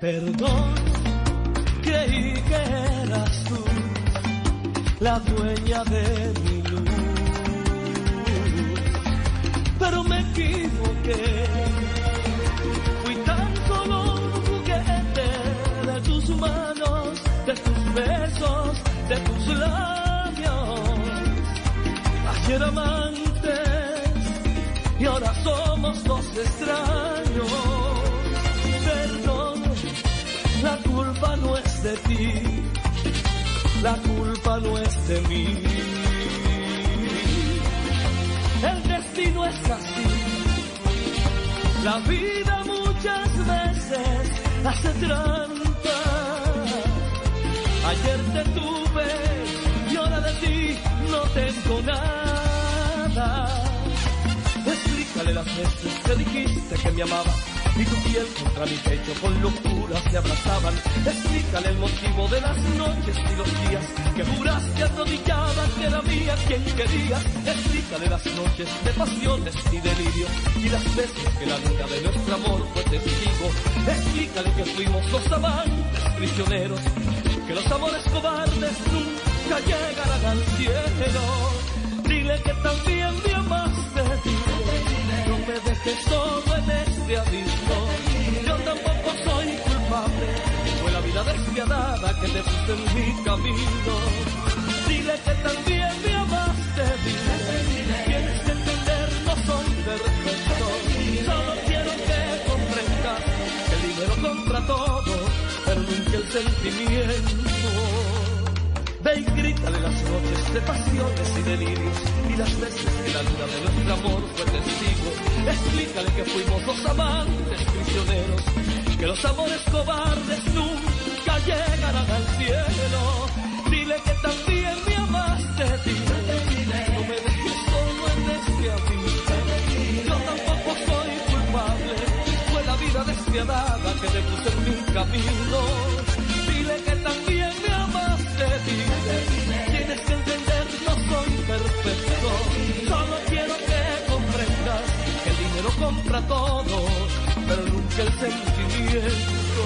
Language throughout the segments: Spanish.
Perdón, creí que eras tú la dueña de mi luz, pero me equivoqué. Fui tan solo un juguete de tus manos, de tus besos, de tus labios. Ayer la culpa no es de mí. El destino es así, la vida muchas veces hace trampa. Ayer te tuve y ahora de ti no tengo nada. Explícale las veces que dijiste que me amabas y tu piel contra mi pecho con locura se abrazaban. Explícale el motivo de las noches y los días que juraste arrodillada que era mía quien querías. Explícale las noches de pasiones y delirios y las veces que la luna de nuestro amor fue testigo. Explícale que fuimos dos amantes prisioneros, que los amores cobardes nunca llegarán al cielo. Dile que también me amaste, dile, no me dejes solo en este abismo. Yo tampoco soy culpable, fue la vida despiadada que te puse en mi camino. Dile que también me amaste, dile, tienes que entender, no soy perfecto. Solo quiero que comprendas que el dinero compra todo, pero nunca el sentimiento. Ve y grítale las noches de pasiones y delirios y las veces que la luna de nuestro amor fue testigo. Explícale que fuimos dos amantes prisioneros, que los amores cobardes nunca llegarán al cielo. Dile que también me amaste, dile, no me dejes solo en este abismo. Yo tampoco soy culpable, fue la vida despiadada que te puse en mi camino. Dile que también entender, no soy perfecto, solo quiero que comprendas que el dinero compra todo, pero nunca el sentimiento.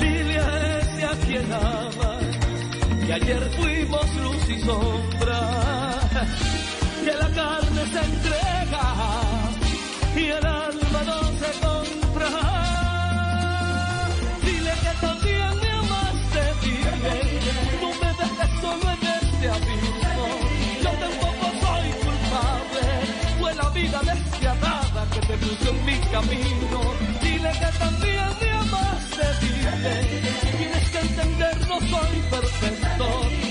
Dile a ese a quien amas, que ayer fuimos luz y sombra, que la carne se entrega y el alma no se que te puso en mi camino. Dile que también me amaste, dile, tienes que entender, no soy perfecto.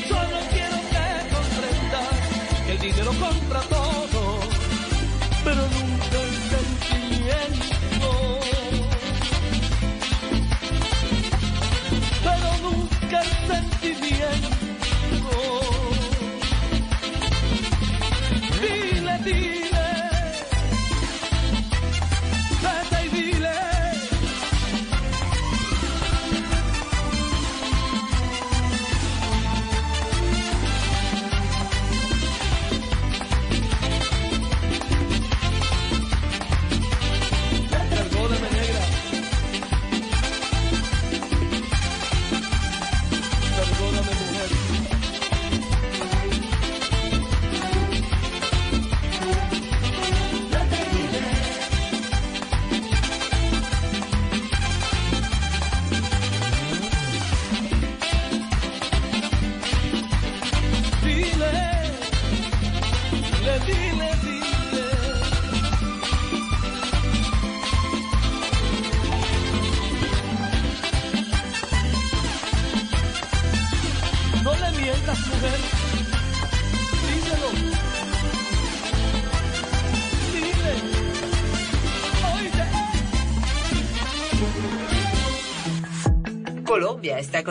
Solo quiero que comprendas que el dinero compra todo,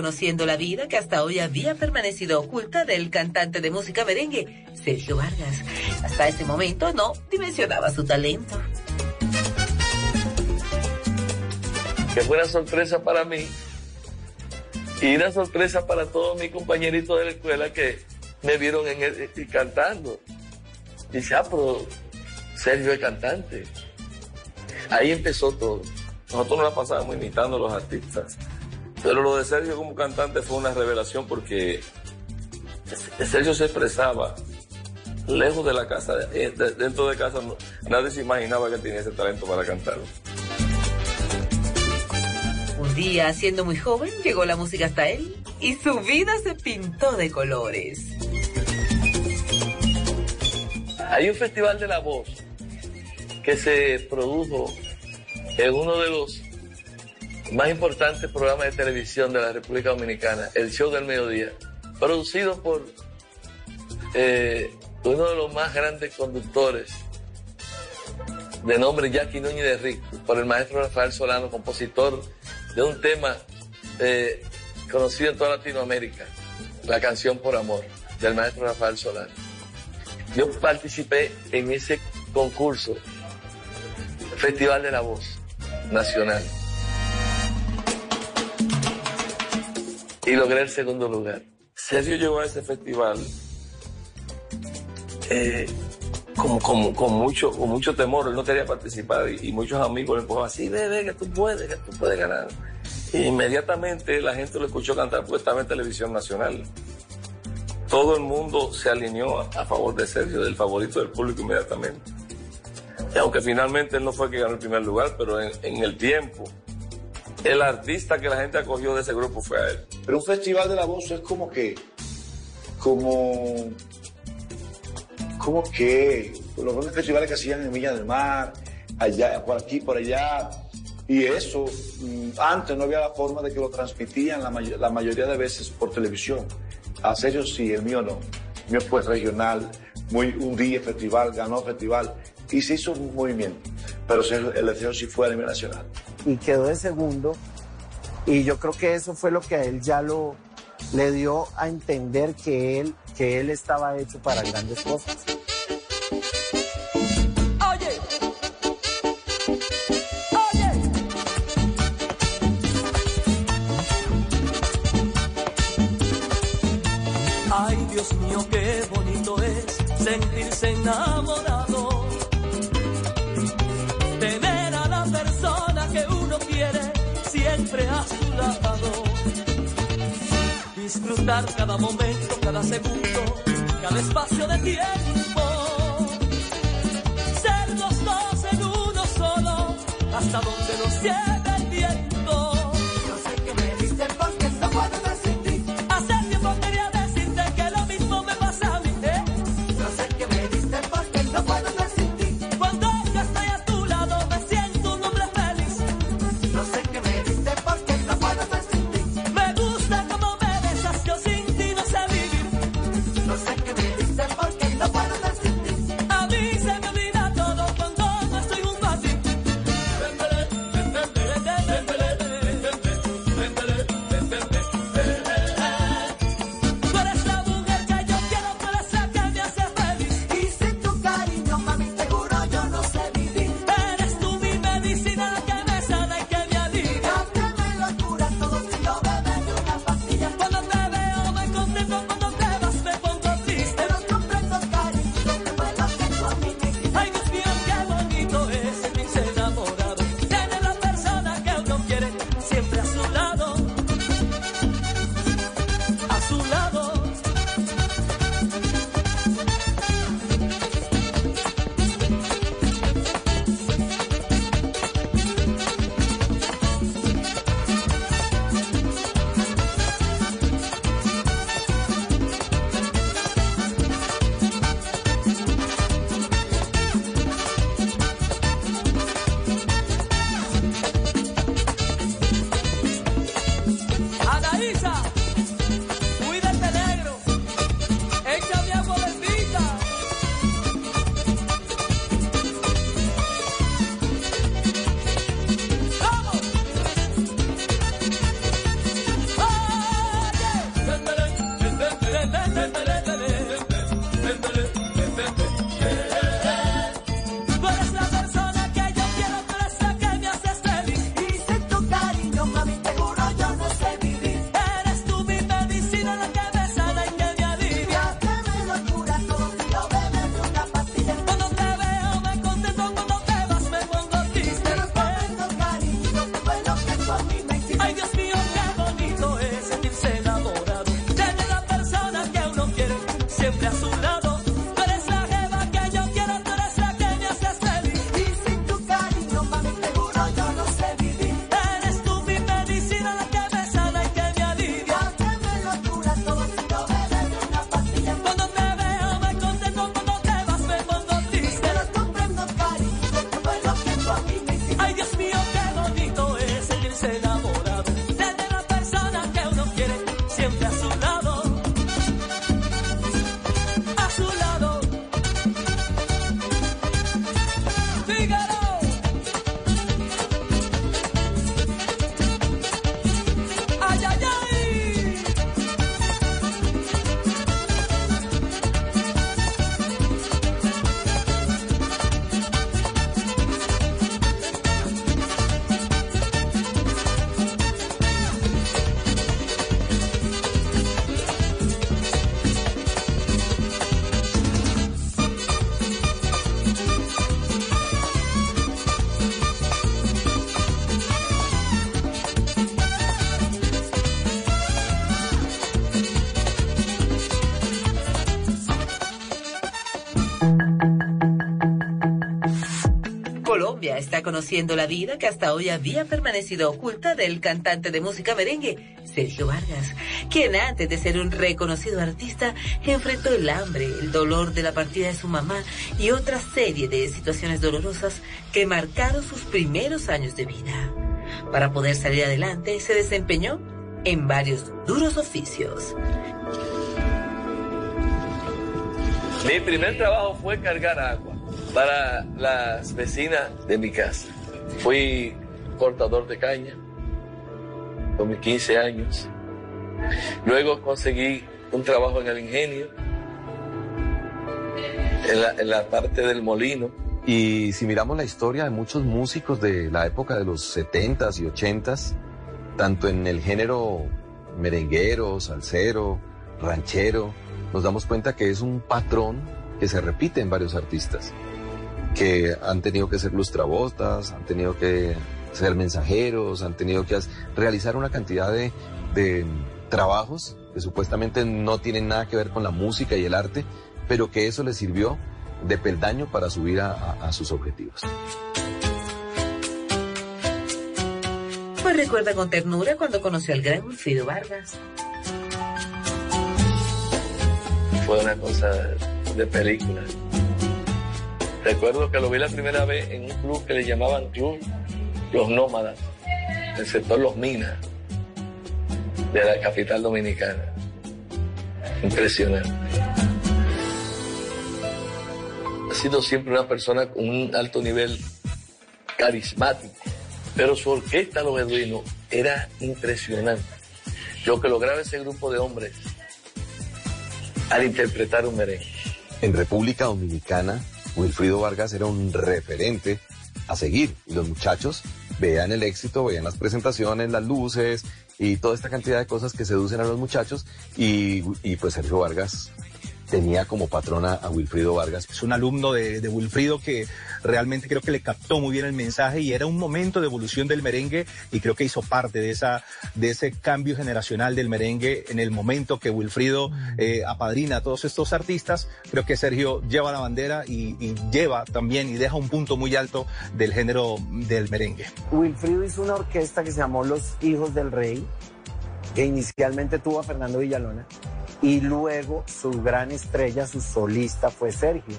conociendo la vida que hasta hoy había permanecido oculta del cantante de música merengue, Sergio Vargas. Hasta ese momento no dimensionaba su talento. que fue una sorpresa para mí y una sorpresa para todos mis compañeritos de la escuela que me vieron en el- y cantando. Dice, ah, pero Sergio es cantante. Ahí empezó todo. nosotros nos la pasábamos imitando a los artistas. Pero lo de Sergio como cantante fue una revelación porque Sergio se expresaba lejos de la casa, eh, dentro de casa, nadie se imaginaba que tenía ese talento para cantar. Un día, siendo muy joven, llegó la música hasta él y su vida se pintó de colores. Hay un festival de la voz que se produjo en uno de los más importantes programas de televisión de la República Dominicana, el Show del Mediodía, producido por eh, uno de los más grandes conductores de nombre Jackie Núñez de Rico, por el maestro Rafael Solano, compositor de un tema eh, conocido en toda Latinoamérica, la canción Por Amor, del maestro Rafael Solano. Yo participé en ese concurso, Festival de la Voz Nacional. Y logré el segundo lugar. Sergio llegó a ese festival eh, con, mucho, temor, él no quería participar y, muchos amigos le empujaban así, ve, ve, que tú puedes, que tú puedes ganar. E inmediatamente la gente lo escuchó cantar porque estaba en televisión nacional. Todo el mundo se alineó a, favor de Sergio, del favorito del público inmediatamente. Y aunque finalmente él no fue el que ganó el primer lugar, pero en el tiempo, el artista que la gente acogió de ese grupo fue a él. Pero un festival de la voz es como que, como como que los grandes festivales que hacían en Villa del Mar, allá, por aquí, por allá, y eso, mm, antes no había la forma de que lo transmitían la, la mayoría de veces por televisión. A serio sí, el mío no. El mío fue regional, muy, un día festival, ganó festival, y se hizo un movimiento. Pero el deseo sí fue a nivel nacional. Y quedó de segundo, y yo creo que eso fue lo que a él ya lo le dio a entender que él, que él estaba hecho para grandes cosas. Dios mío, qué bonito es sentirse enamorado. A su lado. Disfrutar cada momento, cada segundo, cada espacio de tiempo. Ser los dos en uno solo, hasta donde nos lleve el viento. Yo sé que me dicen porque no puedo Ay, Está conociendo la vida que hasta hoy había permanecido oculta del cantante de música merengue, Sergio Vargas, quien antes de ser un reconocido artista enfrentó el hambre, el dolor de la partida de su mamá y otra serie de situaciones dolorosas que marcaron sus primeros años de vida. Para poder salir adelante se desempeñó en varios duros oficios. Mi primer trabajo fue cargar agua para las vecinas de mi casa. Fui cortador de caña con mis 15 años. Luego conseguí un trabajo en el ingenio, en la, en la parte del molino. Y si miramos la historia de muchos músicos de la época de los 70s y 80s, tanto en el género merenguero, salsero, ranchero, nos damos cuenta que es un patrón que se repite en varios artistas, que han tenido que ser lustrabotas, han tenido que ser mensajeros, han tenido que realizar una cantidad de, de trabajos que supuestamente no tienen nada que ver con la música y el arte, pero que eso les sirvió de peldaño para subir a, a- a sus objetivos. Pues recuerda con ternura cuando conoció al gran Wilfrido Vargas. Fue una cosa de película. Recuerdo que lo vi la primera vez en un club que le llamaban Club Los Nómadas, el sector Los Minas, de la capital dominicana. Impresionante. Ha sido siempre una persona con un alto nivel carismático, pero su orquesta, Los Beduinos, era impresionante. Lo que lograba ese grupo de hombres al interpretar un merengue. En República Dominicana, Wilfrido Vargas era un referente a seguir. Y los muchachos veían el éxito, veían las presentaciones, las luces y toda esta cantidad de cosas que seducen a los muchachos. Y, y pues Sergio Vargas tenía como patrona a Wilfrido Vargas. Es un alumno de, de Wilfrido que realmente creo que le captó muy bien el mensaje y era un momento de evolución del merengue y creo que hizo parte de esa de ese cambio generacional del merengue en el momento que Wilfrido eh, apadrina a todos estos artistas. Creo que Sergio lleva la bandera y, y lleva también y deja un punto muy alto del género del merengue. Wilfrido hizo una orquesta que se llamó Los Hijos del Rey, que inicialmente tuvo a Fernando Villalona, y luego su gran estrella, su solista, fue Sergio.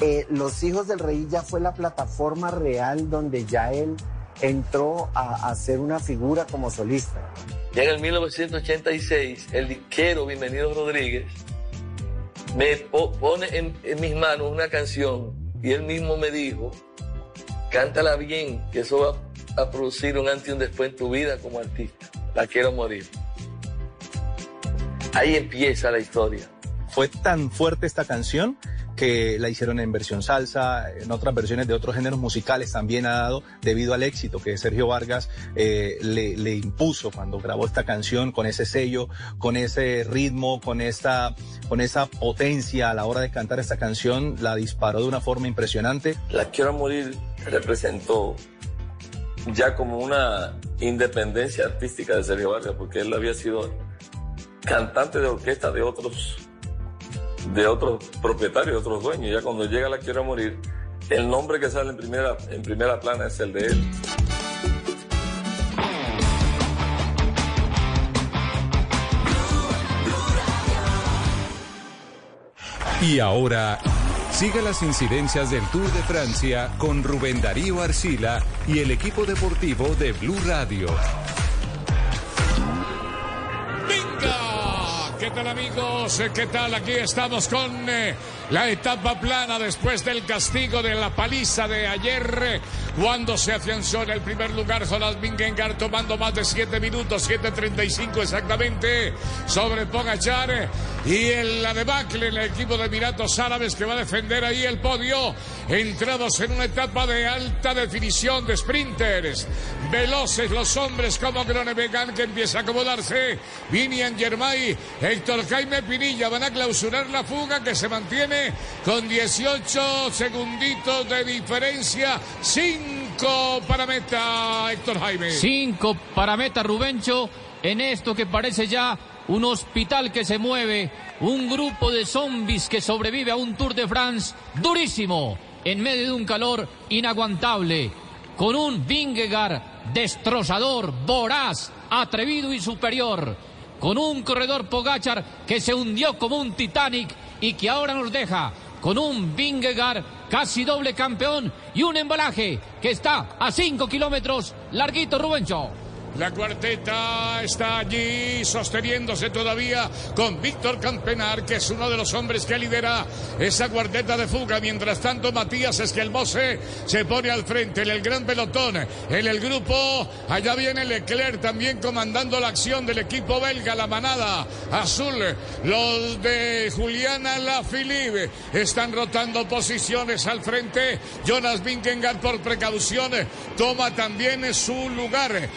Eh, Los Hijos del Rey ya fue la plataforma real donde ya él entró a, a ser una figura como solista. Ya en el 1986, el disquero Bienvenido Rodríguez me po- pone en, en mis manos una canción y él mismo me dijo, cántala bien, que eso va a producir un antes y un después en tu vida como artista. La quiero morir. Ahí empieza la historia. Fue tan fuerte esta canción que la hicieron en versión salsa, en otras versiones de otros géneros musicales también ha dado debido al éxito que Sergio Vargas eh, le, le impuso cuando grabó esta canción con ese sello, con ese ritmo, con esta, con esa potencia a la hora de cantar esta canción, la disparó de una forma impresionante. La Quiero Morir representó ya como una independencia artística de Sergio Vargas, porque él había sido cantante de orquesta de otros, de otros propietarios, de otros dueños. Ya cuando llega La Quiero Morir, el nombre que sale en primera, en primera plana es el de él. Y ahora, Siga las incidencias del Tour de Francia con Rubén Darío Arcila y el equipo deportivo de Blue Radio. ¿Qué tal amigos? ¿Qué tal? Aquí estamos con eh, la etapa plana después del castigo de la paliza de ayer, cuando se afianzó en el primer lugar Jonas Vingegaard tomando más de 7 minutos, 7.35 exactamente, sobre Pogachar y el, la debacle en el equipo de Emiratos Árabes que va a defender ahí el podio. Entrados en una etapa de alta definición de sprinters, veloces los hombres como Gronebegan que empieza a acomodarse, Vinian Germay, Héctor Jaime Pinilla van a clausurar la fuga que se mantiene con 18 segunditos de diferencia. 5 para meta, Héctor Jaime. 5 para meta, Rubencho, en esto que parece ya un hospital que se mueve, un grupo de zombies que sobrevive a un Tour de France durísimo, en medio de un calor inaguantable, con un Vingegaard destrozador, voraz, atrevido y superior, con un corredor Pogachar que se hundió como un Titanic y que ahora nos deja con un Vingegaard casi doble campeón y un embalaje que está a 5 kilómetros larguito Rubencho. La cuarteta está allí sosteniéndose todavía con Víctor Campenar, que es uno de los hombres que lidera esa cuarteta de fuga. Mientras tanto, Matías Esquelmose se pone al frente en el gran pelotón. En el grupo, allá viene Leclerc también comandando la acción del equipo belga, la manada azul. Los de Juliana Lafilippe están rotando posiciones al frente. Jonas Vingegaard por precaución toma también su lugar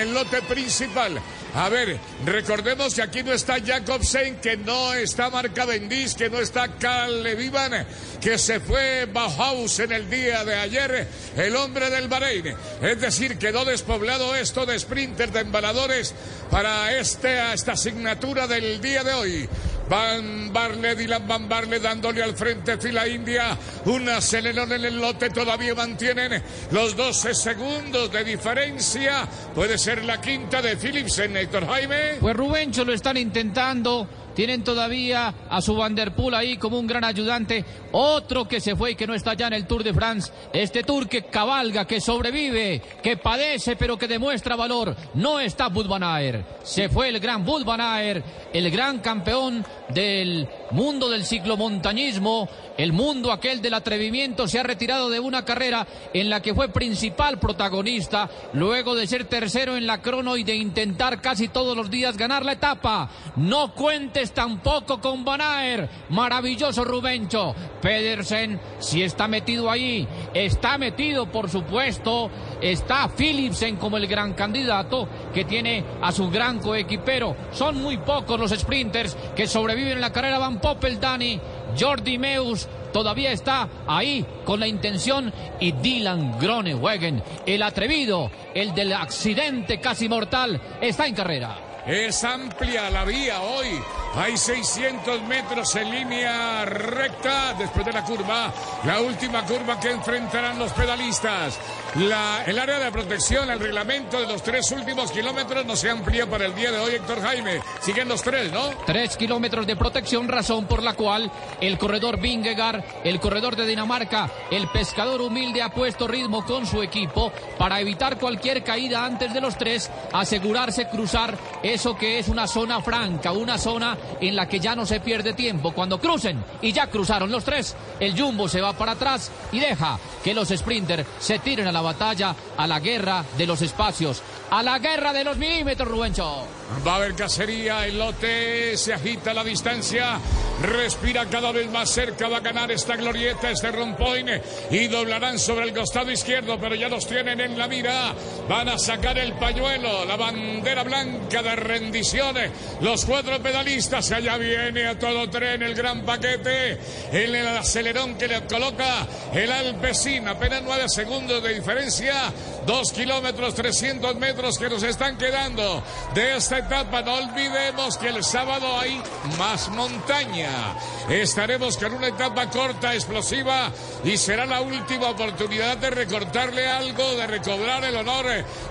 el lote principal. A ver, recordemos que aquí no está Jacobsen, que no está Marca Bendis, que no está Kalle Vivan, que se fue Bauhaus en el día de ayer, el hombre del Bahrein. Es decir, quedó despoblado esto de sprinters, de embaladores para este, esta asignatura del día de hoy. Van Barle, Dylan Van Barle dándole al frente fila India. Un acelerón en el lote. Todavía mantienen los 12 segundos de diferencia. Puede ser la quinta de Philipsen, Héctor Jaime. Pues Rubencho lo están intentando. Tienen todavía a su Vanderpool ahí como un gran ayudante. Otro que se fue y que no está ya en el Tour de France. Este Tour que cabalga, que sobrevive, que padece pero que demuestra valor. No está Bud Van Aert. Se fue el gran Bud Van Aert, el gran campeón del mundo del ciclomontañismo, el mundo aquel del atrevimiento, se ha retirado de una carrera en la que fue principal protagonista, luego de ser tercero en la crono y de intentar casi todos los días ganar la etapa. No cuentes tampoco con Van Aert, maravilloso Rubencho. Pedersen, si está metido ahí, está metido por supuesto, está Philipsen como el gran candidato que tiene a su gran coequipero. Son muy pocos los sprinters que sobreviven en la carrera Van Poppel, Dani, Jordi Meus, todavía está ahí con la intención y Dylan Groenewegen, el atrevido, el del accidente casi mortal, está en carrera. Es amplia la vía hoy. Hay 600 metros en línea recta después de la curva. La última curva que enfrentarán los pedalistas. El área de protección, el reglamento de los tres últimos kilómetros no se amplía para el día de hoy, Héctor Jaime. Siguen los tres, ¿no? Tres kilómetros de protección, razón por la cual el corredor Vingegaard, el corredor de Dinamarca, el pescador humilde ha puesto ritmo con su equipo para evitar cualquier caída antes de los tres, asegurarse cruzar eso que es una zona franca, una zona en la que ya no se pierde tiempo. Cuando crucen y ya cruzaron los tres, el Jumbo se va para atrás y deja que los sprinters se tiren a la batalla, a la guerra de los espacios, a la guerra de los milímetros, Rubencho. Va a haber cacería, el lote se agita la distancia, respira cada vez más cerca, va a ganar esta glorieta, este rompoint y doblarán sobre el costado izquierdo, pero ya los tienen en la mira. Van a sacar el pañuelo, la bandera blanca de rendiciones. Los cuatro pedalistas, allá viene a todo tren el gran paquete, en el acelerón que le coloca el Alpecin, apenas nueve segundos de diferencia, dos kilómetros, 300 metros que nos están quedando de esta etapa. No olvidemos que el sábado hay más montaña. Estaremos con una etapa corta, explosiva y será la última oportunidad de recortarle algo, de recobrar el honor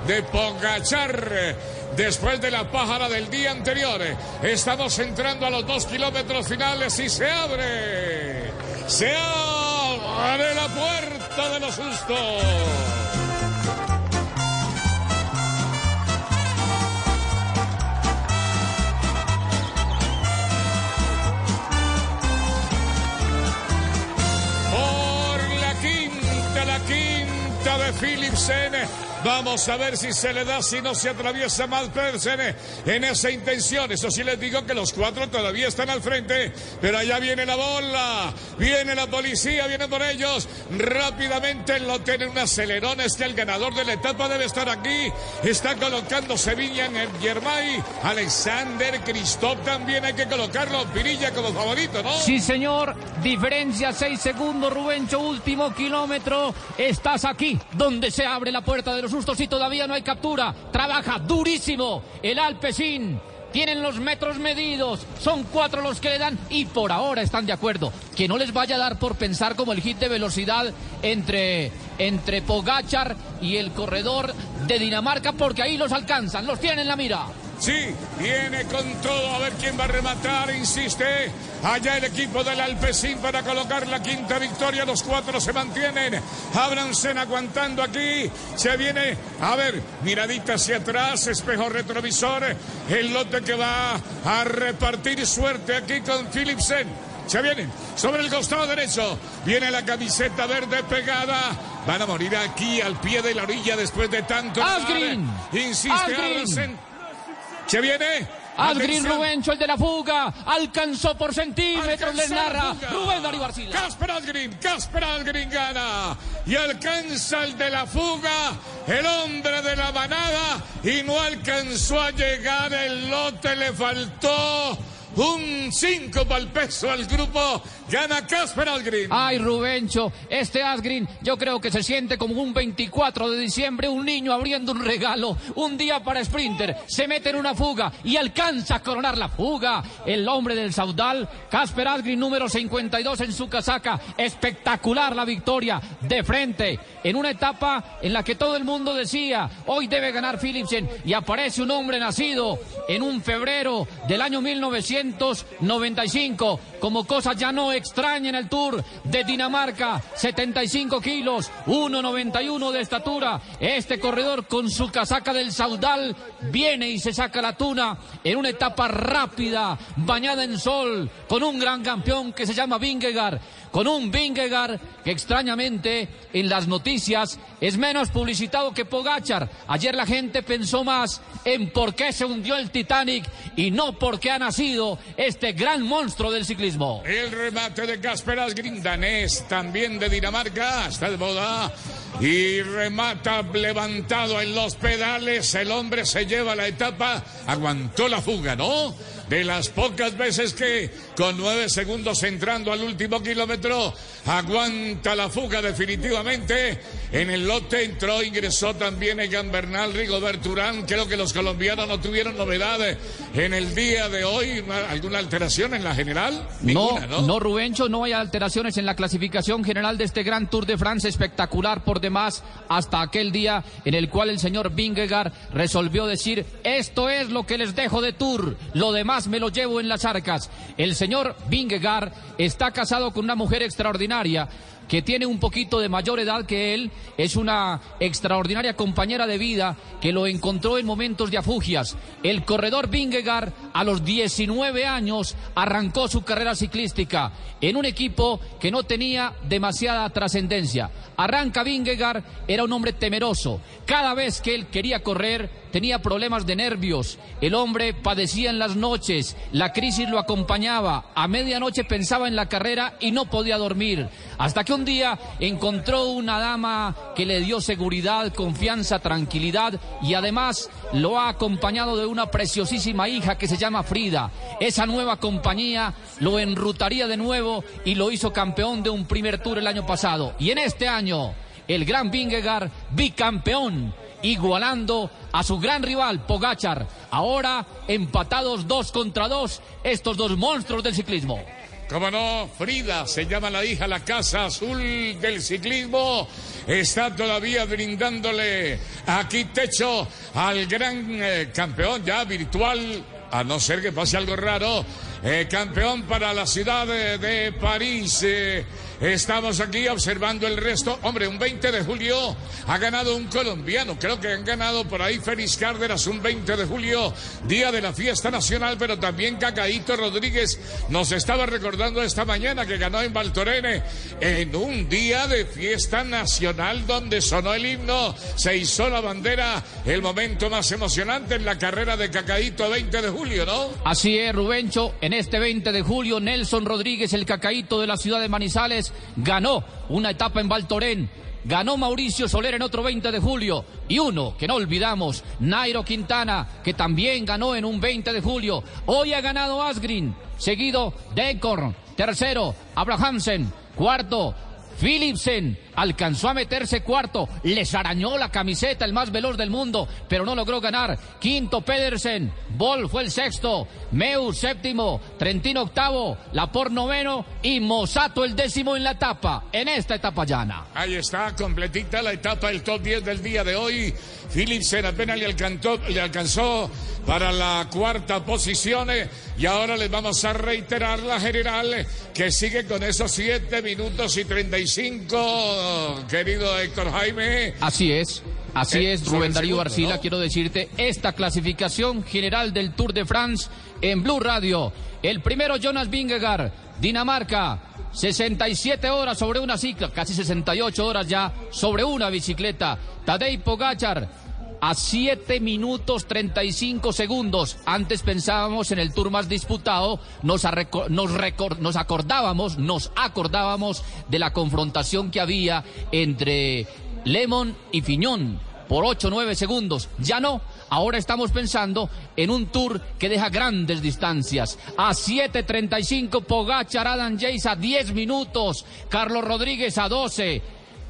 de Pogachar después de la pájara del día anterior. Estamos entrando a los dos kilómetros finales y se abre. Se abre la puerta de los sustos. Quinta de Philipsen. Vamos a ver si se le da, si no se atraviesa más Pedersen en esa intención. Eso sí les digo que los cuatro todavía están al frente, pero allá viene la bola, viene la policía, viene por ellos. Rápidamente lo tiene un acelerón. Es que el ganador de la etapa debe estar aquí. Está colocando Sevilla en el Germay. Alexander Christoph también hay que colocarlo. Pirilla como favorito, ¿no? Sí, señor. Diferencia 6 segundos, Rubencho. Último kilómetro. Estás aquí, donde se abre la puerta de los sustos y todavía no hay captura. Trabaja durísimo el Alpecin. Tienen los metros medidos, son cuatro los que le dan y por ahora están de acuerdo. Que no les vaya a dar por pensar como el hit de velocidad entre, entre Pogachar y el corredor de Dinamarca, porque ahí los alcanzan, los tienen en la mira. Sí, viene con todo a ver quién va a rematar, insiste. Allá el equipo del Alpecin para colocar la quinta victoria. Los cuatro se mantienen. Abransen aguantando aquí. Se viene, a ver, miradita hacia atrás, espejo retrovisor. El lote que va a repartir suerte aquí con Philipsen. Se vienen sobre el costado derecho. Viene la camiseta verde pegada. Van a morir aquí al pie de la orilla después de tanto. Insiste Asgreen. Se viene. Asgreen. Rubencho, el de la fuga, alcanzó por centímetros, les narra. Rubén Darío Arcila. Casper Algrim, Casper Algrim gana y alcanza el de la fuga, el hombre de la manada y no alcanzó a llegar el lote, le faltó un 5 para el peso al grupo, gana Casper Algrim. Ay, Rubencho, este Asgreen yo creo que se siente como un 24 de diciembre, un niño abriendo un regalo, un día para Sprinter, se mete en una fuga y alcanza a coronar la fuga. El hombre del Saudal, Casper Asgreen, número 52 en su casaca, espectacular la victoria de frente, en una etapa en la que todo el mundo decía, hoy debe ganar Philipsen, y aparece un hombre nacido en un febrero del año 1995, como cosa ya no extraña en el Tour de Dinamarca, 75 kilos, 1,91 de estatura. Este corredor con su casaca del Saudal viene y se saca la tuna en una etapa rápida, bañada en sol, con un gran campeón que se llama Vingegaard, con un Vingegaard que extrañamente en las noticias es menos publicitado que Pogachar. Ayer la gente pensó más en por qué se hundió el Titanic y no por qué ha nacido este gran monstruo del ciclismo. El remate de Casper Asgreen, danés, también de Dinamarca, está de moda. Y remata levantado en los pedales. El hombre se lleva la etapa. Aguantó la fuga, ¿no? De las pocas veces que con nueve segundos entrando al último kilómetro aguanta la fuga definitivamente. En el lote entró, ingresó también Egan Bernal, Rigobert Urán. Creo que los colombianos no tuvieron novedades en el día de hoy. ¿Alguna alteración en la general? Ninguna, no, ¿no? no, Rubencho, no hay alteraciones en la clasificación general de este Gran Tour de Francia, espectacular por demás, hasta aquel día en el cual el señor Vingegaard resolvió decir, esto es lo que les dejo de Tour, lo demás me lo llevo en las arcas. El señor Vingegaard está casado con una mujer extraordinaria que tiene un poquito de mayor edad que él, es una extraordinaria compañera de vida que lo encontró en momentos de afugias. El corredor Vingegaard a los 19 años arrancó su carrera ciclística en un equipo que no tenía demasiada trascendencia. Arranca Vingegaard, era un hombre temeroso. Cada vez que él quería correr, tenía problemas de nervios. El hombre padecía en las noches, la crisis lo acompañaba. A medianoche pensaba en la carrera y no podía dormir. Hasta que un día encontró una dama que le dio seguridad, confianza, tranquilidad y además lo ha acompañado de una preciosísima hija que se llama Frida. Esa nueva compañía lo enrutaría de nuevo y lo hizo campeón de un primer tour el año pasado. Y en este año, el gran Vingegaard, bicampeón igualando a su gran rival Pogachar. Ahora empatados dos contra dos estos dos monstruos del ciclismo. Como no, Frida se llama la hija, la casa azul del ciclismo. Está todavía brindándole aquí techo al gran eh, campeón ya virtual, a no ser que pase algo raro. eh, campeón para la ciudad de, de París. eh, Estamos aquí observando el resto. Hombre, un 20 de julio ha ganado un colombiano. Creo que han ganado por ahí Félix Cárdenas un 20 de julio, día de la fiesta nacional, pero también Cacaíto Rodríguez nos estaba recordando esta mañana que ganó en Valtorene en un día de fiesta nacional donde sonó el himno, se hizo la bandera, el momento más emocionante en la carrera de Cacaíto 20 de julio, ¿no? Así es, Rubencho. En este 20 de julio, Nelson Rodríguez, el cacaíto de la ciudad de Manizales, ganó una etapa en Valtorén. Ganó Mauricio Soler en otro 20 de julio. Y uno que no olvidamos, Nairo Quintana, que también ganó en un 20 de julio. Hoy ha ganado Asgreen. Seguido Decorn. Tercero, Abrahamsen. Cuarto, Philipsen alcanzó a meterse cuarto, les arañó la camiseta, el más veloz del mundo, pero no logró ganar. Quinto, Pedersen, Ball fue el sexto, Meu séptimo, Trentino octavo, Lapor noveno. Y Mosato el décimo en la etapa, en esta etapa llana. Ahí está, completita la etapa del top 10 del día de hoy. Philipsen apenas le alcanzó, le alcanzó para la cuarta posición eh, y ahora les vamos a reiterar la general que sigue con esos 7 minutos y 35, querido Héctor Jaime. Así es. Así Eh, es, Rubén Darío segundo, Arcila, ¿no? quiero decirte, esta clasificación general del Tour de France en Blue Radio. El primero, Jonas Vingegaard, Dinamarca, 67 horas sobre una cicla, casi 68 horas ya sobre una bicicleta. Tadej Pogachar, a 7 minutos 35 segundos. Antes pensábamos en el tour más disputado, nos, nos, acordábamos, nos acordábamos de la confrontación que había entre Lemon y Fiñón por 8 o 9 segundos. Ya no. Ahora estamos pensando en un tour que deja grandes distancias. A 7.35 Pogachar, Adam Jace a 10 minutos. Carlos Rodríguez a 12.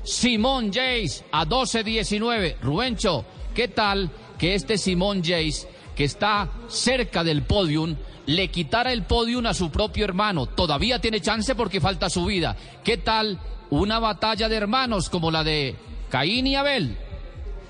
Simón Jace a 12.19. Rubencho, ¿qué tal que este Simón Jace, que está cerca del podium, le quitara el podium a su propio hermano? Todavía tiene chance porque falta su vida. ¿Qué tal una batalla de hermanos como la de Caín y Abel?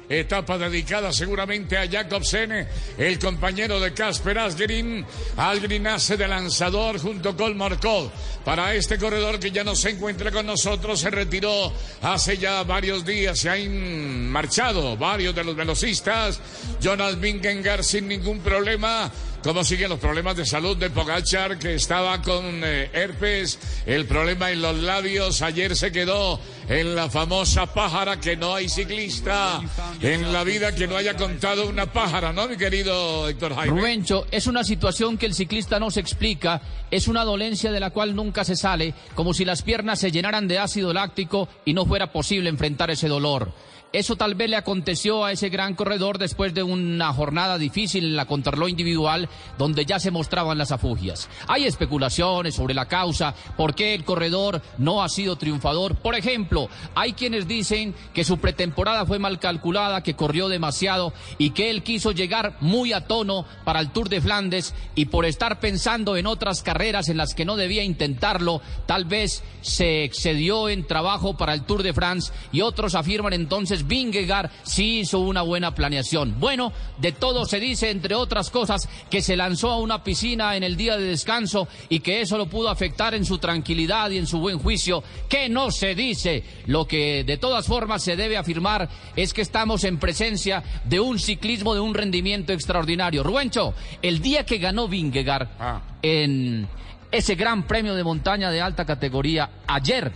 Etapa dedicada seguramente a Jacobsen, el compañero de Casper Asgreen. Asgreen hace de lanzador junto con Markov. Para este corredor que ya no se encuentra con nosotros, se retiró hace ya varios días. Se han marchado varios de los velocistas. Jonas Vingegaard sin ningún problema. ¿Cómo siguen los problemas de salud de Pogachar, que estaba con eh, herpes, el problema en los labios? Ayer se quedó en la famosa pájara que no hay ciclista en la vida que no haya contado una pájara, ¿no, mi querido Héctor Jaime? Rubencho, es una situación que el ciclista no se explica, es una dolencia de la cual nunca se sale, como si las piernas se llenaran de ácido láctico y no fuera posible enfrentar ese dolor. Eso tal vez le aconteció a ese gran corredor después de una jornada difícil en la contrarreloj individual, donde ya se mostraban las afugias. Hay especulaciones sobre la causa, por qué el corredor no ha sido triunfador. Por ejemplo, hay quienes dicen que su pretemporada fue mal calculada, que corrió demasiado y que él quiso llegar muy a tono para el Tour de Flandes y por estar pensando en otras carreras en las que no debía intentarlo, tal vez se excedió en trabajo para el Tour de France y otros afirman entonces Vingegaard sí hizo una buena planeación. Bueno, de todo se dice, entre otras cosas, que se lanzó a una piscina en el día de descanso y que eso lo pudo afectar en su tranquilidad y en su buen juicio, que no se dice. Lo que de todas formas se debe afirmar es que estamos en presencia de un ciclismo de un rendimiento extraordinario. Rubencho, el día que ganó Vingegaard en ese gran premio de montaña de alta categoría ayer,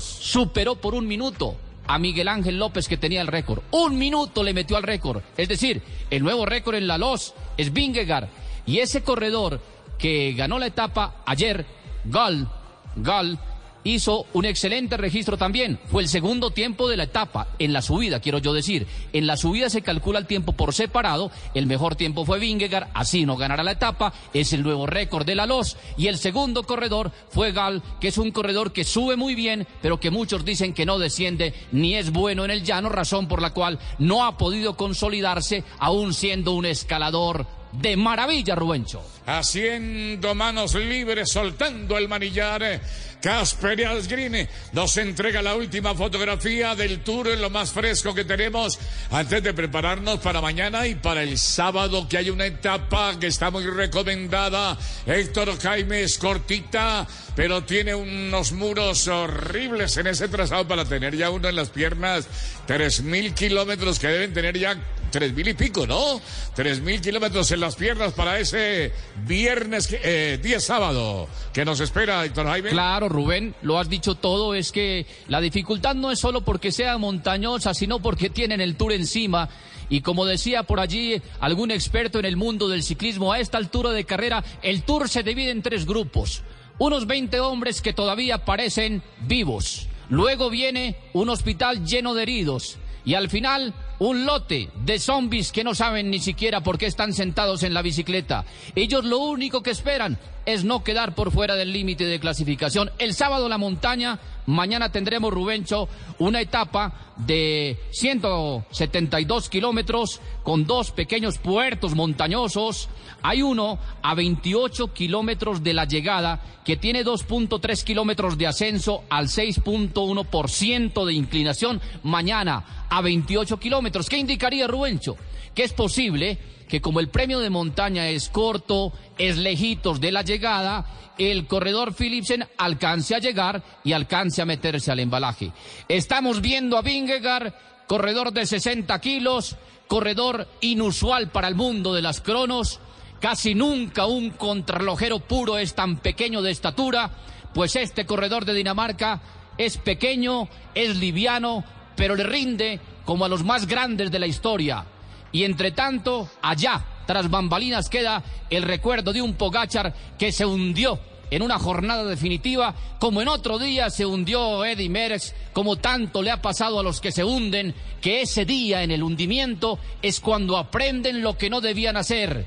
superó por un minuto a Miguel Ángel López que tenía el récord. Un minuto le metió al récord. Es decir, el nuevo récord en la LOS es Vingegaard. Y ese corredor que ganó la etapa ayer, Gal, Gal, hizo un excelente registro también. Fue el segundo tiempo de la etapa, en la subida, quiero yo decir. En la subida se calcula el tiempo por separado. El mejor tiempo fue Vingegaard, así no ganará la etapa. Es el nuevo récord de la LOS. Y el segundo corredor fue Gal, que es un corredor que sube muy bien, pero que muchos dicen que no desciende ni es bueno en el llano, razón por la cual no ha podido consolidarse, aún siendo un escalador de maravilla, Rubencho. Haciendo manos libres, soltando el manillar. Casper Asgreen nos entrega la última fotografía del tour, lo más fresco que tenemos antes de prepararnos para mañana y para el sábado, que hay una etapa que está muy recomendada. Héctor Jaime es cortita, pero tiene unos muros horribles en ese trazado para tener ya uno en las piernas. Tres mil kilómetros que deben tener ya tres mil y pico, ¿no? Tres mil kilómetros en las piernas para ese viernes, eh, día sábado, que nos espera, Héctor Jaime. Claro, Rubén, lo has dicho todo, es que la dificultad no es solo porque sea montañosa, sino porque tienen el tour encima. Y como decía por allí algún experto en el mundo del ciclismo, a esta altura de carrera, el tour se divide en tres grupos. Unos 20 hombres que todavía parecen vivos. Luego viene un hospital lleno de heridos. Y al final un lote de zombies que no saben ni siquiera por qué están sentados en la bicicleta. Ellos lo único que esperan es no quedar por fuera del límite de clasificación. El sábado la montaña, mañana tendremos, Rubencho, una etapa de 172 kilómetros con dos pequeños puertos montañosos. Hay uno a 28 kilómetros de la llegada que tiene 2.3 kilómetros de ascenso al 6.1% de inclinación. Mañana a 28 kilómetros. ¿Qué indicaría Rubencho? Que es posible que como el premio de montaña es corto, es lejitos de la llegada, el corredor Philipsen alcance a llegar y alcance a meterse al embalaje. Estamos viendo a Vingegaard, corredor de 60 kilos, corredor inusual para el mundo de las cronos. Casi nunca un contrarrelojero puro es tan pequeño de estatura, pues este corredor de Dinamarca es pequeño, es liviano, pero le rinde como a los más grandes de la historia. Y entre tanto, allá, tras bambalinas, queda el recuerdo de un Pogachar que se hundió en una jornada definitiva, como en otro día se hundió Eddie Merckx, como tanto le ha pasado a los que se hunden, que ese día en el hundimiento es cuando aprenden lo que no debían hacer,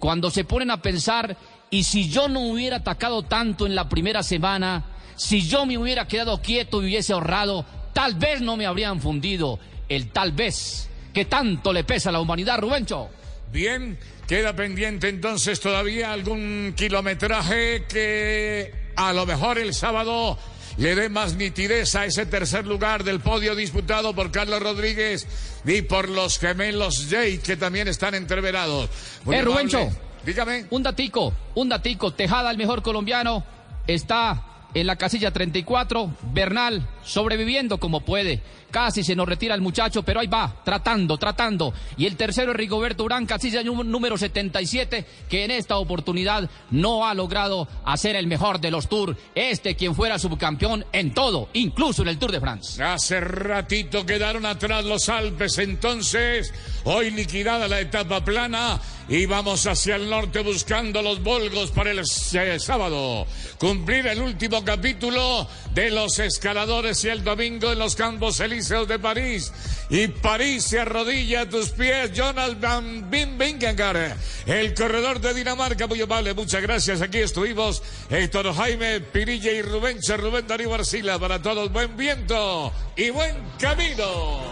cuando se ponen a pensar, y si yo no hubiera atacado tanto en la primera semana, si yo me hubiera quedado quieto y hubiese ahorrado, tal vez no me habrían fundido, el tal vez que tanto le pesa a la humanidad, Rubencho. Bien, queda pendiente entonces todavía algún kilometraje que a lo mejor el sábado le dé más nitidez a ese tercer lugar del podio disputado por Carlos Rodríguez y por los gemelos Jay que también están entreverados. eh, Rubencho. Dígame. Un datico, un datico. Tejada, el mejor colombiano, está en la casilla 34. Bernal sobreviviendo como puede. Casi se nos retira el muchacho, pero ahí va, tratando, tratando. Y el tercero es Rigoberto Urán, casilla número 77, que en esta oportunidad no ha logrado hacer el mejor de los Tours. Este quien fuera subcampeón en todo, incluso en el Tour de France. Hace ratito quedaron atrás los Alpes, entonces, hoy liquidada la etapa plana y vamos hacia el norte buscando los Volgos para el eh, sábado. Cumplir el último capítulo de los escaladores y el domingo en los Campos Elíseos de París. Y París se arrodilla a tus pies, Jonas Van Vingegaard, el corredor de Dinamarca. Muy amable, muchas gracias. Aquí estuvimos Héctor Jaime Pirilla y Rubén Rubén Darío Barcila. Para todos, buen viento y buen camino.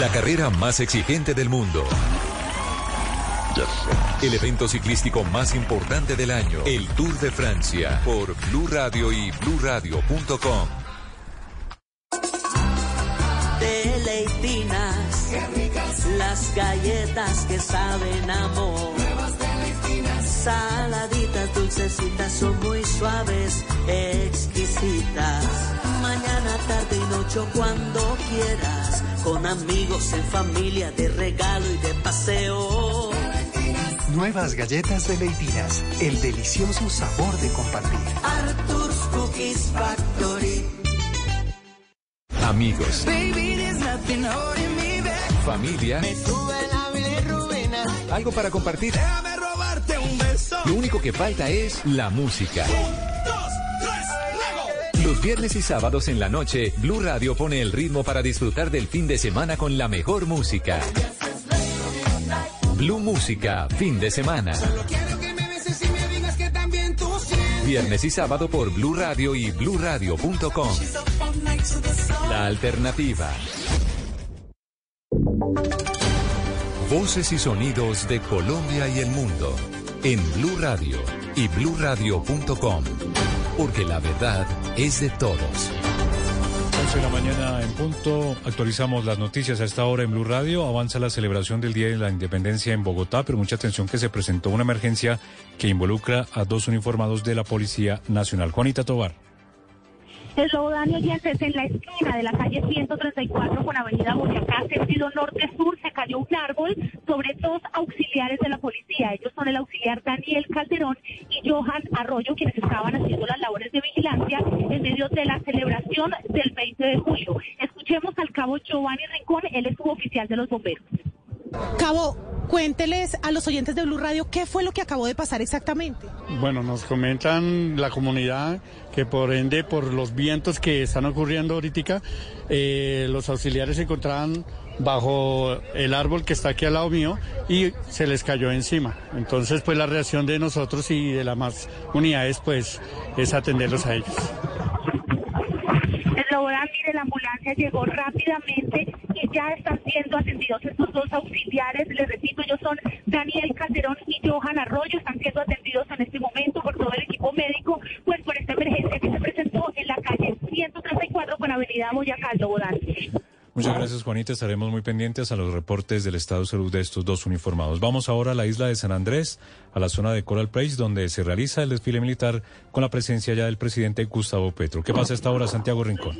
La carrera más exigente del mundo. El evento ciclístico más importante del año, el Tour de Francia, por Blue Radio y BlueRadio.com. Deleitinas, las galletas que saben amor. Saladitas, dulcecitas, son muy suaves, exquisitas. Mañana, tarde y noche, cuando quieras. Con amigos, en familia, de regalo y de paseo. Nuevas galletas de Leitinas, el delicioso sabor de compartir. Arthur's Cookies Factory. Amigos, familia, algo para compartir. Déjame robarte un beso. Lo único que falta es la música. Viernes y sábados en la noche, Blue Radio pone el ritmo para disfrutar del fin de semana con la mejor música. Blue Música, fin de semana. Viernes y sábado por Blue Radio y funky La alternativa. Voces y sonidos de Colombia y el mundo en Blue Radio y bluradio.com, porque la verdad es de todos. 11 de la mañana en punto. Actualizamos las noticias a esta hora en Blue Radio. Avanza la celebración del Día de la Independencia en Bogotá, pero mucha atención que se presentó una emergencia que involucra a dos uniformados de la Policía Nacional. Juanita Tobar. El Daniel oyentes en la esquina de la calle 134 con Avenida Boyacá, sentido norte-sur, se cayó un árbol sobre dos auxiliares de la policía. Ellos son el auxiliar Daniel Calderón y Johan Arroyo, quienes estaban haciendo las labores de vigilancia en medio de la celebración del 20 de julio. Escuchemos al cabo Giovanni Rincón, él es suboficial de los bomberos. Cabo, cuénteles a los oyentes de Blue Radio qué fue lo que acabó de pasar exactamente. Bueno, nos comentan la comunidad que por ende, por los vientos que están ocurriendo ahorita, eh, los auxiliares se encontraban bajo el árbol que está aquí al lado mío y se les cayó encima. Entonces, pues la reacción de nosotros y de las más unidades, pues, es atenderlos a ellos. Mire, la ambulancia llegó rápidamente y ya están siendo atendidos estos dos auxiliares. Les repito, ellos son Daniel Calderón y Johan Arroyo. Están siendo atendidos en este momento por todo el equipo médico, pues por esta emergencia que se presentó en la calle 134 con Avenida Boyacá, Bogotá. Muchas gracias, Juanita. Estaremos muy pendientes a los reportes del estado de salud de estos dos uniformados. Vamos ahora a la isla de San Andrés, a la zona de Coral Place, donde se realiza el desfile militar con la presencia ya del presidente Gustavo Petro. ¿Qué pasa a esta hora, Santiago Rincón?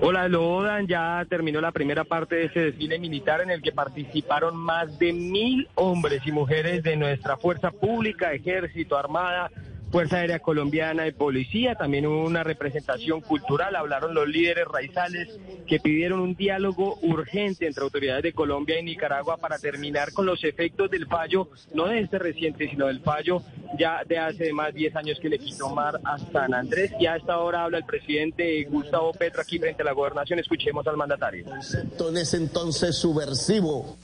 Hola, Lodan. Ya terminó la primera parte de ese desfile militar en el que participaron más de mil hombres y mujeres de nuestra fuerza pública, ejército, armada, Fuerza Aérea Colombiana y Policía, también hubo una representación cultural, hablaron los líderes raizales que pidieron un diálogo urgente entre autoridades de Colombia y Nicaragua para terminar con los efectos del fallo, no de este reciente, sino del fallo ya de hace más de 10 años que le quitó mar a San Andrés. Y a esta hora habla el presidente Gustavo Petro aquí frente a la gobernación. Escuchemos al mandatario. En ese entonces subversivo,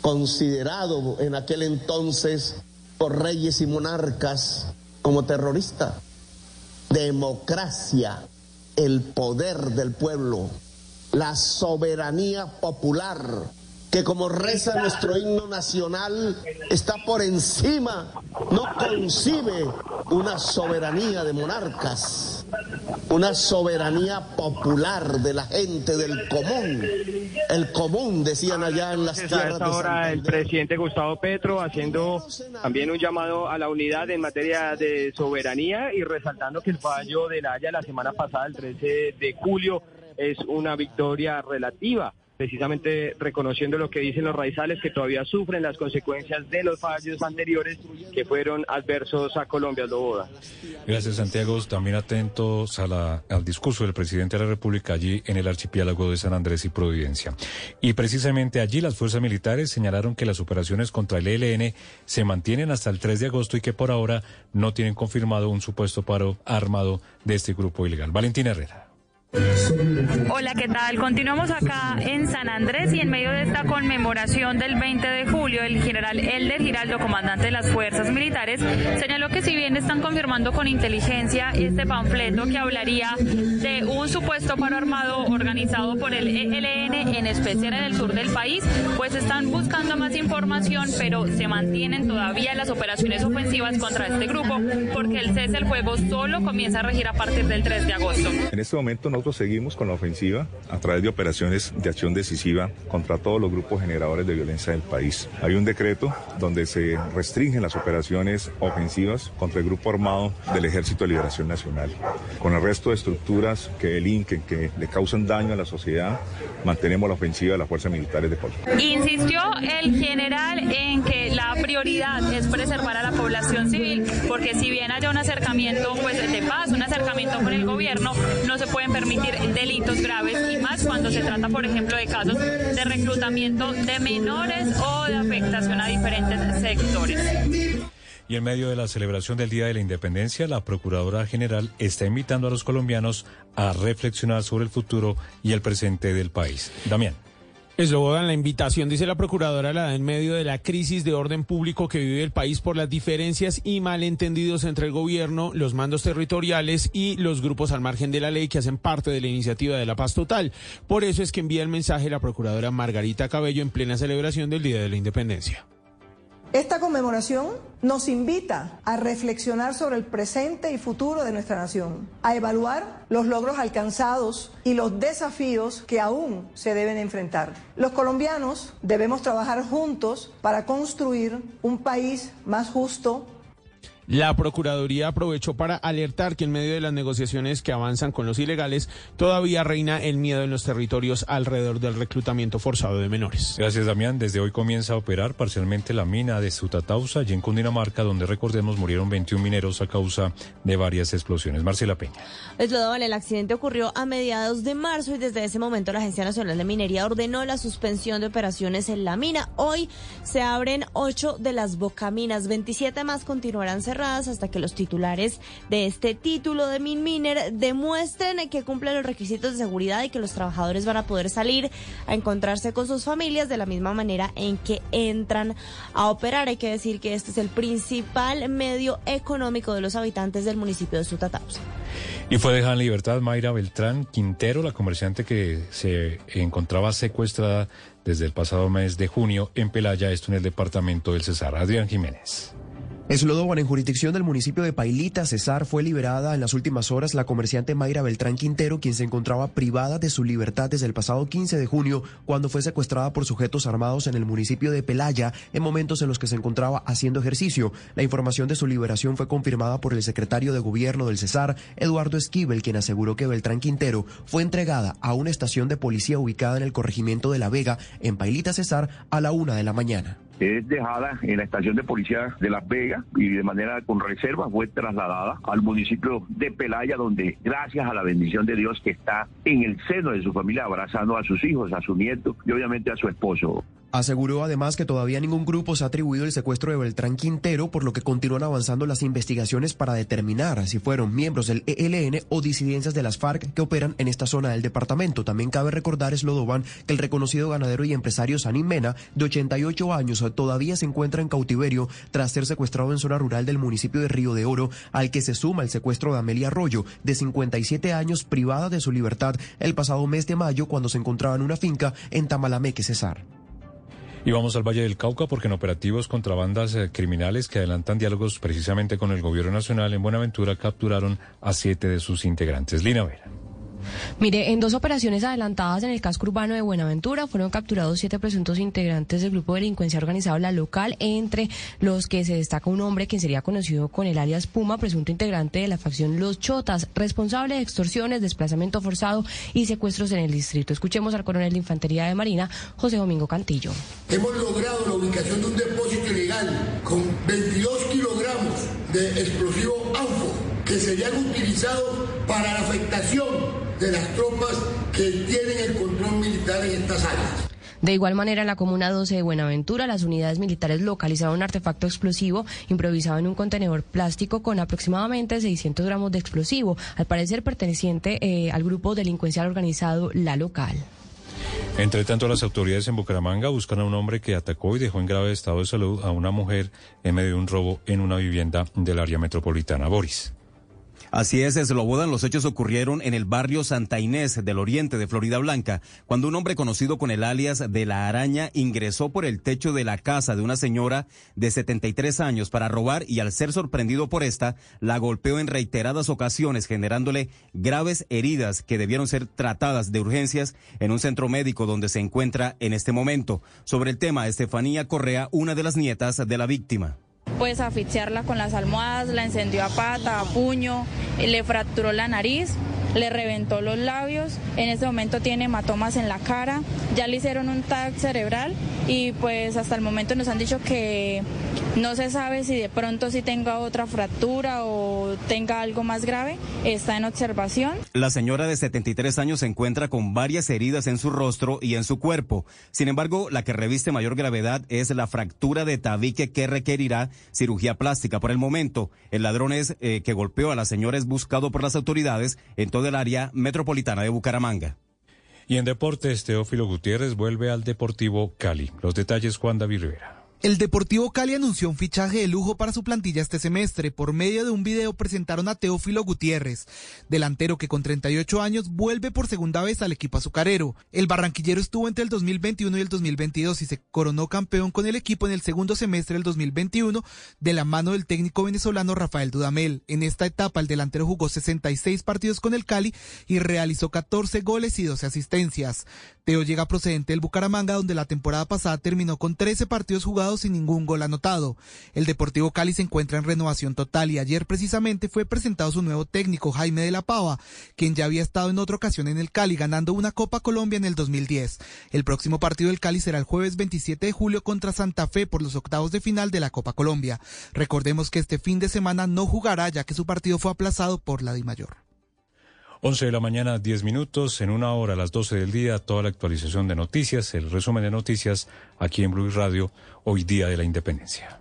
considerado en aquel entonces por reyes y monarcas, como terrorista. Democracia, el poder del pueblo, la soberanía popular que como reza nuestro himno nacional, está por encima, no concibe una soberanía de monarcas, una soberanía popular de la gente del común. El común, decían allá en las tierras de ahora el presidente Gustavo Petro haciendo también un llamado a la unidad en materia de soberanía y resaltando que el fallo de la Haya la semana pasada, el 13 de julio, es una victoria relativa precisamente reconociendo lo que dicen los raizales que todavía sufren las consecuencias de los fallos anteriores que fueron adversos a Colombia, Loboda. Gracias, Santiago. También atentos al discurso del presidente de la República allí en el archipiélago de San Andrés y Providencia. Y precisamente allí las fuerzas militares señalaron que las operaciones contra el ELN se mantienen hasta el 3 de agosto y que por ahora no tienen confirmado un supuesto paro armado de este grupo ilegal. Valentina Herrera. Hola, ¿qué tal? Continuamos acá en San Andrés y en medio de esta conmemoración del 20 de julio, el general Elder Giraldo, comandante de las fuerzas militares, señaló que si bien están confirmando con inteligencia este panfleto que hablaría de un supuesto paro armado organizado por el ELN, en especial en el sur del país, pues están buscando más información, pero se mantienen todavía las operaciones ofensivas contra este grupo, porque el cese del fuego solo comienza a regir a partir del 3 de agosto. En este momento no seguimos con la ofensiva a través de operaciones de acción decisiva contra todos los grupos generadores de violencia del país. Hay un decreto donde se restringen las operaciones ofensivas contra el grupo armado del Ejército de Liberación Nacional. Con el resto de estructuras que delinquen, que le causan daño a la sociedad, mantenemos la ofensiva de las fuerzas militares de Colombia. Insistió el general en que la prioridad es preservar a la población civil, porque si bien haya un acercamiento pues, de paz, un acercamiento con el gobierno, no se pueden permitir delitos graves y más cuando se trata, por ejemplo, de casos de reclutamiento de menores o de afectación a diferentes sectores. Y en medio de la celebración del Día de la Independencia, la Procuradora General está invitando a los colombianos a reflexionar sobre el futuro y el presente del país. Damián. Eslobodan, la invitación, dice la procuradora, la da en medio de la crisis de orden público que vive el país por las diferencias y malentendidos entre el gobierno, los mandos territoriales y los grupos al margen de la ley que hacen parte de la iniciativa de la paz total. Por eso es que envía el mensaje la procuradora Margarita Cabello en plena celebración del Día de la Independencia. Esta conmemoración nos invita a reflexionar sobre el presente y futuro de nuestra nación, a evaluar los logros alcanzados y los desafíos que aún se deben enfrentar. Los colombianos debemos trabajar juntos para construir un país más justo, la Procuraduría aprovechó para alertar que en medio de las negociaciones que avanzan con los ilegales, todavía reina el miedo en los territorios alrededor del reclutamiento forzado de menores. Gracias, Damián. Desde hoy comienza a operar parcialmente la mina de Sutatausa, allí en Cundinamarca, donde recordemos murieron 21 mineros a causa de varias explosiones. Marcela Peña. el accidente ocurrió a mediados de marzo y desde ese momento la Agencia Nacional de Minería ordenó la suspensión de operaciones en la mina. Hoy se abren ocho de las bocaminas, 27 más continuarán cerradas hasta que los titulares de este título de Min Miner demuestren que cumplen los requisitos de seguridad y que los trabajadores van a poder salir a encontrarse con sus familias de la misma manera en que entran a operar. Hay que decir que este es el principal medio económico de los habitantes del municipio de Sutatausa. Y fue dejada en libertad Mayra Beltrán Quintero, la comerciante que se encontraba secuestrada desde el pasado mes de junio en Pelaya, esto en el departamento del Cesar. Adrián Jiménez. Eslodoban, en jurisdicción del municipio de Pailita, Cesar, fue liberada en las últimas horas la comerciante Mayra Beltrán Quintero, quien se encontraba privada de su libertad desde el pasado 15 de junio, cuando fue secuestrada por sujetos armados en el municipio de Pelaya, en momentos en los que se encontraba haciendo ejercicio. La información de su liberación fue confirmada por el secretario de gobierno del Cesar, Eduardo Esquivel, quien aseguró que Beltrán Quintero fue entregada a una estación de policía ubicada en el corregimiento de La Vega, en Pailita, Cesar, a la una de la mañana es dejada en la estación de policía de Las Vegas y de manera con reserva fue trasladada al municipio de Pelaya, donde gracias a la bendición de Dios que está en el seno de su familia, abrazando a sus hijos, a su nieto y obviamente a su esposo. Aseguró además que todavía ningún grupo se ha atribuido el secuestro de Beltrán Quintero, por lo que continúan avanzando las investigaciones para determinar si fueron miembros del ELN o disidencias de las FARC que operan en esta zona del departamento. También cabe recordar, Slodovan, que el reconocido ganadero y empresario Sanim Mena, de 88 años, todavía se encuentra en cautiverio tras ser secuestrado en zona rural del municipio de Río de Oro, al que se suma el secuestro de Amelia Arroyo, de 57 años, privada de su libertad el pasado mes de mayo cuando se encontraba en una finca en Tamalameque, Cesar. Y vamos al Valle del Cauca porque en operativos contra bandas eh, criminales que adelantan diálogos precisamente con el gobierno nacional en Buenaventura capturaron a siete de sus integrantes. Lina Vera. Mire, en dos operaciones adelantadas en el casco urbano de Buenaventura fueron capturados siete presuntos integrantes del grupo de delincuencia organizado La Local, entre los que se destaca un hombre quien sería conocido con el alias Puma, presunto integrante de la facción Los Chotas, responsable de extorsiones, desplazamiento forzado y secuestros en el distrito. Escuchemos al coronel de Infantería de Marina, José Domingo Cantillo. Hemos logrado la ubicación de un depósito ilegal con 22 kilogramos de explosivo ANFO que serían utilizados para la afectación de las tropas que tienen el control militar en estas áreas. De igual manera, en la Comuna 12 de Buenaventura, las unidades militares localizaron un artefacto explosivo improvisado en un contenedor plástico con aproximadamente 600 gramos de explosivo, al parecer perteneciente eh, al grupo delincuencial organizado La Local. Entre tanto, las autoridades en Bucaramanga buscan a un hombre que atacó y dejó en grave estado de salud a una mujer en medio de un robo en una vivienda del área metropolitana. Boris. Así es, Slobodan, los hechos ocurrieron en el barrio Santa Inés del oriente de Florida Blanca, cuando un hombre conocido con el alias de la araña ingresó por el techo de la casa de una señora de 73 años para robar y al ser sorprendido por esta, la golpeó en reiteradas ocasiones, generándole graves heridas que debieron ser tratadas de urgencias en un centro médico donde se encuentra en este momento. Sobre el tema, Estefanía Correa, una de las nietas de la víctima pues asfixiarla con las almohadas, la encendió a pata, a puño, le fracturó la nariz, le reventó los labios, en este momento tiene hematomas en la cara, ya le hicieron un tag cerebral y pues hasta el momento nos han dicho que no se sabe si de pronto si tenga otra fractura o tenga algo más grave, está en observación. La señora de 73 años se encuentra con varias heridas en su rostro y en su cuerpo. Sin embargo, la que reviste mayor gravedad es la fractura de tabique que requerirá cirugía plástica. Por el momento, el ladrón es, eh, que golpeó a la señora es buscado por las autoridades en todo el área metropolitana de Bucaramanga. Y en deportes, Teófilo Gutiérrez vuelve al Deportivo Cali. Los detalles, Juan David Rivera. El Deportivo Cali anunció un fichaje de lujo para su plantilla este semestre. Por medio de un video presentaron a Teófilo Gutiérrez, delantero que con 38 años vuelve por segunda vez al equipo azucarero. El barranquillero estuvo entre el 2021 y el 2022 y se coronó campeón con el equipo en el segundo semestre del 2021 de la mano del técnico venezolano Rafael Dudamel. En esta etapa el delantero jugó 66 partidos con el Cali y realizó 14 goles y 12 asistencias. Teo llega procedente del Bucaramanga donde la temporada pasada terminó con 13 partidos jugados sin ningún gol anotado. El Deportivo Cali se encuentra en renovación total y ayer precisamente fue presentado su nuevo técnico, Jaime de la Pava, quien ya había estado en otra ocasión en el Cali ganando una Copa Colombia en el 2010. El próximo partido del Cali será el jueves 27 de julio contra Santa Fe por los octavos de final de la Copa Colombia. Recordemos que este fin de semana no jugará ya que su partido fue aplazado por la Dimayor. 11 de la mañana, 10 minutos. En una hora, a las 12 del día, toda la actualización de noticias, el resumen de noticias aquí en Blue Radio, hoy día de la independencia.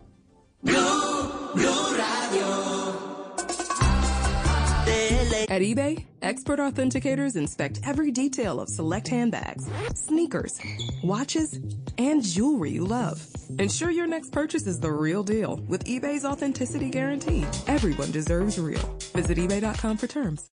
At eBay, expert authenticators inspect every detail of select handbags, sneakers, watches, and jewelry you love. Ensure your next purchase is the real deal with eBay's authenticity guarantee. Everyone deserves real. Visit eBay.com for terms.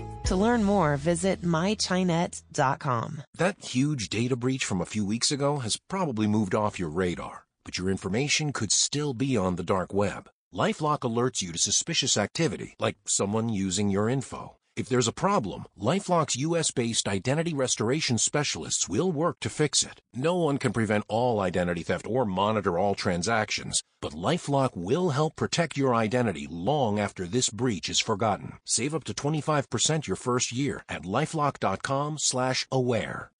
To learn more, visit mychinet.com. That huge data breach from a few weeks ago has probably moved off your radar, but your information could still be on the dark web. LifeLock alerts you to suspicious activity, like someone using your info. If there's a problem, LifeLock's US-based identity restoration specialists will work to fix it. No one can prevent all identity theft or monitor all transactions, but LifeLock will help protect your identity long after this breach is forgotten. Save up to 25% your first year at lifelock.com/aware.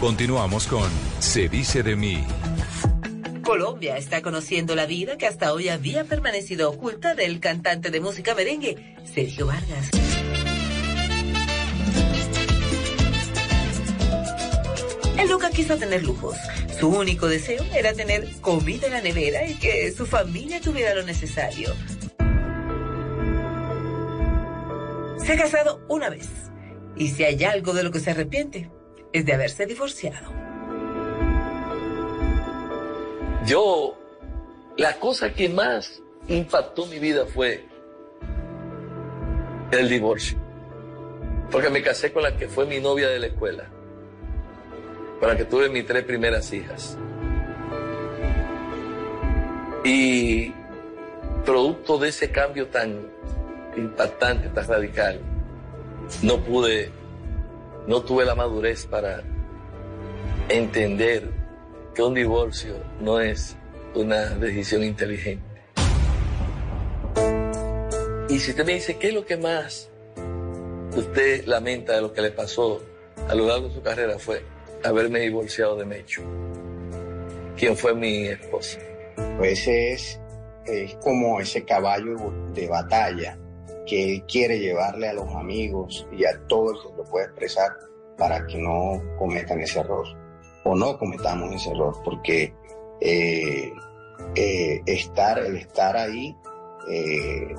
Continuamos con Se dice de mí. Colombia está conociendo la vida que hasta hoy había permanecido oculta del cantante de música merengue, Sergio Vargas. Él nunca quiso tener lujos. Su único deseo era tener comida en la nevera y que su familia tuviera lo necesario. Se ha casado una vez. Y si hay algo de lo que se arrepiente, es de haberse divorciado. Yo, la cosa que más impactó mi vida fue el divorcio. Porque me casé con la que fue mi novia de la escuela. Con la que tuve mis tres primeras hijas. Y producto de ese cambio tan impactante, tan radical, no pude, no tuve la madurez para entender que un divorcio no es una decisión inteligente. Y si usted me dice, ¿qué es lo que más usted lamenta de lo que le pasó a lo largo de su carrera? Fue haberme divorciado de Mecho, quien fue mi esposa. Pues es, como ese caballo de batalla que él quiere llevarle a los amigos y a todos que lo puede expresar para que no cometan ese error o no cometamos ese error, porque eh, eh, estar, el estar ahí, eh,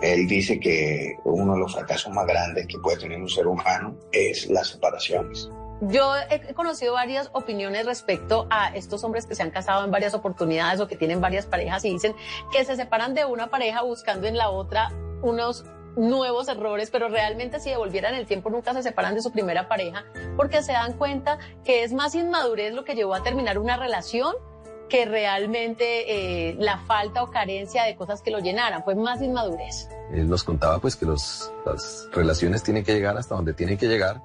él dice que uno de los fracasos más grandes que puede tener un ser humano es las separaciones. Yo he conocido varias opiniones respecto a estos hombres que se han casado en varias oportunidades o que tienen varias parejas y dicen que se separan de una pareja buscando en la otra unos nuevos errores, pero realmente si devolvieran el tiempo nunca se separan de su primera pareja porque se dan cuenta que es más inmadurez lo que llevó a terminar una relación que realmente eh, la falta o carencia de cosas que lo llenaran, fue más inmadurez. Él nos contaba pues que las relaciones tienen que llegar hasta donde tienen que llegar,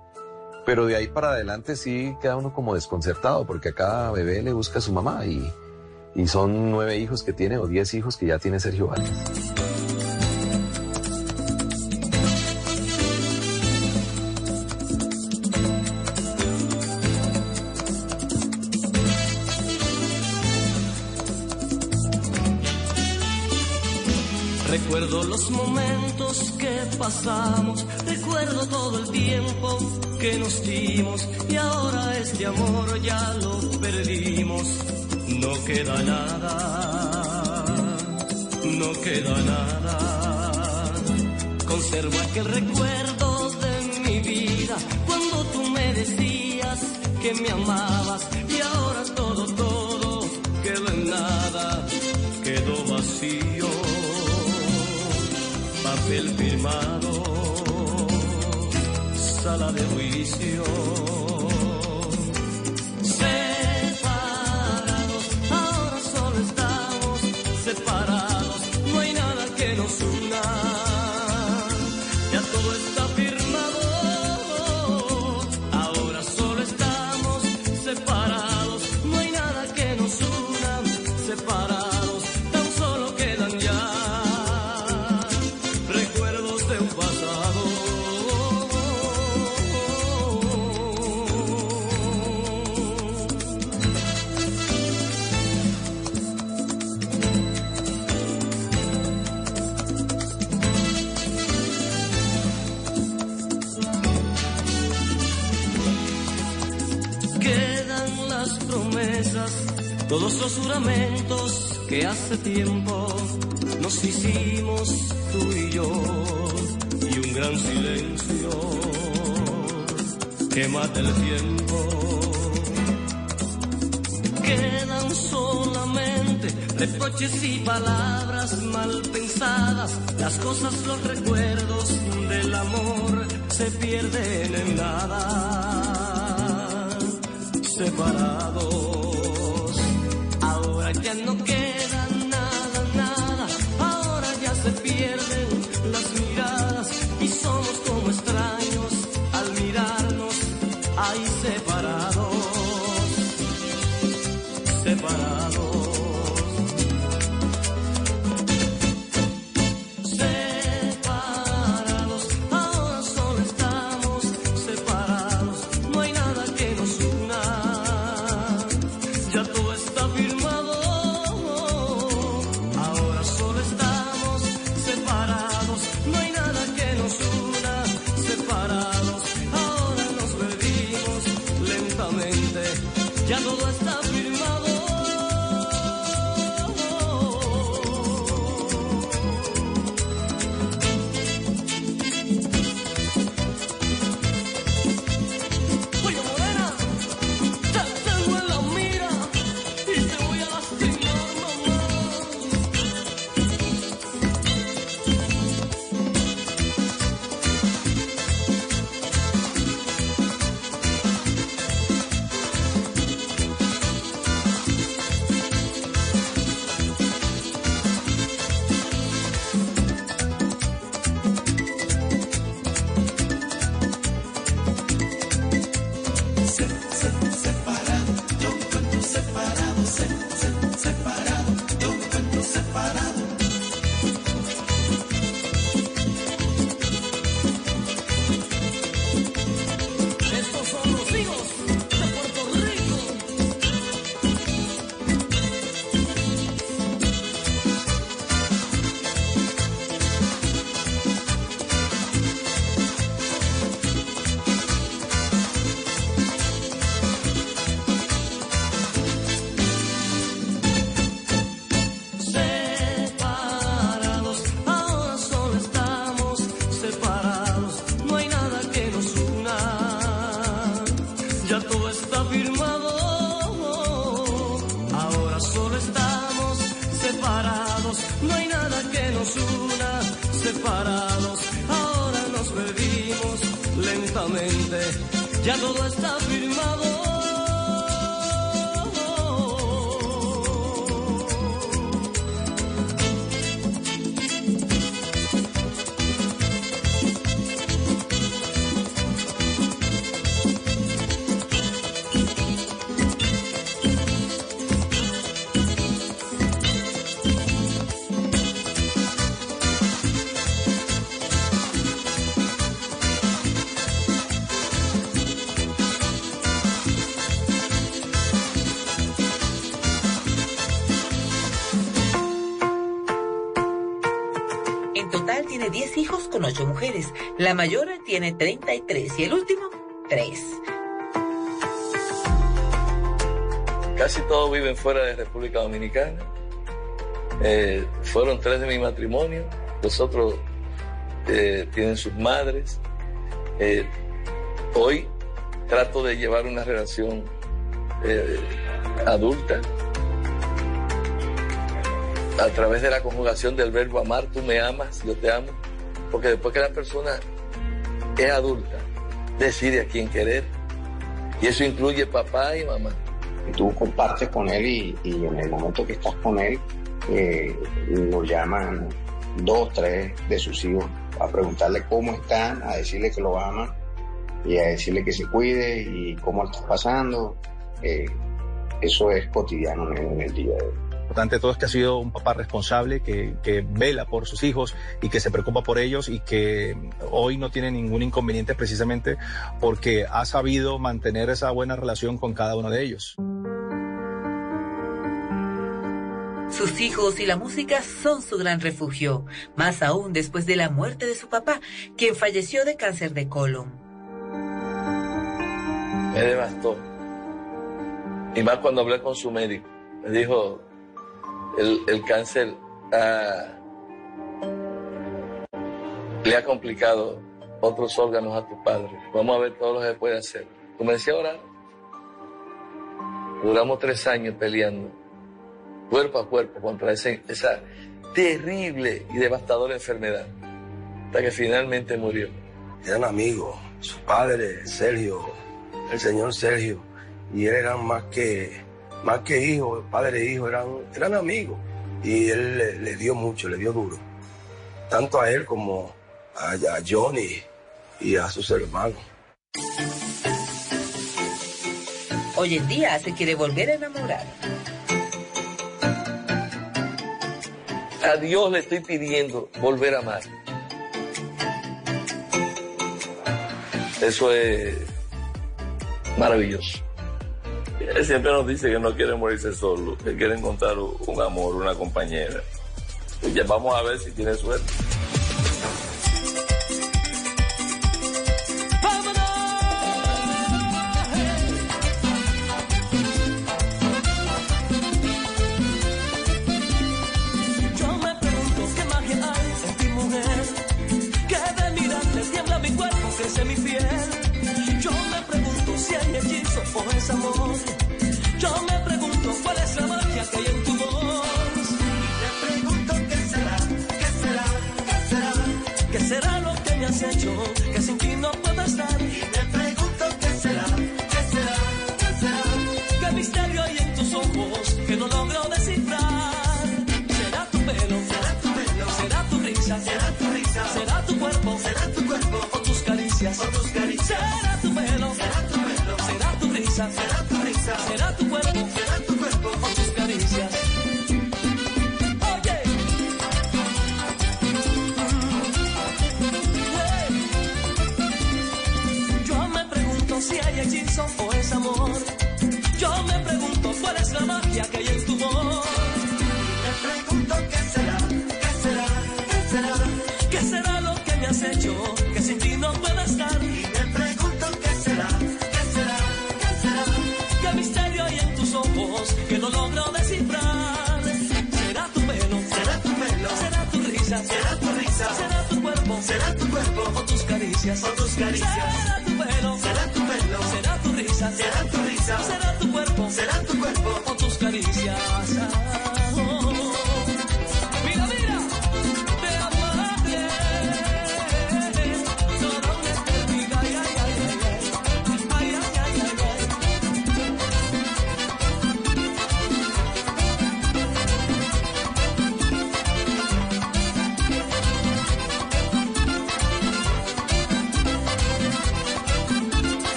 pero de ahí para adelante sí queda uno como desconcertado, porque a cada bebé le busca a su mamá y, y son nueve hijos que tiene o diez hijos que ya tiene Sergio Vargas. Recuerdo los momentos pasamos, recuerdo todo el tiempo que nos dimos y ahora este amor ya lo perdimos. No queda nada, no queda nada. Conservo aquel recuerdo de mi vida cuando tú me decías que me amabas y ahora todo, todo quedó en nada, quedó vacío, papel firmado, sala de juicio. Todos los juramentos que hace tiempo nos hicimos tú y yo, y un gran silencio que mata el tiempo. Quedan solamente reproches y palabras mal pensadas, las cosas, los recuerdos del amor se pierden en nada separados. La mayor tiene 33 y el último 3. Casi todos viven fuera de República Dominicana. Eh, fueron tres de mi matrimonio, los otros eh, tienen sus madres. Eh, hoy trato de llevar una relación adulta a través de la conjugación del verbo amar, tú me amas, yo te amo, porque después que la persona es adulta, decide a quién querer, y eso incluye papá y mamá. Tú compartes con él y, en el momento que estás con él, eh, lo llaman dos, tres de sus hijos a preguntarle cómo están, a decirle que lo aman y a decirle que se cuide y cómo está pasando. Eh, eso es cotidiano en el día de hoy importante de todo es que ha sido un papá responsable, que, que, vela por sus hijos y que se preocupa por ellos y que hoy no tiene ningún inconveniente precisamente porque ha sabido mantener esa buena relación con cada uno de ellos. Sus hijos y la música son su gran refugio, más aún después de la muerte de su papá, quien falleció de cáncer de colon. Me devastó. Y más cuando hablé con su médico. Me dijo, el, el cáncer le ha complicado otros órganos a tu padre. Vamos a ver todo lo que puede hacer. Comencé a orar. Duramos tres años peleando, cuerpo a cuerpo, contra ese, esa terrible y devastadora enfermedad, hasta que finalmente murió. Eran amigos, su padre, Sergio, el señor Sergio, y él eran más que más que hijos, padre e hijo, eran, eran amigos. Y él le, le, dio mucho, le dio duro. Tanto a él como a, a Johnny y a sus hermanos. Hoy en día se quiere volver a enamorar. A Dios le estoy pidiendo volver a amar. Eso es maravilloso. Él siempre nos dice que no quiere morirse solo, que quiere encontrar un amor, una compañera. Ya vamos a ver si tiene suerte.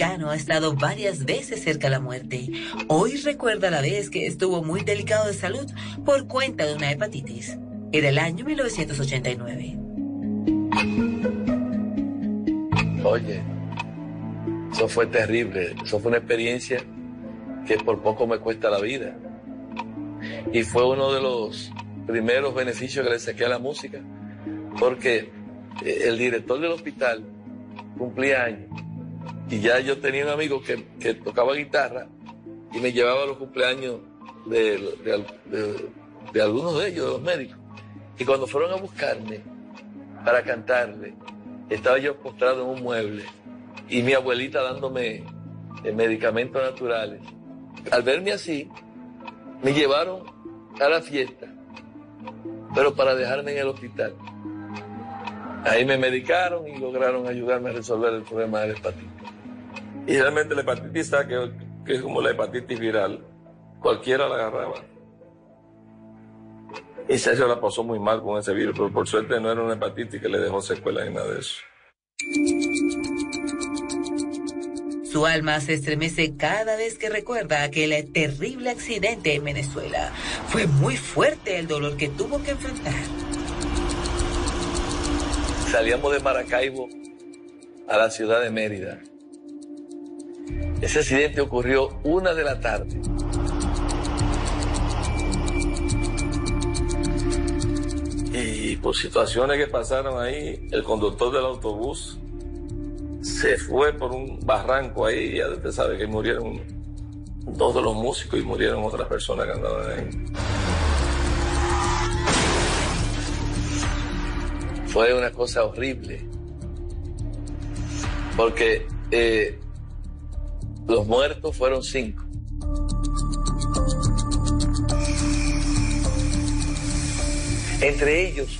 Ha estado varias veces cerca de la muerte. Hoy recuerda la vez que estuvo muy delicado de salud por cuenta de una hepatitis. Era el año 1989. Oye, eso fue terrible. Eso fue una experiencia que por poco me cuesta la vida. Y fue uno de los primeros beneficios que le saqué a la música. Porque el director del hospital cumplía años. Y ya yo tenía un amigo que, tocaba guitarra y me llevaba a los cumpleaños de, de al- de- de algunos de ellos, de los médicos. Y cuando fueron a buscarme para cantarle, estaba yo postrado en un mueble y mi abuelita dándome eh, medicamentos naturales. Al verme así, me llevaron a la fiesta, pero para dejarme en el hospital. Ahí me medicaron y lograron ayudarme a resolver el problema de la. Y realmente la hepatitis A, que, que es como la hepatitis viral, cualquiera la agarraba. Y Sergio la pasó muy mal con ese virus, pero por suerte no era una hepatitis que le dejó secuelas ni nada de eso. Su alma se estremece cada vez que recuerda aquel terrible accidente en Venezuela. Fue muy fuerte el dolor que tuvo que enfrentar. Salíamos de Maracaibo a la ciudad de Mérida. Ese accidente ocurrió una de la tarde. Y por situaciones que pasaron ahí, el conductor del autobús se fue por un barranco ahí, ya usted sabe que murieron dos de los músicos y murieron otras personas que andaban ahí. Fue una cosa horrible. Porque eh, los muertos fueron cinco. Entre ellos,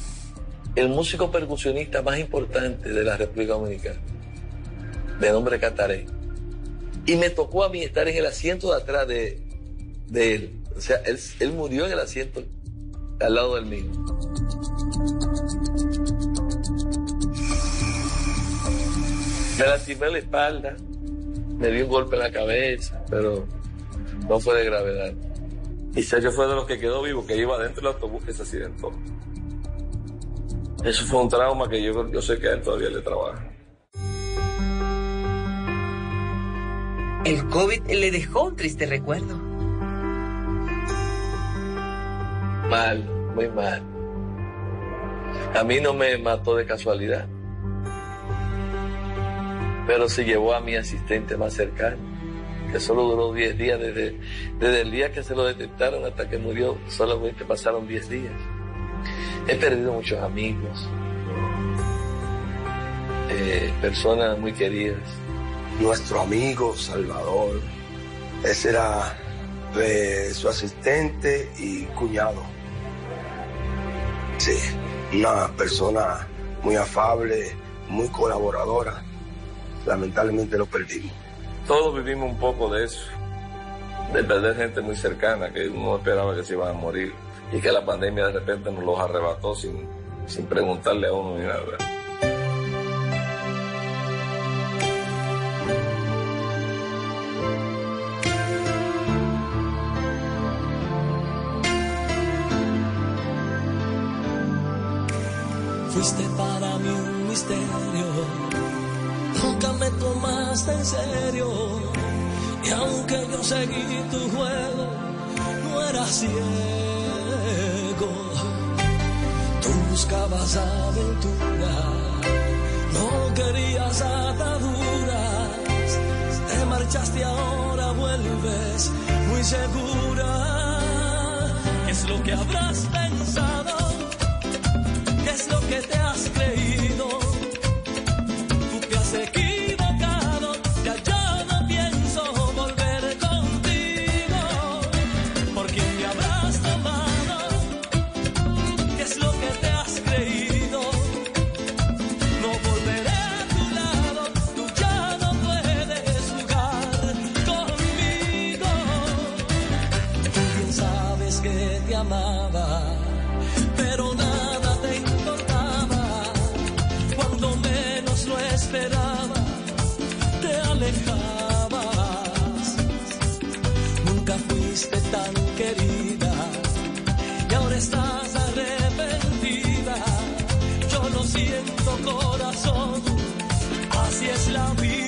el músico percusionista más importante de la República Dominicana, de nombre Cataré. Y me tocó a mí estar en el asiento de atrás de, de él. O sea, él, él murió en el asiento al lado del mío. Me lastimé la espalda, me dio un golpe en la cabeza, pero no fue de gravedad. Y Sergio fue de los que quedó vivo, que iba dentro del autobús que se accidentó. Eso fue un trauma que yo, yo sé que a él todavía le trabaja. El COVID le dejó un triste recuerdo. Mal, muy mal. A mí no me mató de casualidad, pero se llevó a mi asistente más cercano, que solo duró 10 días desde, desde el día que se lo detectaron hasta que murió, solamente pasaron 10 días. He perdido muchos amigos, eh, personas muy queridas. Nuestro amigo Salvador, ese era su asistente y cuñado. Sí, una persona muy afable, muy colaboradora lamentablemente lo perdimos. Todos vivimos un poco de eso, de perder gente muy cercana que uno esperaba que se iban a morir y que la pandemia de repente nos los arrebató sin, sin preguntarle a uno ni nada. Fuiste me tomaste en serio. Y aunque yo seguí tu juego, no era ciego. Tú buscabas aventura, no querías ataduras. Te marchaste ahora, vuelves muy segura. ¿Qué es lo que habrás pensado? ¿Qué es lo que te has creído? Tan querida y ahora estás arrepentida. Yo lo siento, corazón, así es la vida.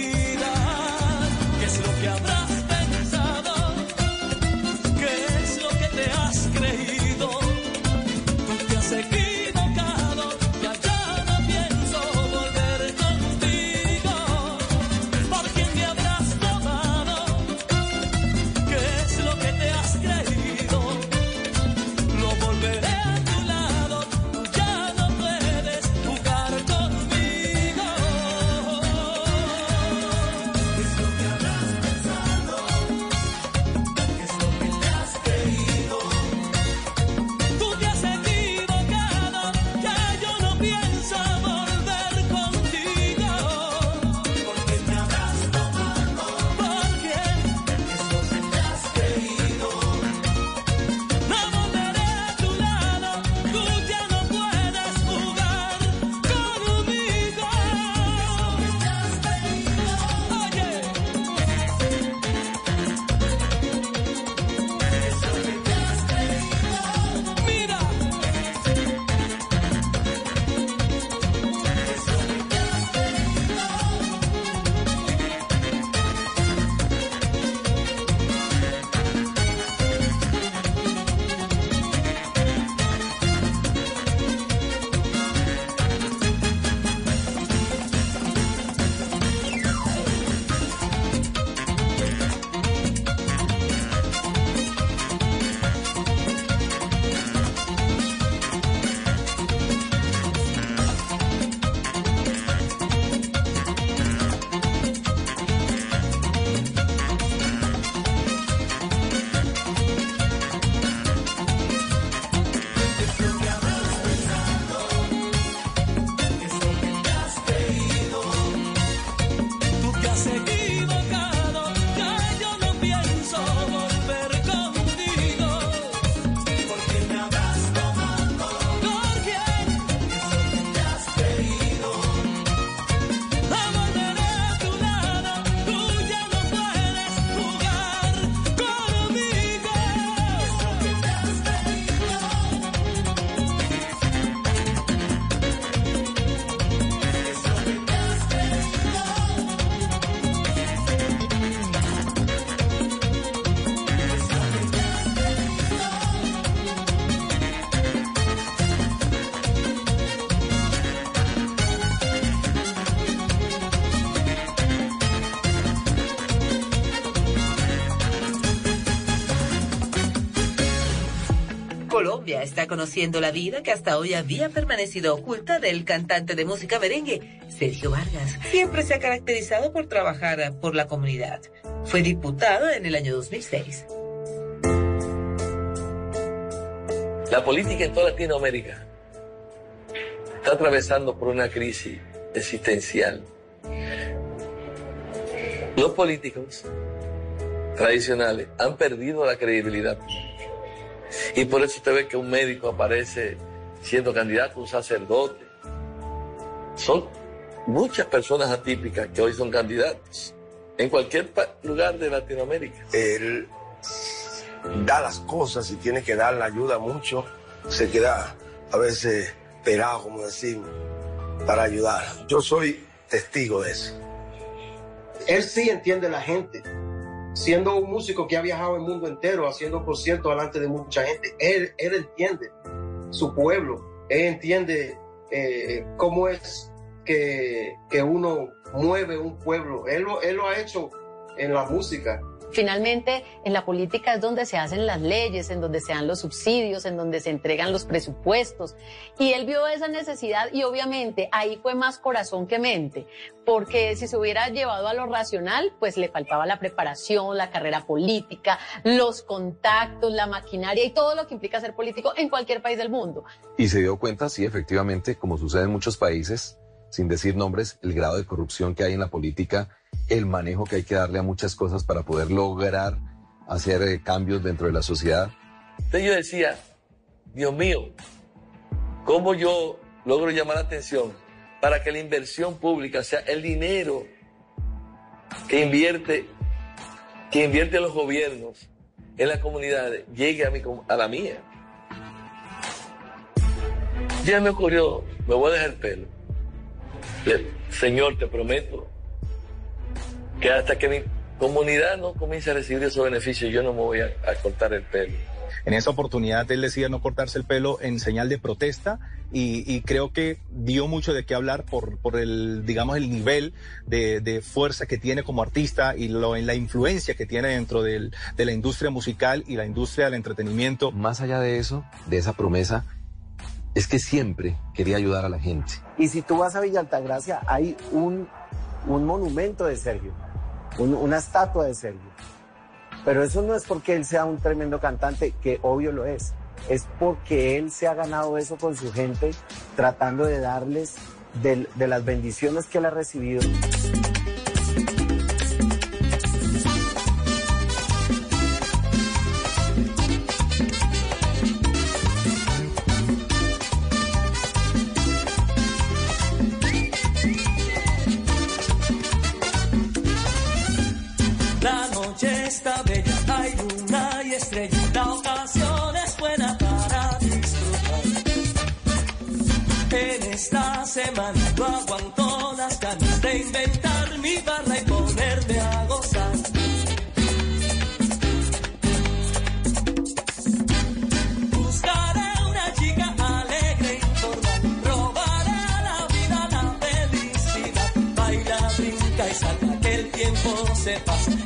Colombia está conociendo la vida que hasta hoy había permanecido oculta del cantante de música merengue, Sergio Vargas. Siempre se ha caracterizado por trabajar por la comunidad. Fue diputado en el año 2006. La política en toda Latinoamérica está atravesando por una crisis existencial. Los políticos tradicionales han perdido la credibilidad. Y por eso usted ve que un médico aparece siendo candidato, un sacerdote. Son muchas personas atípicas que hoy son candidatos en cualquier lugar de Latinoamérica. Él da las cosas y tiene que dar la ayuda mucho. Se queda a veces desesperado, como decimos, para ayudar. Yo soy testigo de eso. Él sí entiende la gente. Siendo un músico que ha viajado el mundo entero, haciendo conciertos delante de mucha gente, él, él entiende su pueblo, él entiende eh, cómo es que, que uno mueve un pueblo. Él lo, él lo ha hecho en la música. Finalmente, en la política es donde se hacen las leyes, en donde se dan los subsidios, en donde se entregan los presupuestos. Y él vio esa necesidad y obviamente ahí fue más corazón que mente, porque si se hubiera llevado a lo racional, pues le faltaba la preparación, la carrera política, los contactos, la maquinaria y todo lo que implica ser político en cualquier país del mundo. Y se dio cuenta, sí, efectivamente, como sucede en muchos países, sin decir nombres, el grado de corrupción que hay en la política, el manejo que hay que darle a muchas cosas para poder lograr hacer eh, cambios dentro de la sociedad. Entonces yo decía, Dios mío, ¿cómo yo logro llamar la atención para que la inversión pública, o sea, el dinero que invierte, que invierte los gobiernos en las comunidades, llegue a, la mía? Ya me ocurrió, me voy a dejar el pelo. Señor, te prometo que hasta que mi comunidad no comience a recibir esos beneficios, yo no me voy a, a cortar el pelo. En esa oportunidad él decía no cortarse el pelo en señal de protesta y, y creo que dio mucho de qué hablar por, por el, digamos, el nivel de, de fuerza que tiene como artista y lo, en la influencia que tiene dentro del- de la industria musical y la industria del entretenimiento. Más allá de eso, de esa promesa, es que siempre quería ayudar a la gente. Y si tú vas a Villa Altagracia, hay un, un monumento de Sergio, un- una estatua de Sergio. Pero eso no es porque él sea un tremendo cantante, que obvio lo es. Es porque él se ha ganado eso con su gente, tratando de darles de las bendiciones que él ha recibido. No aguanto las ganas de inventar mi barra y ponerme a gozar. Buscaré una chica alegre y informal, robaré la vida la felicidad, baila, brinca y salta, que el tiempo se pasa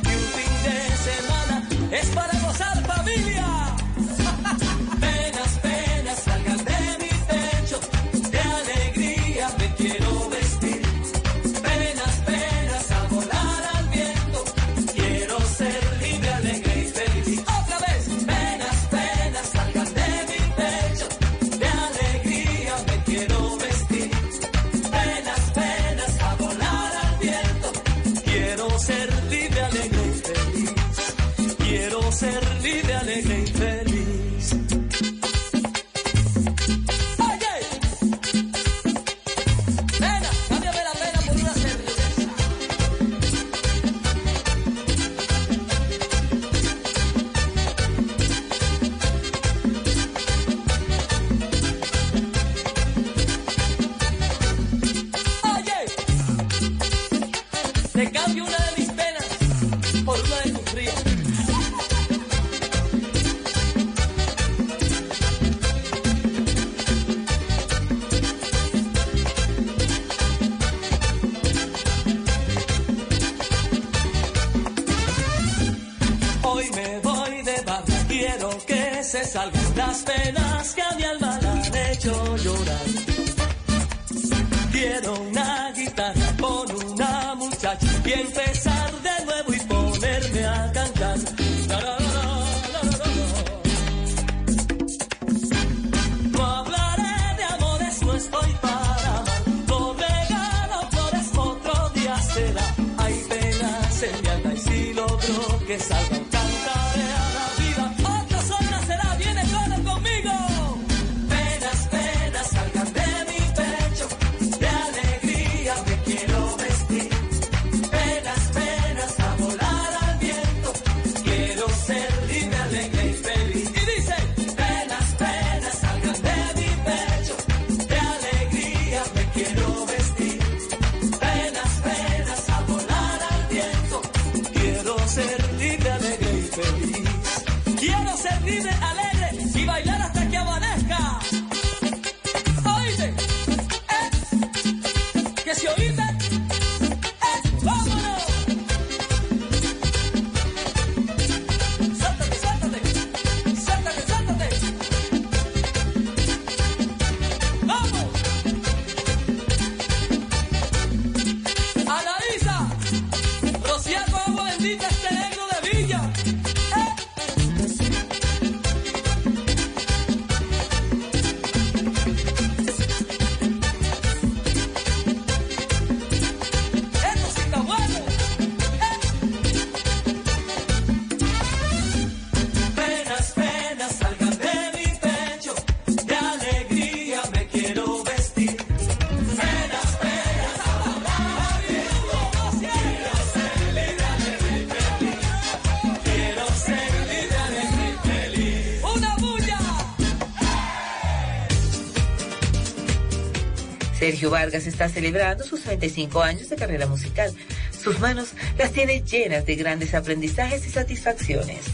Sergio Vargas está celebrando sus 35 años de carrera musical. Sus manos las tiene llenas de grandes aprendizajes y satisfacciones.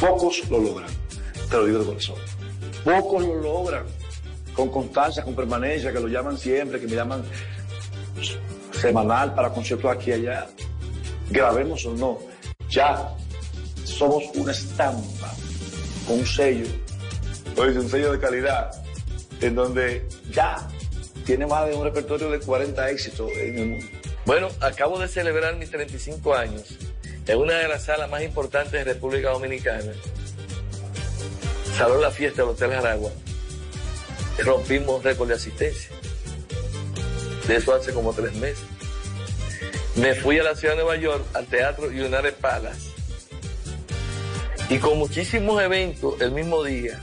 Pocos lo logran, te lo digo de corazón. Pocos lo logran con constancia, con permanencia, que lo llaman siempre, que me llaman semanal para conciertos aquí y allá. Grabemos o no, ya somos una estampa con un sello, oye, un sello de calidad, en donde ya tiene más de un repertorio de 40 éxitos en el mundo. Bueno, acabo de celebrar mis 35 años en una de las salas más importantes de República Dominicana. Salón La Fiesta del Hotel Jaragua. Rompimos récord de asistencia. De eso hace como tres meses. Me fui a la ciudad de Nueva York, al Teatro United Palace. Y con muchísimos eventos el mismo día,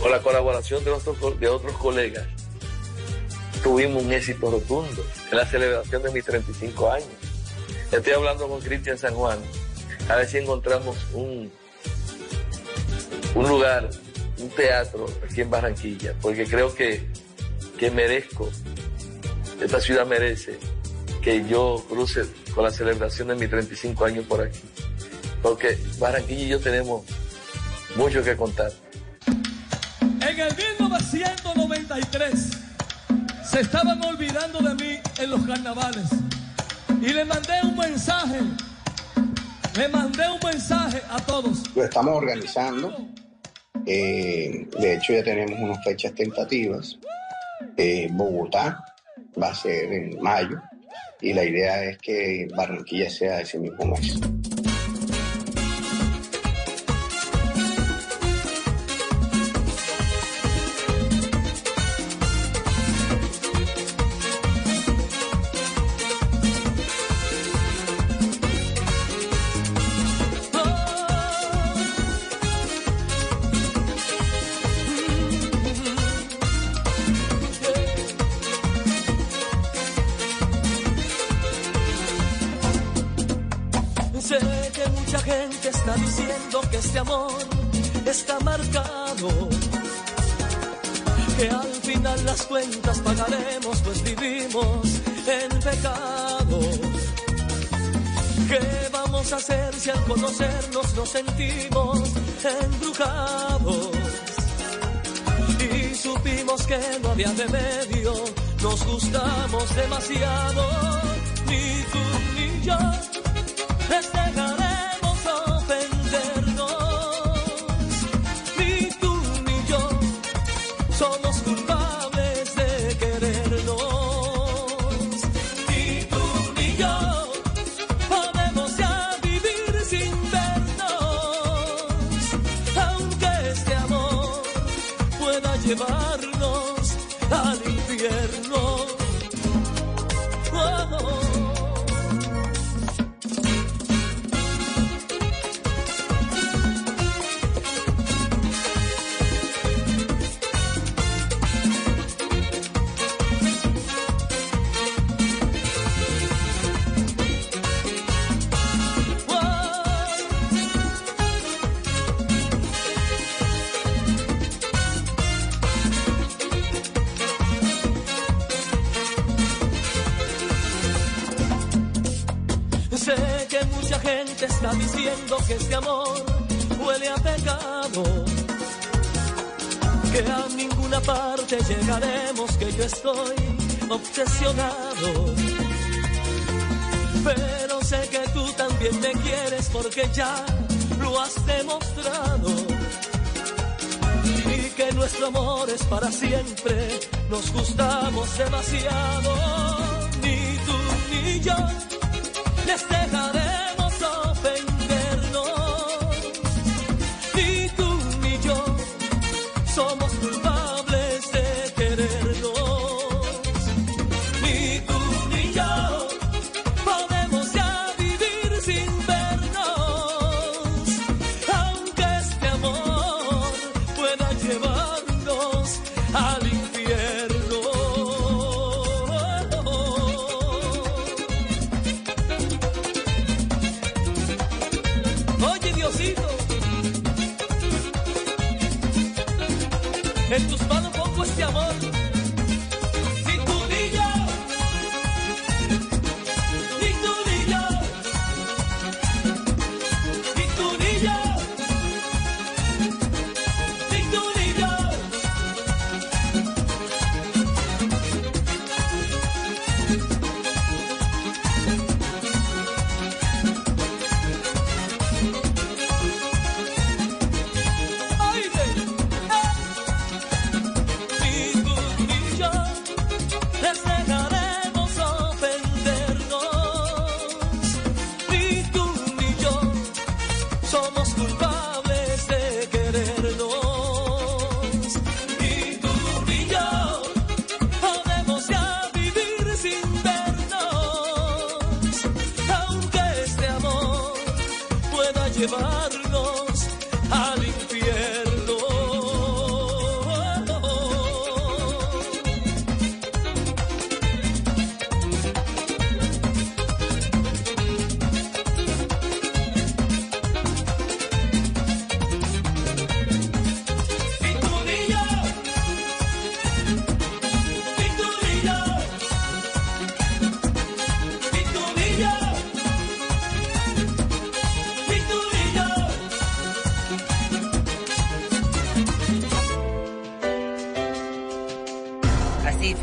con la colaboración de otros, de otros colegas, tuvimos un éxito rotundo en la celebración de mis 35 años. Estoy hablando con Cristian San Juan, a ver si encontramos un, un lugar, un teatro aquí en Barranquilla, porque creo que, que merezco, esta ciudad merece que yo cruce con la celebración de mis 35 años por aquí, porque Barranquilla y yo tenemos mucho que contar. En el 1993 se estaban olvidando de mí en los carnavales y le mandé un mensaje, le mandé un mensaje a todos. Lo estamos organizando. eh, de hecho, ya tenemos unas fechas tentativas. Eh, Bogotá va a ser en mayo y la idea es que Barranquilla sea ese mismo mes.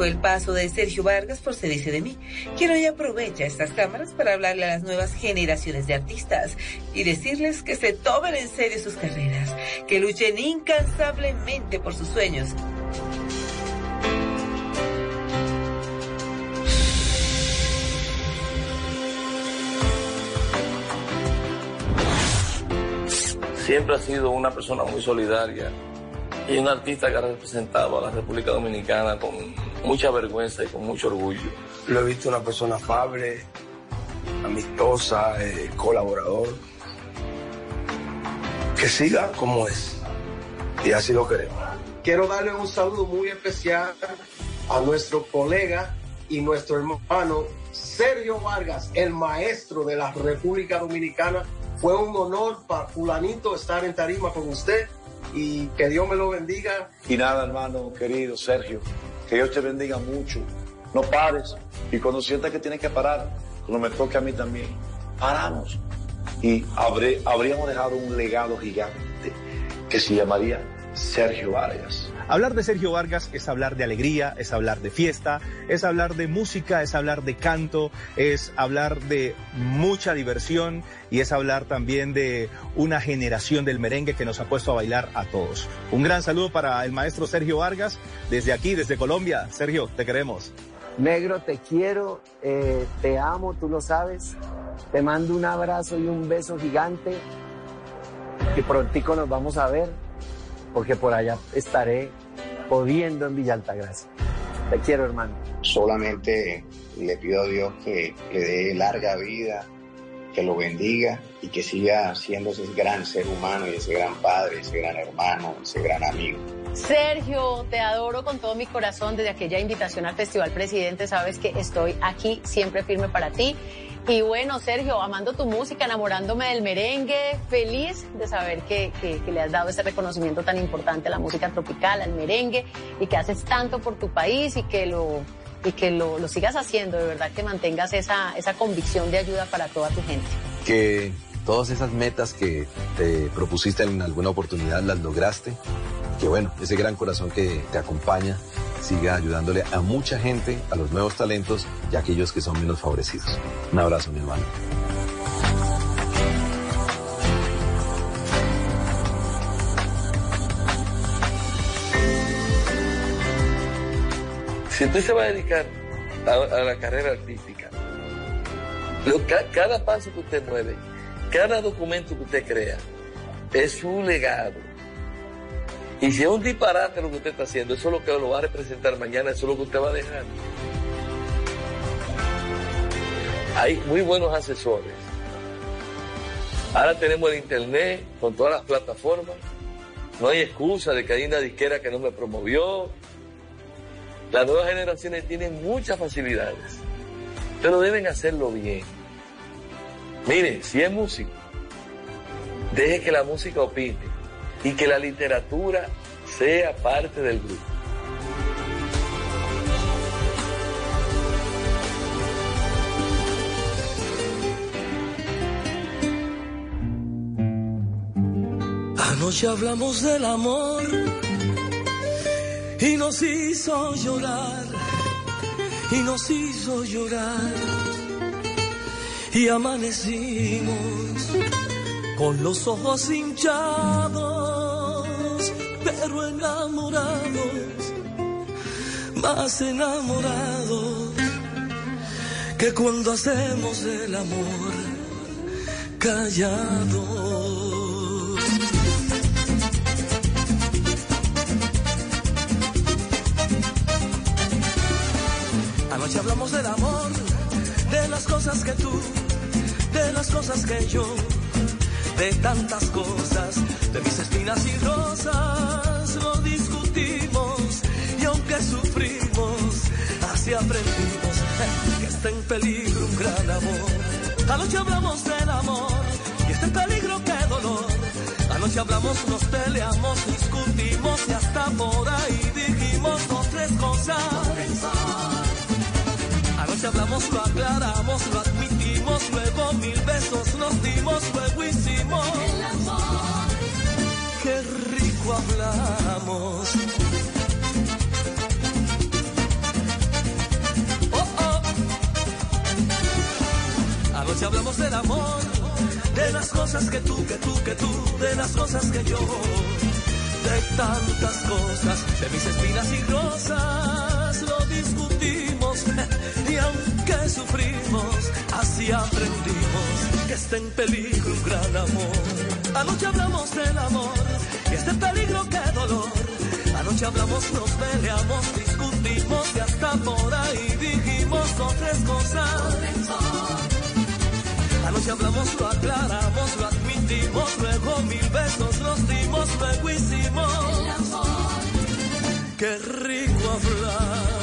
El paso de Sergio Vargas por Se dice de mí, quien hoy aprovecha estas cámaras para hablarle a las nuevas generaciones de artistas y decirles que se tomen en serio sus carreras, que luchen incansablemente por sus sueños. Siempre ha sido una persona muy solidaria y un artista que ha representado a la República Dominicana con mucha vergüenza y con mucho orgullo. Lo he visto una persona afable, amistosa, eh, colaborador. Que siga como es. Y así lo queremos. Quiero darle un saludo muy especial a nuestro colega y nuestro hermano Sergio Vargas, el maestro de la República Dominicana. Fue un honor para fulanito estar en tarima con usted y que Dios me lo bendiga. Y nada, hermano querido Sergio, que Dios te bendiga mucho. No pares. Y cuando sientas que tienes que parar, cuando me toque a mí también, paramos. Y habríamos dejado un legado gigante que se llamaría Sergio Vargas. Hablar de Sergio Vargas es hablar de alegría, es hablar de fiesta, es hablar de música, es hablar de canto, es hablar de mucha diversión y es hablar también de una generación del merengue que nos ha puesto a bailar a todos. Un gran saludo para el maestro Sergio Vargas desde aquí, desde Colombia. Sergio, te queremos. Negro, te quiero, eh, te amo, tú lo sabes. Te mando un abrazo y un beso gigante. Que prontico nos vamos a ver, porque por allá estaré jodiendo en Villa Altagracia. Te quiero, hermano. Solamente le pido a Dios que le dé larga vida, que lo bendiga y que siga siendo ese gran ser humano y ese gran padre, ese gran hermano, ese gran amigo. Sergio, te adoro con todo mi corazón desde aquella invitación al Festival Presidente. Sabes que estoy aquí siempre firme para ti. Y bueno, Sergio, amando tu música, enamorándome del merengue, feliz de saber que, que, le has dado ese reconocimiento tan importante a la música tropical, al merengue, y que haces tanto por tu país y que lo, y que lo sigas haciendo, de verdad que mantengas esa, esa convicción de ayuda para toda tu gente. Que todas esas metas que te propusiste en alguna oportunidad las lograste. Que bueno, ese gran corazón que te acompaña siga ayudándole a mucha gente, a los nuevos talentos y a aquellos que son menos favorecidos. Un abrazo, mi hermano. Si usted se va a dedicar a, la carrera artística, cada paso que usted mueve, cada documento que usted crea, es un legado. Y si es un disparate lo que usted está haciendo, eso es lo que lo va a representar mañana, eso es lo que usted va a dejar. Hay muy buenos asesores. Ahora tenemos el internet con todas las plataformas. No hay excusa de que hay una disquera que no me promovió. Las nuevas generaciones tienen muchas facilidades, pero deben hacerlo bien. Mire, si es músico, deje que la música opine y que la literatura sea parte del grupo. Anoche hablamos del amor y nos hizo llorar, y nos hizo llorar. Y amanecimos con los ojos hinchados, pero enamorados, más enamorados que cuando hacemos el amor callados. Anoche hablamos del amor, de las cosas que tú, de las cosas que yo, de tantas cosas, de mis espinas y rosas, lo discutimos y aunque sufrimos, así aprendimos eh, que está en peligro un gran amor. Anoche hablamos del amor y está en peligro qué dolor. Anoche hablamos, nos peleamos, discutimos y hasta por ahí dijimos dos tres cosas. Anoche hablamos, lo aclaramos, lo luego mil besos nos dimos, luego hicimos el amor. Qué rico hablamos. Oh, oh. Anoche hablamos del amor, de las cosas que tú, que tú, que tú, de las cosas que yo, de tantas cosas, de mis espinas y rosas, lo discutimos y aunque sufrimos, así aprendimos que está en peligro un gran amor. Anoche hablamos del amor y está en peligro qué dolor. Anoche hablamos, nos peleamos, discutimos y hasta por ahí dijimos dos tres cosas. Anoche hablamos, lo aclaramos, lo admitimos, luego mil besos nos dimos, luego hicimos. Qué rico hablar.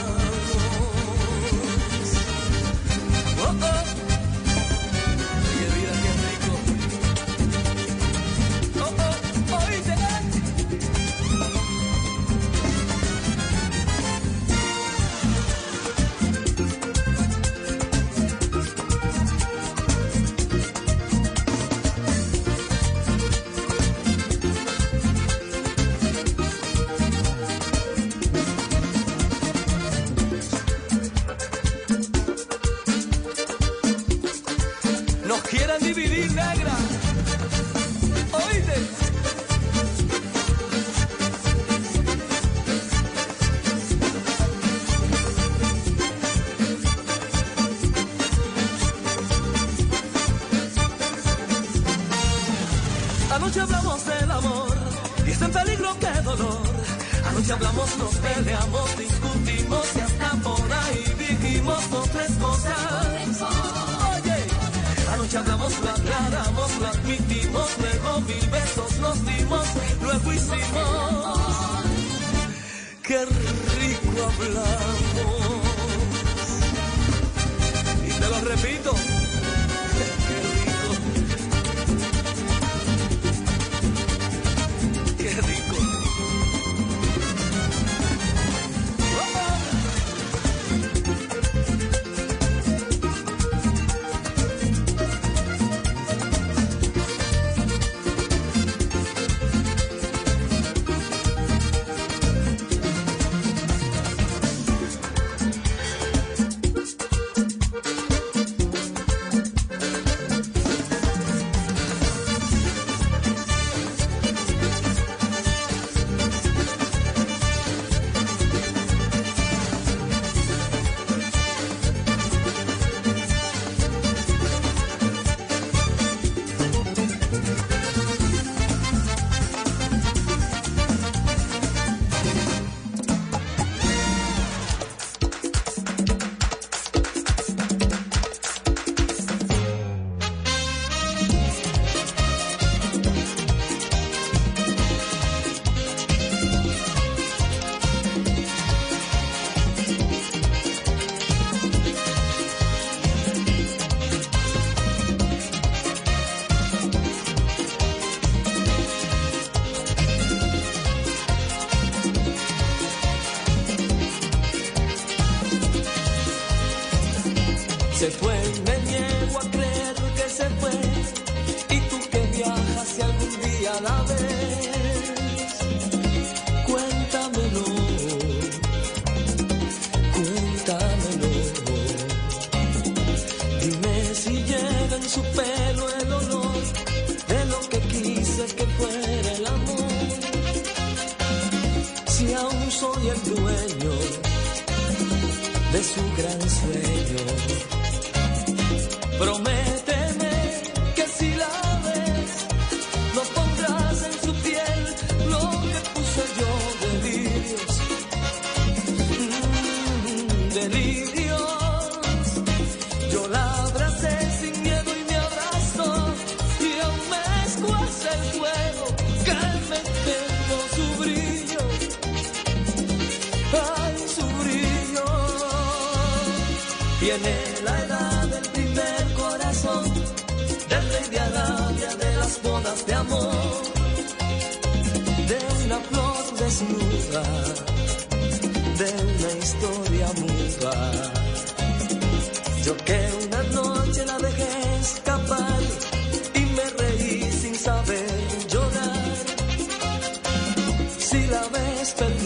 spent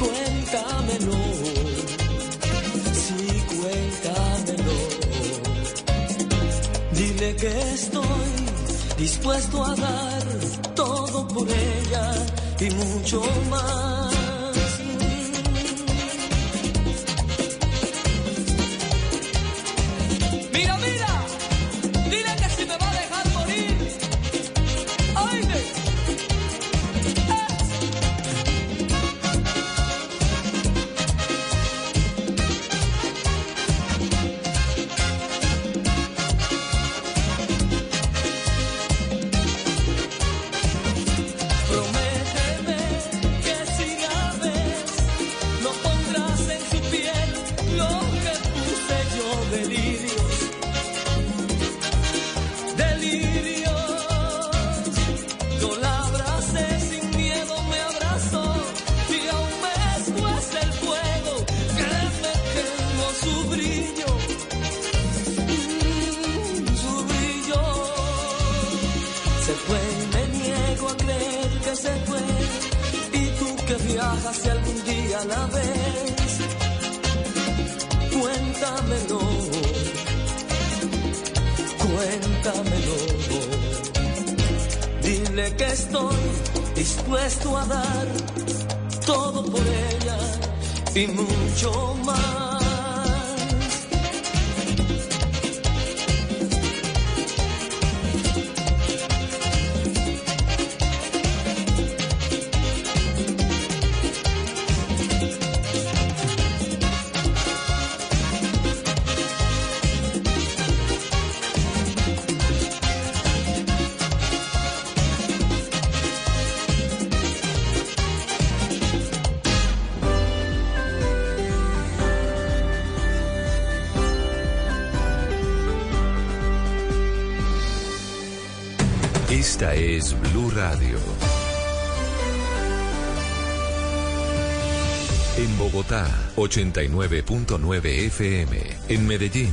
Cuéntamelo. Sí, cuéntamelo. Dile que estoy dispuesto a dar todo por ella y mucho más. 89.9 FM. En Medellín,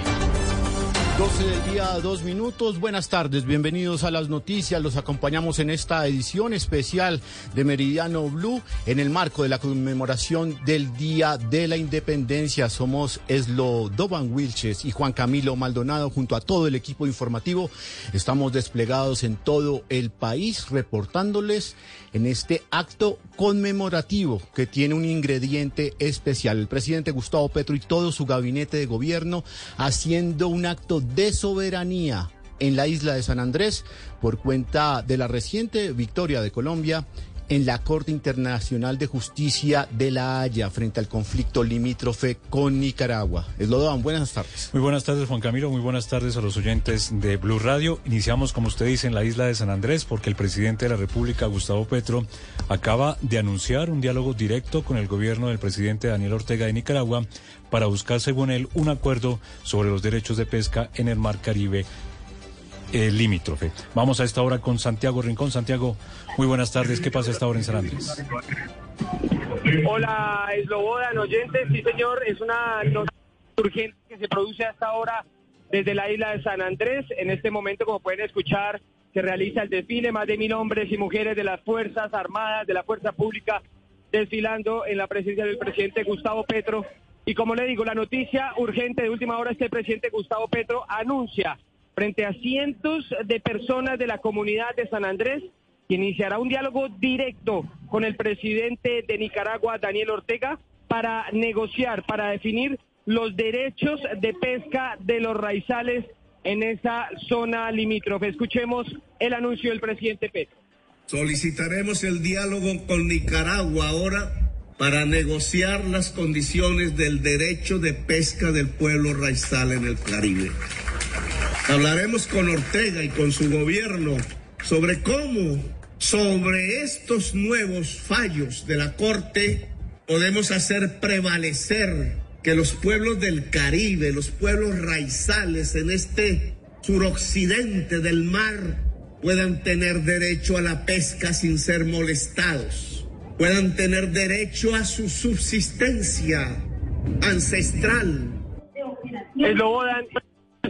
12 del día, dos minutos. Buenas tardes, bienvenidos a las noticias. Los acompañamos en esta edición especial de Meridiano Blue en el marco de la conmemoración del Día de la Independencia. Somos Eslo Doban Wilches y Juan Camilo Maldonado junto a todo el equipo informativo. Estamos desplegados en todo el país reportándoles en este acto conmemorativo que tiene un ingrediente especial. El presidente Gustavo Petro y todo su gabinete de gobierno haciendo un acto de soberanía en la isla de San Andrés por cuenta de la reciente victoria de Colombia en la Corte Internacional de Justicia de La Haya frente al conflicto limítrofe con Nicaragua. Eslodoban, buenas tardes. Muy buenas tardes, Juan Camilo. Muy buenas tardes a los oyentes de Blue Radio. Iniciamos, como usted dice, en la isla de San Andrés porque el presidente de la República, Gustavo Petro, acaba de anunciar un diálogo directo con el gobierno del presidente Daniel Ortega de Nicaragua para buscar, según él, un acuerdo sobre los derechos de pesca en el Mar Caribe eh, limítrofe. Vamos a esta hora con Santiago Rincón. Santiago, muy buenas tardes. ¿Qué pasa esta hora en San Andrés? Hola, Eslobodan, oyentes. Sí, señor, es una noticia urgente que se produce hasta ahora desde la isla de San Andrés. En este momento, como pueden escuchar, se realiza el desfile. Más de mil hombres y mujeres de las Fuerzas Armadas, de la Fuerza Pública, desfilando en la presencia del presidente Gustavo Petro. Y como le digo, la noticia urgente de última hora es que el presidente Gustavo Petro anuncia frente a cientos de personas de la comunidad de San Andrés que iniciará un diálogo directo con el presidente de Nicaragua, Daniel Ortega, para negociar, para definir los derechos de pesca de los raizales en esa zona limítrofe. Escuchemos el anuncio del presidente Petro. Solicitaremos el diálogo con Nicaragua ahora para negociar las condiciones del derecho de pesca del pueblo raizal en el Caribe. Hablaremos con Ortega y con su gobierno sobre cómo, sobre estos nuevos fallos de la Corte, podemos hacer prevalecer que los pueblos del Caribe, los pueblos raizales en este suroccidente del mar, puedan tener derecho a la pesca sin ser molestados, puedan tener derecho a su subsistencia ancestral.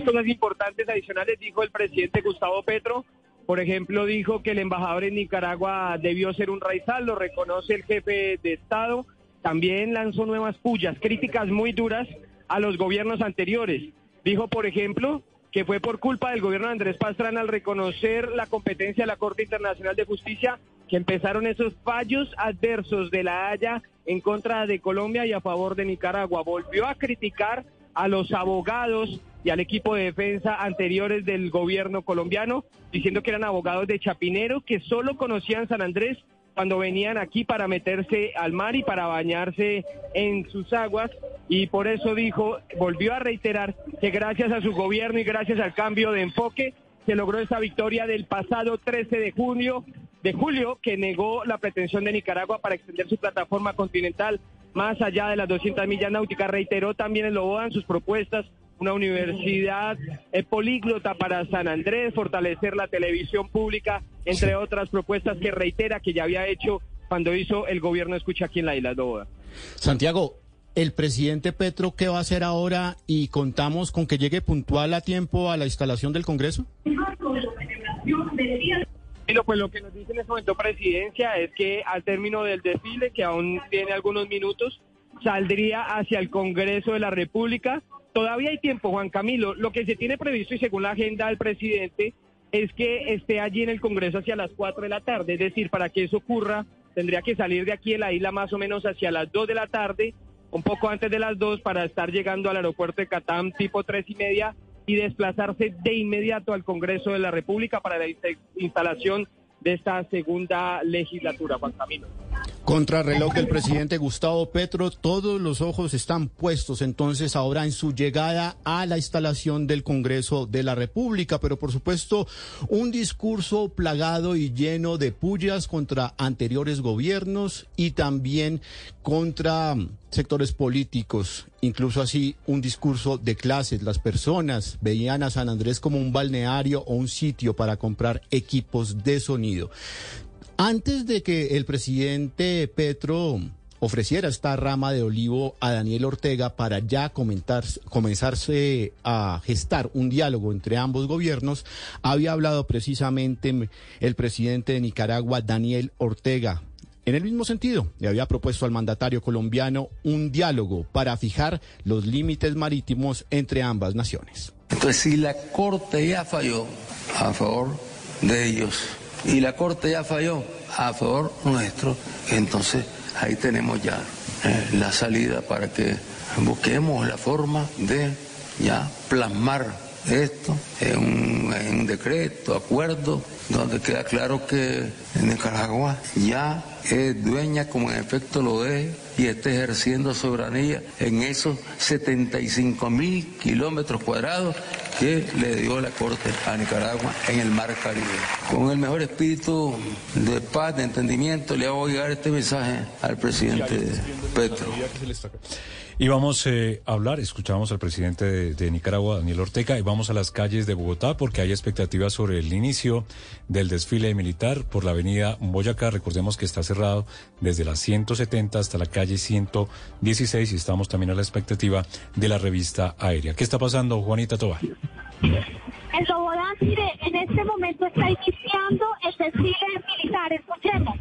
Eslobodan, cosas importantes adicionales dijo el presidente Gustavo Petro. Por ejemplo, dijo que el embajador en Nicaragua debió ser un raizal, lo reconoce el jefe de Estado. También lanzó nuevas pullas, críticas muy duras a los gobiernos anteriores. Dijo, por ejemplo, que fue por culpa del gobierno de Andrés Pastrana al reconocer la competencia de la Corte Internacional de Justicia que empezaron esos fallos adversos de la Haya en contra de Colombia y a favor de Nicaragua. Volvió a criticar a los abogados y al equipo de defensa anteriores del gobierno colombiano, diciendo que eran abogados de Chapinero que solo conocían San Andrés cuando venían aquí para meterse al mar y para bañarse en sus aguas y por eso dijo, volvió a reiterar que gracias a su gobierno y gracias al cambio de enfoque se logró esa victoria del pasado 13 de junio de julio que negó la pretensión de Nicaragua para extender su plataforma continental más allá de las 200 millas náuticas. Reiteró también el Lobodan sus propuestas una universidad eh, políglota para San Andrés, fortalecer la televisión pública, entre otras propuestas que reitera que ya había hecho cuando hizo el gobierno escucha aquí en la isla de Santiago, el presidente Petro, ¿qué va a hacer ahora? Y contamos con que llegue puntual a tiempo a la instalación del Congreso. Pues lo que nos dice en este momento presidencia es que al término del desfile, que aún tiene algunos minutos, saldría hacia el Congreso de la República. Todavía hay tiempo, Juan Camilo. Lo que se tiene previsto y según la agenda del presidente es que esté allí en el Congreso hacia las 4 de la tarde. Es decir, para que eso ocurra, tendría que salir de aquí de la isla más o menos hacia las 2 de la tarde, un poco antes de las 2, para estar llegando al aeropuerto de Catam tipo 3 y media y desplazarse de inmediato al Congreso de la República para la insta- instalación de esta segunda legislatura, Juan Camilo. Contrarreloj del presidente Gustavo Petro, todos los ojos están puestos entonces ahora en su llegada a la instalación del Congreso de la República, pero por supuesto un discurso plagado y lleno de pullas contra anteriores gobiernos y también contra sectores políticos, incluso así un discurso de clases. Las personas veían a San Andrés como un balneario o un sitio para comprar equipos de sonido. Antes de que el presidente Petro ofreciera esta rama de olivo a Daniel Ortega para ya comentar, comenzarse a gestar un diálogo entre ambos gobiernos, había hablado precisamente el presidente de Nicaragua, Daniel Ortega. En el mismo sentido, le había propuesto al mandatario colombiano un diálogo para fijar los límites marítimos entre ambas naciones. Entonces, si la Corte ya falló a favor de ellos y la Corte ya falló a favor nuestro, entonces ahí tenemos ya eh, la salida para que busquemos la forma de ya plasmar esto en un, en un decreto, acuerdo, donde queda claro que Nicaragua ya es dueña, como en efecto lo es, y está ejerciendo soberanía en esos 75 mil kilómetros cuadrados que le dio la Corte a Nicaragua en el Mar Caribe. Con el mejor espíritu de paz, de entendimiento, le hago llegar este mensaje al presidente Petro. Y vamos eh, a hablar, escuchamos al presidente de, Nicaragua, Daniel Ortega, y vamos a las calles de Bogotá porque hay expectativas sobre el inicio del desfile militar por la avenida Boyacá. Recordemos que está cerrado desde la 170 hasta la calle 116 y estamos también a la expectativa de la revista aérea. ¿Qué está pasando, Juanita Tobar? En Sobodá, mire, en este momento está iniciando el desfile militar. Escuchemos.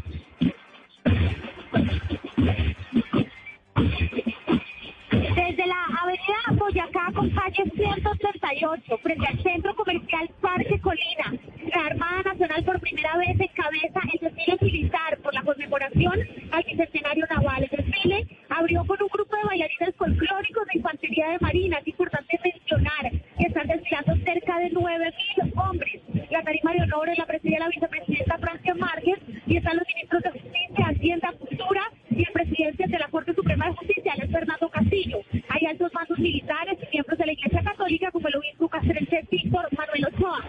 Boyacá con calle 138, frente al centro comercial Parque Colina, la Armada Nacional por primera vez encabeza el desfile militar por la conmemoración al bicentenario naval. El desfile abrió con un grupo de bailarines folclóricos de infantería de marina. Es importante mencionar que están desfilando cerca de 9.000 hombres. La tarima de honores la preside la vicepresidenta Francia Márquez y están los ministros de Justicia, Hacienda, Cultura y el presidente de la Corte Suprema de Justicia, Alex Fernando Castillo. Hay altos mandos militares y miembros de la Iglesia Católica como el obispo castrense Víctor Manuel Ochoa.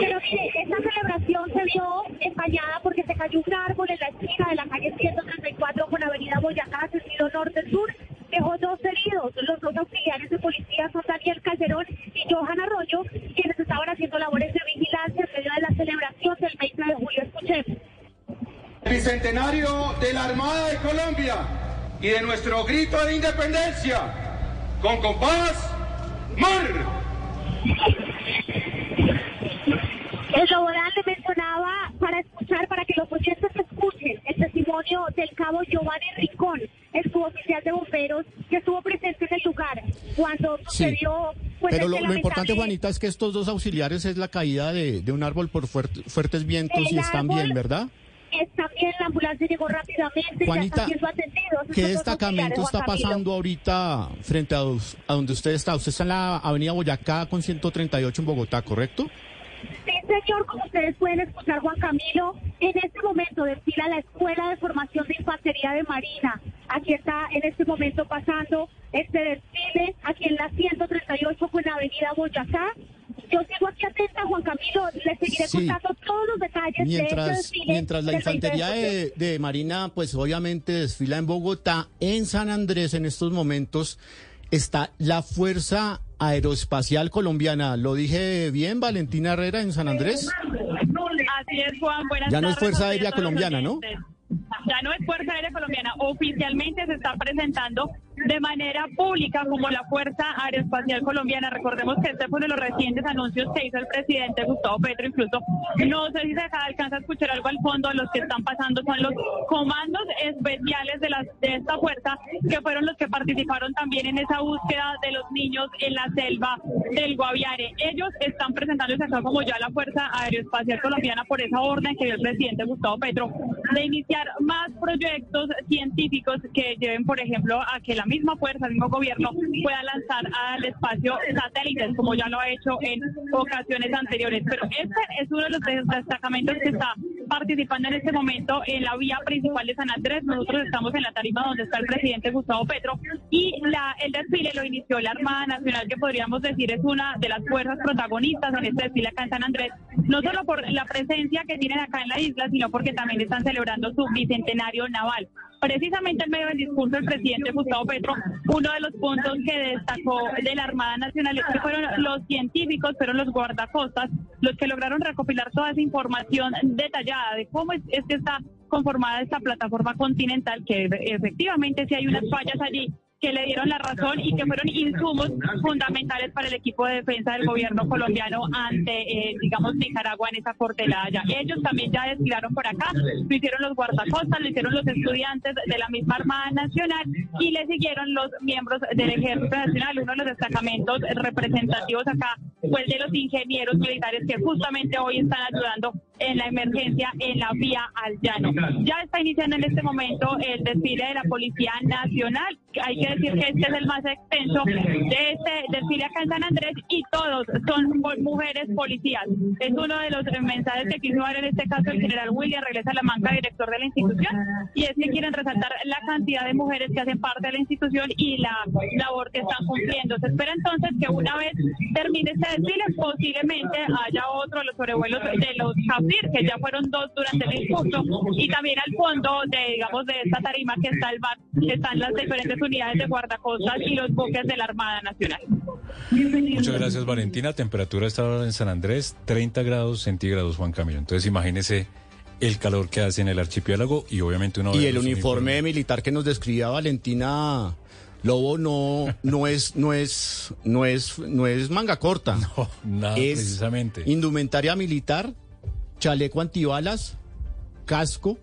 Pero mire, esta celebración se vio empañada porque se cayó un árbol en la esquina de la calle 134 con Avenida Boyacá, sentido norte-sur. Dejó dos heridos. Los dos auxiliares de policía son Daniel Calderón y Johan Arroyo, quienes estaban haciendo labores de vigilancia en medio de la celebración del 20 de julio. Escuchemos. Bicentenario de la Armada de Colombia y de nuestro grito de independencia. Con compás, mar. El le mencionaba para escuchar, para que los oyentes escuchen el testimonio del cabo Giovanni Rincón, el suboficial de bomberos que estuvo presente en el lugar cuando Sí. sucedió. pues, Pero lo, lo importante, Juanita, es que estos dos auxiliares es la caída de, de un árbol por fuert- fuertes vientos y El están árbol- bien, ¿verdad? Está bien, la ambulancia llegó rápidamente, Juanita, ya atendidos. ¿Qué destacamento está pasando ahorita frente a, dos- a donde usted está? Usted está en la avenida Boyacá con 138 en Bogotá, ¿correcto? Sí, señor, como ustedes pueden escuchar, Juan Camilo, en este momento desfila la Escuela de Formación de Infantería de Marina. Aquí está en este momento pasando este desfile, aquí en la 138 con la Avenida Boyacá. Yo sigo aquí atenta, Juan Camilo, les seguiré Sí. contando todos los detalles de este Mientras, mientras la del 20 de infantería de, de Marina, pues obviamente desfila en Bogotá, en San Andrés en estos momentos está la Fuerza Aeroespacial Colombiana. ¿Lo dije bien, Valentina Herrera, en San Andrés? Así es, Juan. Buenas Ya no es Fuerza Aérea Colombiana, ¿no? Ya no es Fuerza Aérea Colombiana. Oficialmente se está presentando de manera pública como la Fuerza Aeroespacial Colombiana. Recordemos que este fue uno de los recientes anuncios que hizo el presidente Gustavo Petro. Incluso, no sé si se alcanza a escuchar algo al fondo. Los que están pasando son los comandos especiales de, las, de esta fuerza, que fueron los que participaron también en esa búsqueda de los niños en la selva del Guaviare. Ellos están presentándose acá como ya la Fuerza Aeroespacial Colombiana por esa orden que dio el presidente Gustavo Petro de iniciar más proyectos científicos que lleven, por ejemplo, a que la misma fuerza, el mismo gobierno pueda lanzar al espacio satélites, como ya lo ha hecho en ocasiones anteriores. Pero este es uno de los destacamentos que está participando en este momento en la vía principal de San Andrés. Nosotros estamos en la tarima donde está el presidente Gustavo Petro y la, el desfile lo inició la Armada Nacional, que podríamos decir es una de las fuerzas protagonistas en este desfile acá en San Andrés, no solo por la presencia que tienen acá en la isla, sino porque también están celebrando su bicentenario naval. Precisamente en medio del discurso del presidente Gustavo Petro, uno de los puntos que destacó de la Armada Nacional es que fueron los científicos, fueron los guardacostas, los que lograron recopilar toda esa información detallada de cómo es, es que está conformada esta plataforma continental, que efectivamente si hay unas fallas allí que le dieron la razón y que fueron insumos fundamentales para el equipo de defensa del gobierno colombiano ante, eh, digamos, Nicaragua en esa fortaleza. Ellos también ya desfilaron por acá, lo hicieron los guardacostas, lo hicieron los estudiantes de la misma Armada Nacional y le siguieron los miembros del Ejército Nacional. Uno de los destacamentos representativos acá fue el de los ingenieros militares que justamente hoy están ayudando en la emergencia en la vía al llano. Ya está iniciando en este momento el desfile de la Policía Nacional. Hay que decir que este es el más extenso de este desfile acá en San Andrés y todos son mujeres policías. Es uno de los mensajes que quiso dar en este caso el general William Regresa la Manca, director de la institución, y es que quieren resaltar la cantidad de mujeres que hacen parte de la institución y la labor que están cumpliendo. Se espera entonces que una vez termine este desfile, posiblemente haya otro de los sobrevuelos de los Que ya fueron dos durante el discurso, y también al fondo de, digamos, de esta tarima que está el bar, que están las diferentes unidades de guardacostas y los buques de la Armada Nacional. Muchas gracias, Valentina. Temperatura está ahora en San Andrés, 30 grados centígrados, Juan Camilo. Entonces, imagínese el calor que hace en el archipiélago y obviamente uno Y el uniforme militar que nos describía Valentina Lobo no no es no es no es no es manga corta. No, nada es precisamente. Indumentaria militar, chaleco antibalas, casco,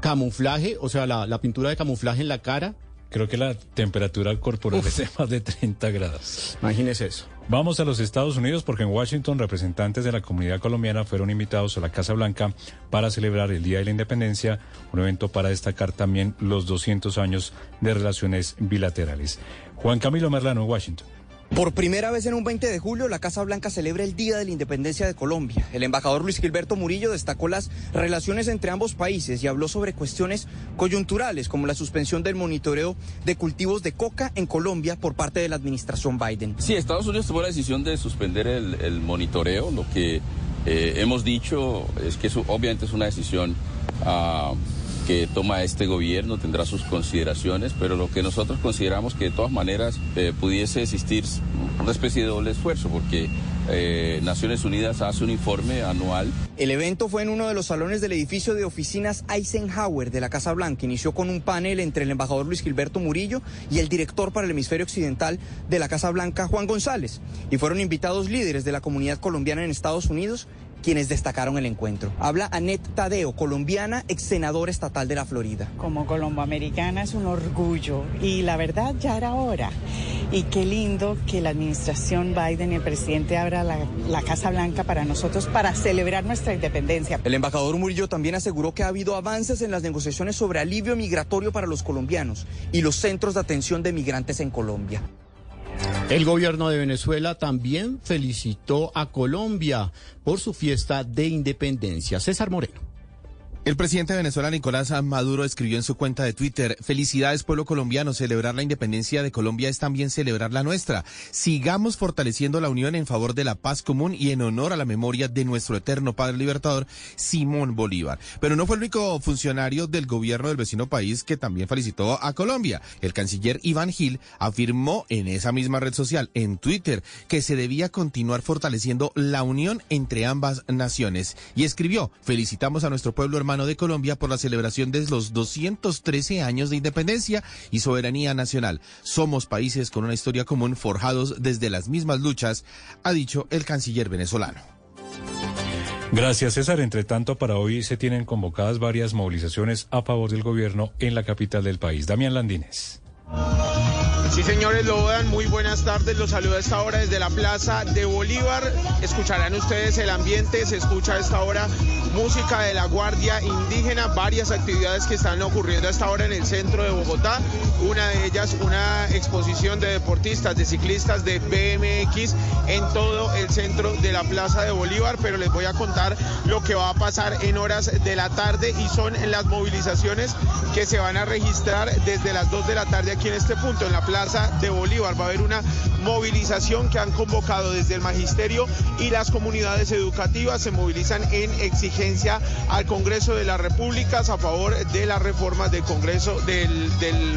camuflaje, o sea, la, la pintura de camuflaje en la cara. Creo que la temperatura corporal es de más de 30 grados. Imagínese eso. Vamos a los Estados Unidos porque en Washington representantes de la comunidad colombiana fueron invitados a la Casa Blanca para celebrar el Día de la Independencia, un evento para destacar también los 200 años de relaciones bilaterales. Juan Camilo Merlano en Washington. Por primera vez en un 20 de julio, la Casa Blanca celebra el Día de la Independencia de Colombia. El embajador Luis Gilberto Murillo destacó las relaciones entre ambos países y habló sobre cuestiones coyunturales como la suspensión del monitoreo de cultivos de coca en Colombia por parte de la administración Biden. Sí, Estados Unidos tomó la decisión de suspender el, monitoreo. Lo que eh, hemos dicho es que eso obviamente es una decisión... Uh, que toma este gobierno, tendrá sus consideraciones, pero lo que nosotros consideramos que de todas maneras eh, pudiese existir una especie de doble esfuerzo, porque eh, Naciones Unidas hace un informe anual. El evento fue en uno de los salones del edificio de oficinas Eisenhower de la Casa Blanca. Inició con un panel entre el embajador Luis Gilberto Murillo y el director para el hemisferio occidental de la Casa Blanca, Juan González. Y fueron invitados líderes de la comunidad colombiana en Estados Unidos quienes destacaron el encuentro. Habla Anet Tadeo, colombiana, ex senadora estatal de la Florida. Como colomboamericana es un orgullo y la verdad ya era hora. Y qué lindo que la administración Biden y el presidente abra la, la Casa Blanca para nosotros para celebrar nuestra independencia. El embajador Murillo también aseguró que ha habido avances en las negociaciones sobre alivio migratorio para los colombianos y los centros de atención de migrantes en Colombia. El gobierno de Venezuela también felicitó a Colombia por su fiesta de independencia. César Moreno. El presidente de Venezuela, Nicolás Maduro, escribió en su cuenta de Twitter, felicidades pueblo colombiano, celebrar la independencia de Colombia es también celebrar la nuestra. Sigamos fortaleciendo la unión en favor de la paz común y en honor a la memoria de nuestro eterno padre libertador, Simón Bolívar. Pero no fue el único funcionario del gobierno del vecino país que también felicitó a Colombia. El canciller Iván Gil afirmó en esa misma red social, en Twitter, que se debía continuar fortaleciendo la unión entre ambas naciones y escribió, felicitamos a nuestro pueblo hermano de Colombia por la celebración de los 213 años de independencia y soberanía nacional. Somos países con una historia común forjados desde las mismas luchas, ha dicho el canciller venezolano. Gracias, César. Entre tanto, para hoy se tienen convocadas varias movilizaciones a favor del gobierno en la capital del país. Damián Landines. Sí, señores, lo dan. Muy buenas tardes. Los saludo a esta hora desde la Plaza de Bolívar. Escucharán ustedes el ambiente. Se escucha a esta hora música de la Guardia Indígena. Varias actividades que están ocurriendo a esta hora en el centro de Bogotá. Una de ellas, una exposición de deportistas, de ciclistas, de BMX en todo el centro de la Plaza de Bolívar. Pero les voy a contar lo que va a pasar en horas de la tarde y son las movilizaciones que se van a registrar desde las 2 de la tarde aquí en este punto, en la Plaza de Bolívar. Va a haber una movilización que han convocado desde el magisterio y las comunidades educativas se movilizan en exigencia al Congreso de las Repúblicas a favor de las reformas del Congreso, de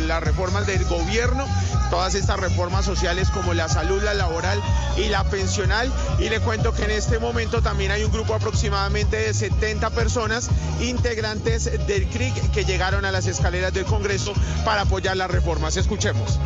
las reformas del gobierno, todas estas reformas sociales como la salud, la laboral y la pensional. Y le cuento que en este momento también hay un grupo aproximadamente de 70 personas integrantes del CRIC que llegaron a las escaleras del Congreso para apoyar las reformas. Escuchemos.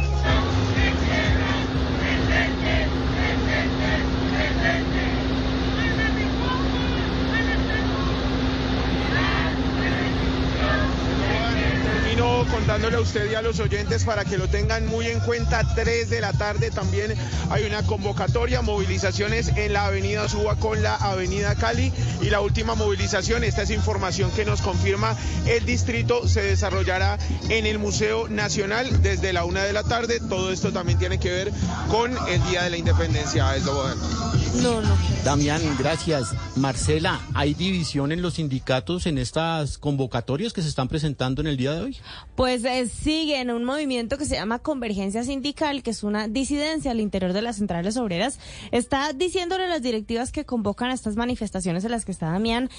Termino contándole a usted y a los oyentes para que lo tengan muy en cuenta. 3 de la tarde también hay una convocatoria, movilizaciones en la avenida Suba con la avenida Cali. Y la última movilización, esta es información que nos confirma el distrito, se desarrollará en el Museo Nacional desde la una de la tarde. Todo esto también tiene que ver con el Día de la Independencia. Es lo No, no. Damián, gracias. Marcela, ¿hay división en los sindicatos en estas convocatorias que se están presentando en el día de hoy? Pues eh, sigue en un movimiento que se llama Convergencia Sindical, que es una disidencia al interior de las centrales obreras. Está diciéndole a las directivas que convocan a estas manifestaciones en las que está Damián,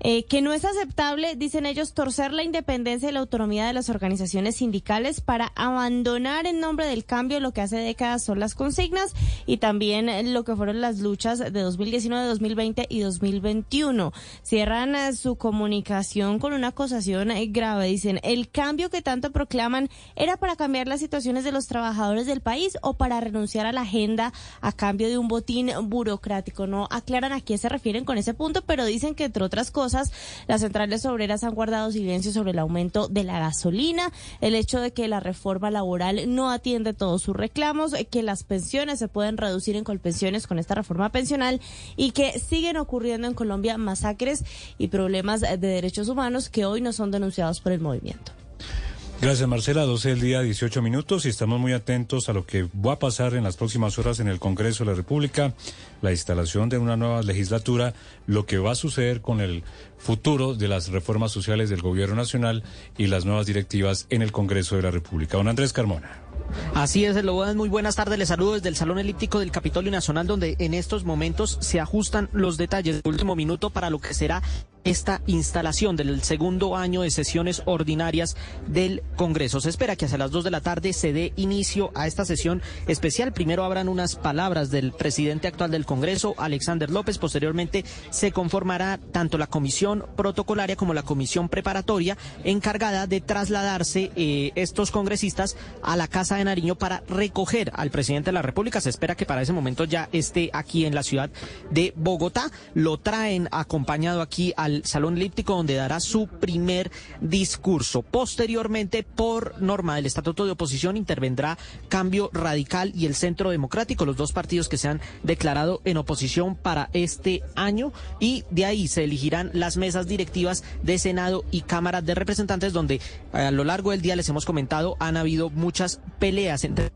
eh, que no es aceptable, dicen ellos, torcer la independencia y la autonomía de las organizaciones sindicales para abandonar en nombre del cambio lo que hace décadas son las consignas y también lo que fueron las luchas de 2019, 2020 y 2021. Cierran eh, su comunicación con una acusación eh, grave. Dicen, el cambio que tanto proclaman era para cambiar las situaciones de los trabajadores del país o para renunciar a la agenda a cambio de un botín burocrático. No aclaran a qué se refieren con ese punto, pero dicen que entre otras cosas, las centrales obreras han guardado silencio sobre el aumento de la gasolina, el hecho de que la reforma laboral no atiende todos sus reclamos, eh, que las pensiones se pueden reducir en colpensiones con esta reforma pensional y que siguen ocurriendo en Colombia masacres y problemas de derechos humanos que hoy no son denunciados por el movimiento. Gracias Marcela, 12 del día, 18 minutos y estamos muy atentos a lo que va a pasar en las próximas horas en el Congreso de la República, la instalación de una nueva legislatura, lo que va a suceder con el futuro de las reformas sociales del Gobierno Nacional y las nuevas directivas en el Congreso de la República. Don Andrés Carmona. Así es, Lobodan, muy buenas tardes. Les saludo desde el Salón Elíptico del Capitolio Nacional, donde en estos momentos se ajustan los detalles del último minuto para lo que será esta instalación del segundo año de sesiones ordinarias del Congreso. Se espera que hacia las dos de la tarde se dé inicio a esta sesión especial. Primero habrán unas palabras del presidente actual del Congreso, Alexander López. Posteriormente se conformará tanto la comisión protocolaria como la comisión preparatoria encargada de trasladarse eh, estos congresistas a la Casa de Nariño para recoger al presidente de la República. Se espera que para ese momento ya esté aquí en la ciudad de Bogotá. Lo traen acompañado aquí al Salón Elíptico donde dará su primer discurso. Posteriormente, por norma del Estatuto de Oposición, intervendrá Cambio Radical y el Centro Democrático, los dos partidos que se han declarado en oposición para este año y de ahí se elegirán las mesas directivas de Senado y Cámara de Representantes donde a lo largo del día les hemos comentado han habido muchas peleas entre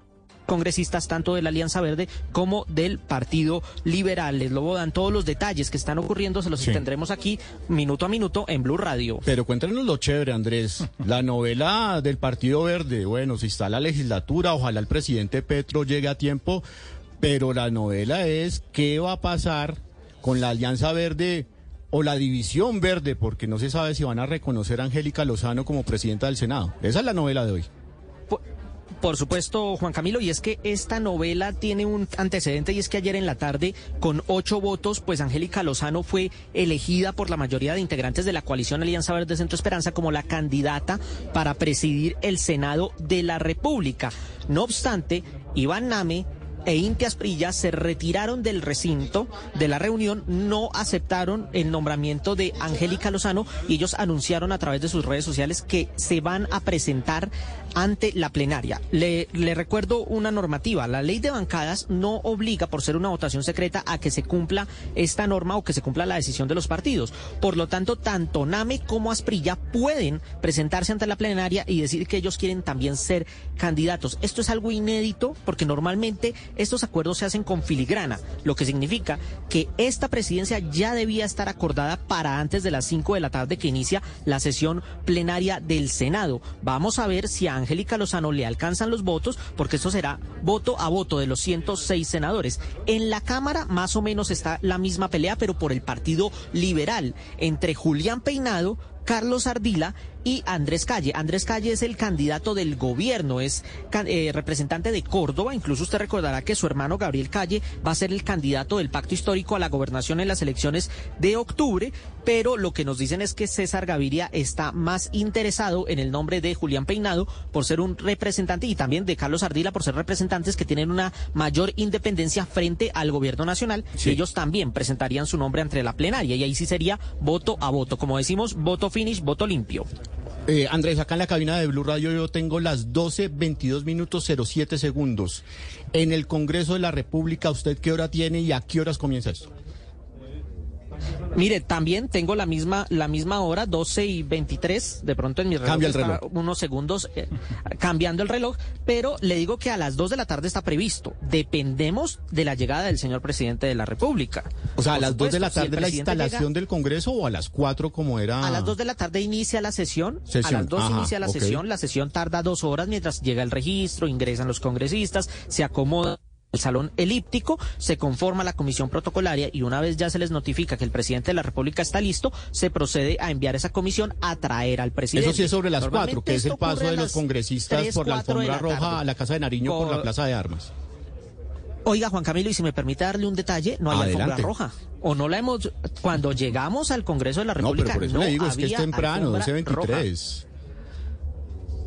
congresistas tanto de la Alianza Verde como del Partido Liberal. Les lo dan todos los detalles que están ocurriendo, se los tendremos aquí minuto a minuto en Blue Radio. Pero cuéntanos lo chévere, Andrés. La novela del Partido Verde, bueno, si está la legislatura, ojalá el presidente Petro llegue a tiempo, pero la novela es qué va a pasar con la Alianza Verde o la división verde, porque no se sabe si van a reconocer a Angélica Lozano como presidenta del Senado. Esa es la novela de hoy. Por supuesto, Juan Camilo, y es que esta novela tiene un antecedente y es que ayer en la tarde, con ocho votos, pues Angélica Lozano fue elegida por la mayoría de integrantes de la coalición Alianza Verde Centro Esperanza como la candidata para presidir el Senado de la República. No obstante, Iván Name e Inti Asprilla se retiraron del recinto de la reunión, no aceptaron el nombramiento de Angélica Lozano y ellos anunciaron a través de sus redes sociales que se van a presentar ante la plenaria. Le, le recuerdo una normativa. La ley de bancadas no obliga, por ser una votación secreta, a que se cumpla esta norma o que se cumpla la decisión de los partidos. Por lo tanto, tanto NAME como Asprilla pueden presentarse ante la plenaria y decir que ellos quieren también ser candidatos. Esto es algo inédito porque normalmente estos acuerdos se hacen con filigrana, lo que significa que esta presidencia ya debía estar acordada para antes de las 5 de la tarde que inicia la sesión plenaria del Senado. Vamos a ver si a Angélica Lozano le alcanzan los votos, porque esto será voto a voto de los 106 senadores. En la Cámara más o menos está la misma pelea, pero por el Partido Liberal, entre Julián Peinado, Carlos Ardila y Andrés Calle. Andrés Calle es el candidato del gobierno, es eh, representante de Córdoba. Incluso usted recordará que su hermano Gabriel Calle va a ser el candidato del pacto histórico a la gobernación en las elecciones de octubre. Pero lo que nos dicen es que César Gaviria está más interesado en el nombre de Julián Peinado por ser un representante y también de Carlos Ardila por ser representantes que tienen una mayor independencia frente al gobierno nacional. Ellos también presentarían su nombre ante la plenaria y ahí sí sería voto a voto. Como decimos, voto finish, voto limpio. Eh, Andrés, acá en la cabina de Blue Radio yo tengo las 12, 22 minutos 07 segundos. En el Congreso de la República, ¿usted qué hora tiene y a qué horas comienza esto? Mire, también tengo la misma la misma hora, 12 y 23, de pronto en mi reloj, Cambia el está reloj. unos segundos eh, cambiando el reloj, pero le digo que a las 2 de la tarde está previsto. Dependemos de la llegada del señor presidente de la República. O sea, a las 2 de la supuesto, si tarde la instalación llega- del Congreso o a las 4 como era. A las 2 de la tarde inicia la sesión. Sesión, A las 2 ajá, inicia la sesión. La sesión tarda dos horas mientras llega el registro, ingresan los congresistas, se acomoda el salón elíptico, se conforma la comisión protocolaria y una vez ya se les notifica que el presidente de la República está listo, se procede a enviar esa comisión a traer al presidente. Eso sí es sobre las 4, Normalmente que es el paso de los congresistas 3, por la 4 de alfombra la roja a la Casa de Nariño por la Plaza de Armas. Oiga, Juan Camilo, y si me permite darle un detalle, no hay Adelante. alfombra roja. O no la hemos. Cuando llegamos al Congreso de la No, República. pero por eso no le digo, es que es temprano, alfombra 12.23.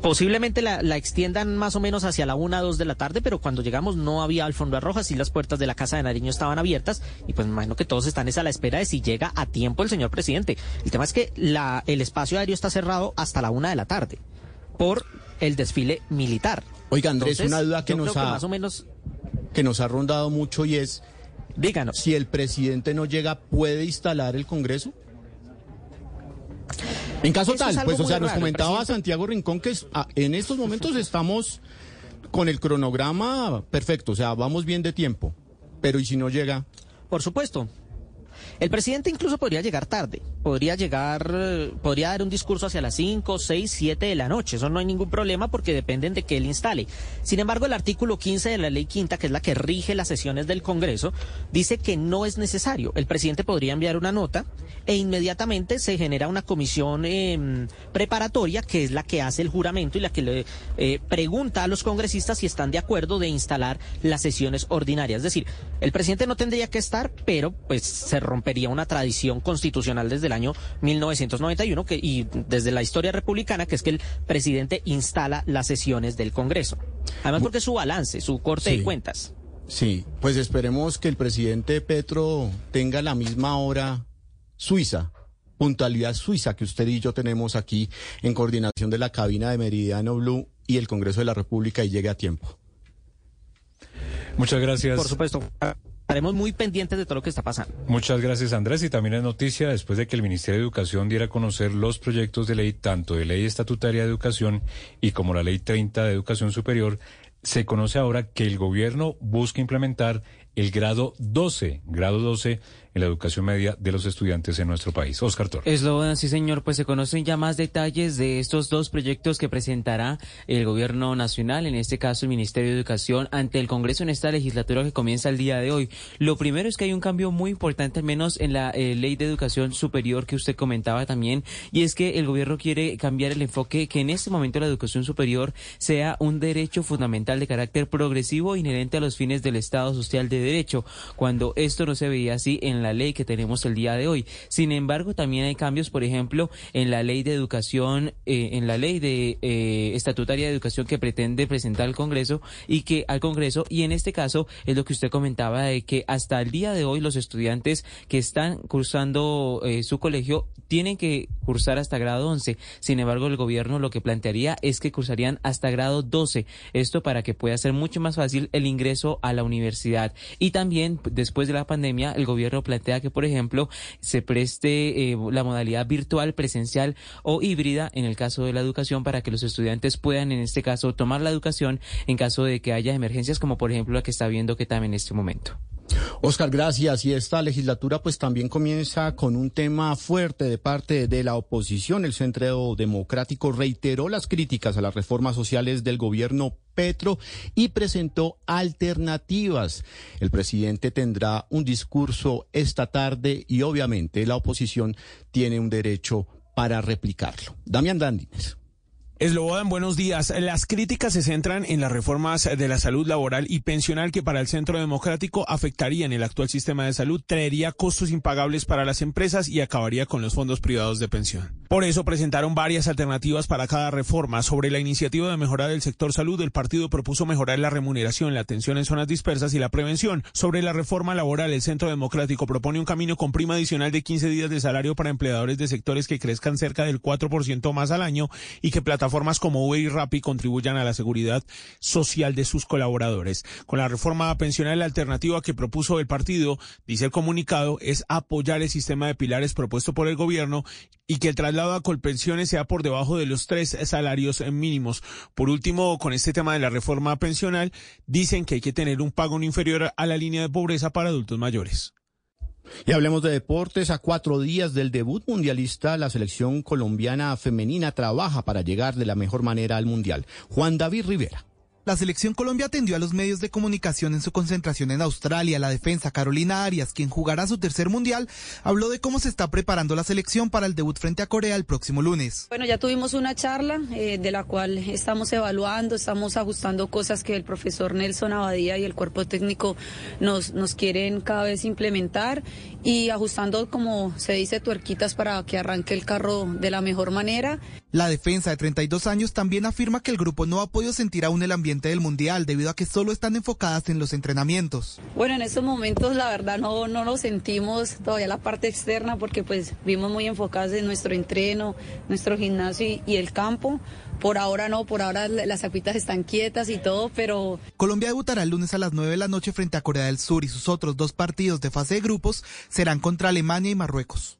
Posiblemente la, la extiendan más o menos hacia la una, dos de la tarde, pero cuando llegamos no había alfombra roja, y las puertas de la Casa de Nariño estaban abiertas, y pues me imagino que todos están es a la espera de si llega a tiempo el señor presidente. El tema es que la, el espacio aéreo está cerrado hasta la una de la tarde por el desfile militar. Oiga, Andrés, Entonces, una duda que nos ha- más o menos que nos ha rondado mucho y es, díganos, si el presidente no llega, ¿puede instalar el Congreso? En caso Eso tal, pues o sea, nos raro, comentaba presidente- Santiago Rincón que es- ah, en estos momentos estamos con el cronograma perfecto, o sea, vamos bien de tiempo, pero ¿y si no llega? Por supuesto. El presidente incluso podría llegar tarde, podría llegar, podría dar un discurso hacia las 5, 6, 7 de la noche, eso no hay ningún problema porque dependen de que él instale. Sin embargo, el artículo 15 de la ley quinta, que es la que rige las sesiones del Congreso, dice que no es necesario. El presidente podría enviar una nota e inmediatamente se genera una comisión eh, preparatoria que es la que hace el juramento y la que le eh, pregunta a los congresistas si están de acuerdo de instalar las sesiones ordinarias. Es decir, el presidente no tendría que estar, pero pues se rompería una tradición constitucional desde el año 1991 que, y desde la historia republicana, que es que el presidente instala las sesiones del Congreso. Además porque es su balance, su corte Sí. de cuentas. Sí, pues esperemos que el presidente Petro tenga la misma hora suiza, puntualidad suiza que usted y yo tenemos aquí en coordinación de la cabina de Meridiano Blue y el Congreso de la República y llegue a tiempo. Muchas gracias. Por supuesto, estaremos muy pendientes de todo lo que está pasando. Muchas gracias Andrés y también es noticia después de que el Ministerio de Educación diera a conocer los proyectos de ley tanto de ley estatutaria de educación y como la ley 30 de educación superior, se conoce ahora que el gobierno busca implementar el grado 12, grado 12 en la educación media de los estudiantes en nuestro país. Oscar Torres. Eslogan, sí señor, pues se conocen ya más detalles de estos dos proyectos que presentará el gobierno nacional, en este caso el Ministerio de Educación, ante el Congreso en esta legislatura que comienza el día de hoy. Lo primero es que hay un cambio muy importante, al menos en la eh, ley de educación superior que usted comentaba también, y es que el gobierno quiere cambiar el enfoque que en este momento la educación superior sea un derecho fundamental de carácter progresivo inherente a los fines del Estado social de derecho, cuando esto no se veía así en la la ley que tenemos el día de hoy. Sin embargo, también hay cambios, por ejemplo, en la ley de educación, eh, en la ley de eh, estatutaria de educación que pretende presentar al Congreso y que al Congreso y en este caso es lo que usted comentaba de que hasta el día de hoy los estudiantes que están cursando eh, su colegio tienen que cursar hasta grado 11. Sin embargo, el gobierno lo que plantearía es que cursarían hasta grado 12. Esto para que pueda ser mucho más fácil el ingreso a la universidad. Y también después de la pandemia, el gobierno plantea que, por ejemplo, se preste eh, la modalidad virtual, presencial o híbrida en el caso de la educación para que los estudiantes puedan, en este caso, tomar la educación en caso de que haya emergencias como, por ejemplo, la que está viendo que también en este momento. Oscar, gracias. Y esta legislatura pues también comienza con un tema fuerte de parte de la oposición. El Centro Democrático reiteró las críticas a las reformas sociales del gobierno Petro y presentó alternativas. El presidente tendrá un discurso esta tarde y obviamente la oposición tiene un derecho para replicarlo. Damián Dandines. Eslobodan, buenos días. Las críticas se centran en las reformas de la salud laboral y pensional que para el Centro Democrático afectarían el actual sistema de salud, traería costos impagables para las empresas y acabaría con los fondos privados de pensión. Por eso presentaron varias alternativas para cada reforma. Sobre la iniciativa de mejorar el sector salud, el partido propuso mejorar la remuneración, la atención en zonas dispersas y la prevención. Sobre la reforma laboral, el Centro Democrático propone un camino con prima adicional de 15 días de salario para empleadores de sectores que crezcan cerca del 4% más al año y que plata plataformas como Uber y Rappi contribuyan a la seguridad social de sus colaboradores. Con la reforma pensional, la alternativa que propuso el partido, dice el comunicado, es apoyar el sistema de pilares propuesto por el gobierno y que el traslado a colpensiones sea por debajo de los tres salarios mínimos. Por último, con este tema de la reforma pensional, dicen que hay que tener un pago no inferior a la línea de pobreza para adultos mayores. Y hablemos de deportes. A cuatro días del debut mundialista, la selección colombiana femenina trabaja para llegar de la mejor manera al Mundial. Juan David Rivera. La selección Colombia atendió a los medios de comunicación en su concentración en Australia. La defensa Carolina Arias, quien jugará su tercer mundial, habló de cómo se está preparando la selección para el debut frente a Corea el próximo lunes. Bueno, ya tuvimos una charla eh, de la cual estamos evaluando, estamos ajustando cosas que el profesor Nelson Abadía y el cuerpo técnico nos, nos quieren cada vez implementar y ajustando, como se dice, tuerquitas para que arranque el carro de la mejor manera. La defensa de 32 años también afirma que el grupo no ha podido sentir aún el ambiente del Mundial debido a que solo están enfocadas en los entrenamientos. Bueno, en estos momentos la verdad no, no lo sentimos todavía la parte externa porque pues vimos muy enfocadas en nuestro entreno, nuestro gimnasio y, el campo. Por ahora no, por ahora las apitas están quietas y todo, pero... Colombia debutará el lunes a las 9 de la noche frente a Corea del Sur y sus otros dos partidos de fase de grupos serán contra Alemania y Marruecos.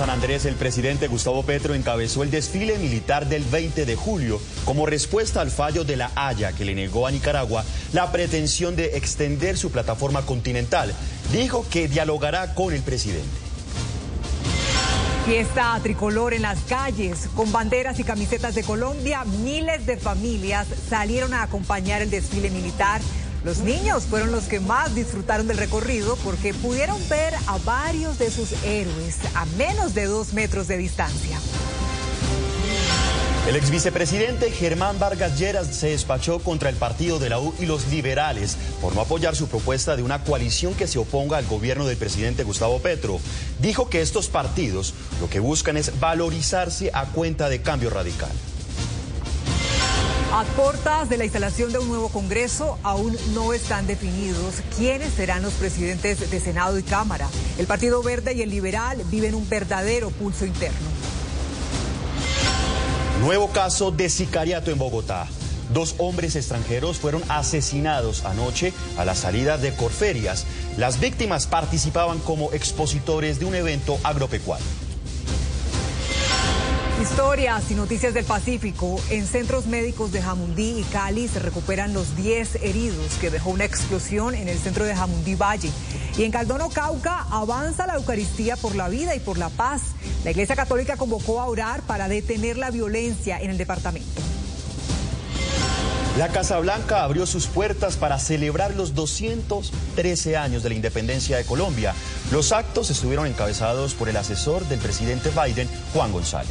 San Andrés, el presidente Gustavo Petro encabezó el desfile militar del 20 de julio como respuesta al fallo de la Haya que le negó a Nicaragua la pretensión de extender su plataforma continental. Dijo que dialogará con el presidente. Fiesta tricolor en las calles, con banderas y camisetas de Colombia, miles de familias salieron a acompañar el desfile militar los niños fueron los que más disfrutaron del recorrido porque pudieron ver a varios de sus héroes a menos de dos metros de distancia. El ex vicepresidente Germán Vargas Lleras se despachó contra el partido de la U y los liberales por no apoyar su propuesta de una coalición que se oponga al gobierno del presidente Gustavo Petro. Dijo que estos partidos lo que buscan es valorizarse a cuenta de cambio radical. A portas de la instalación de un nuevo Congreso, aún no están definidos quiénes serán los presidentes de Senado y Cámara. El Partido Verde y el Liberal viven un verdadero pulso interno. Nuevo caso de sicariato en Bogotá. Dos hombres extranjeros fueron asesinados anoche a la salida de Corferias. Las víctimas participaban como expositores de un evento agropecuario. Historias y noticias del Pacífico. En centros médicos de Jamundí y Cali se recuperan los 10 heridos que dejó una explosión en el centro de Jamundí Valle. Y en Caldono, Cauca, avanza la Eucaristía por la vida y por la paz. La Iglesia Católica convocó a orar para detener la violencia en el departamento. La Casa Blanca abrió sus puertas para celebrar los 213 años de la independencia de Colombia. Los actos estuvieron encabezados por el asesor del presidente Biden, Juan González.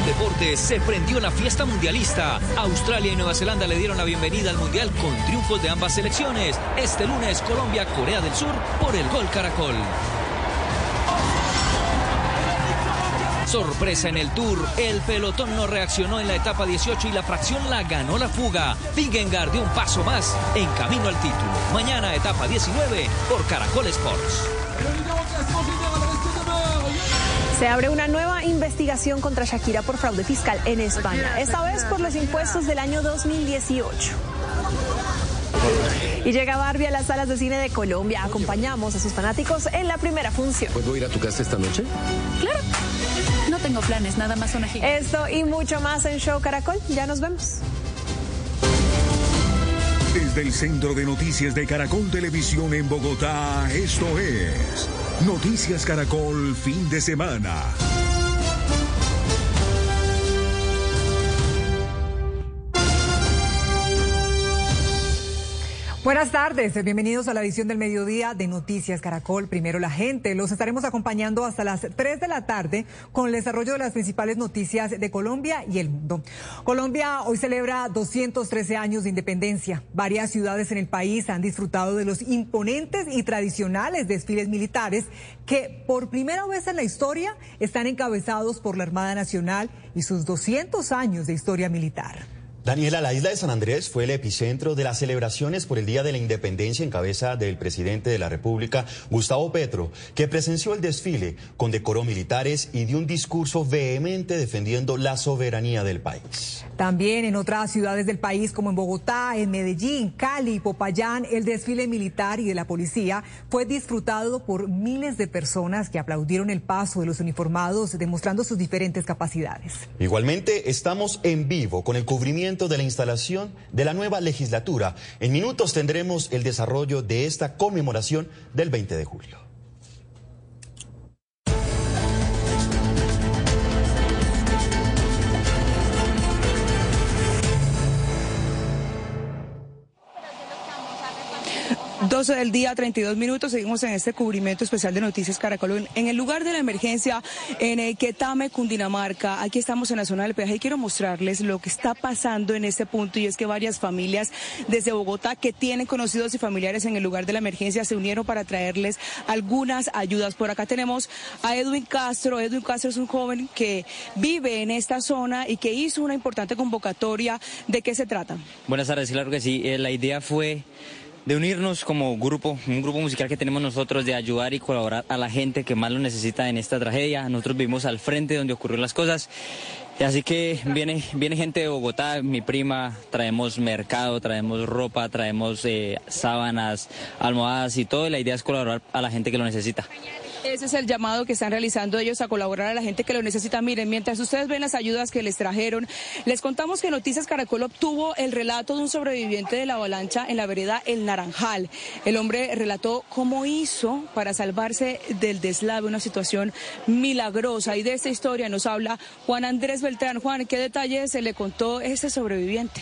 En deportes se prendió la fiesta mundialista. Australia y Nueva Zelanda le dieron la bienvenida al Mundial con triunfos de ambas selecciones. Este lunes Colombia-Corea del Sur por el gol Caracol. Sorpresa en el Tour, el pelotón no reaccionó en la etapa 18 y la fracción la ganó la fuga. Vingegaard dio un paso más en camino al título. Mañana etapa 19 por Caracol Sports. Se abre una nueva investigación contra Shakira por fraude fiscal en España, esta vez por los impuestos del año 2018. Y llega Barbie a las salas de cine de Colombia. Acompañamos a sus fanáticos en la primera función. ¿Puedo ir a tu casa esta noche? Claro. No tengo planes, nada más una gira. Esto y mucho más en Show Caracol. Ya nos vemos. Desde el Centro de Noticias de Caracol Televisión en Bogotá, esto es Noticias Caracol Fin de Semana. Buenas tardes, bienvenidos a la edición del mediodía de Noticias Caracol. Primero la gente, los estaremos acompañando hasta las 3 de la tarde con el desarrollo de las principales noticias de Colombia y el mundo. Colombia hoy celebra 213 años de independencia. Varias ciudades en el país han disfrutado de los imponentes y tradicionales desfiles militares que por primera vez en la historia están encabezados por la Armada Nacional y sus 200 años de historia militar. Daniela, la isla de San Andrés fue el epicentro de las celebraciones por el Día de la Independencia en cabeza del presidente de la República, Gustavo Petro, que presenció el desfile, condecoró militares y dio un discurso vehemente defendiendo la soberanía del país. También en otras ciudades del país como en Bogotá, en Medellín, Cali y Popayán, el desfile militar y de la policía fue disfrutado por miles de personas que aplaudieron el paso de los uniformados demostrando sus diferentes capacidades. Igualmente, estamos en vivo con el cubrimiento de la instalación de la nueva legislatura. En minutos tendremos el desarrollo de esta conmemoración del 20 de julio. Doce del día, 32 minutos. Seguimos en este cubrimiento especial de Noticias Caracol. En el lugar de la emergencia, en el Quetame, Cundinamarca. Aquí estamos en la zona del peaje y quiero mostrarles lo que está pasando en este punto. Y es que varias familias desde Bogotá que tienen conocidos y familiares en el lugar de la emergencia se unieron para traerles algunas ayudas. Por acá tenemos a Edwin Castro. Edwin Castro es un joven que vive en esta zona y que hizo una importante convocatoria. ¿De qué se trata? Buenas tardes, claro que sí. Eh, la idea fue de unirnos como grupo, un grupo musical que tenemos nosotros, de ayudar y colaborar a la gente que más lo necesita en esta tragedia. Nosotros vivimos al frente donde ocurrieron las cosas. Así que viene, viene gente de Bogotá, mi prima, traemos mercado, traemos ropa, traemos eh, sábanas, almohadas y todo. Y la idea es colaborar a la gente que lo necesita. Ese es el llamado que están realizando ellos a colaborar a la gente que lo necesita. Miren, mientras ustedes ven las ayudas que les trajeron, les contamos que Noticias Caracol obtuvo el relato de un sobreviviente de la avalancha en la vereda El Naranjal. El hombre relató cómo hizo para salvarse del deslave, una situación milagrosa. Y de esta historia nos habla Juan Andrés Beltrán. Juan, ¿qué detalles se le contó este sobreviviente?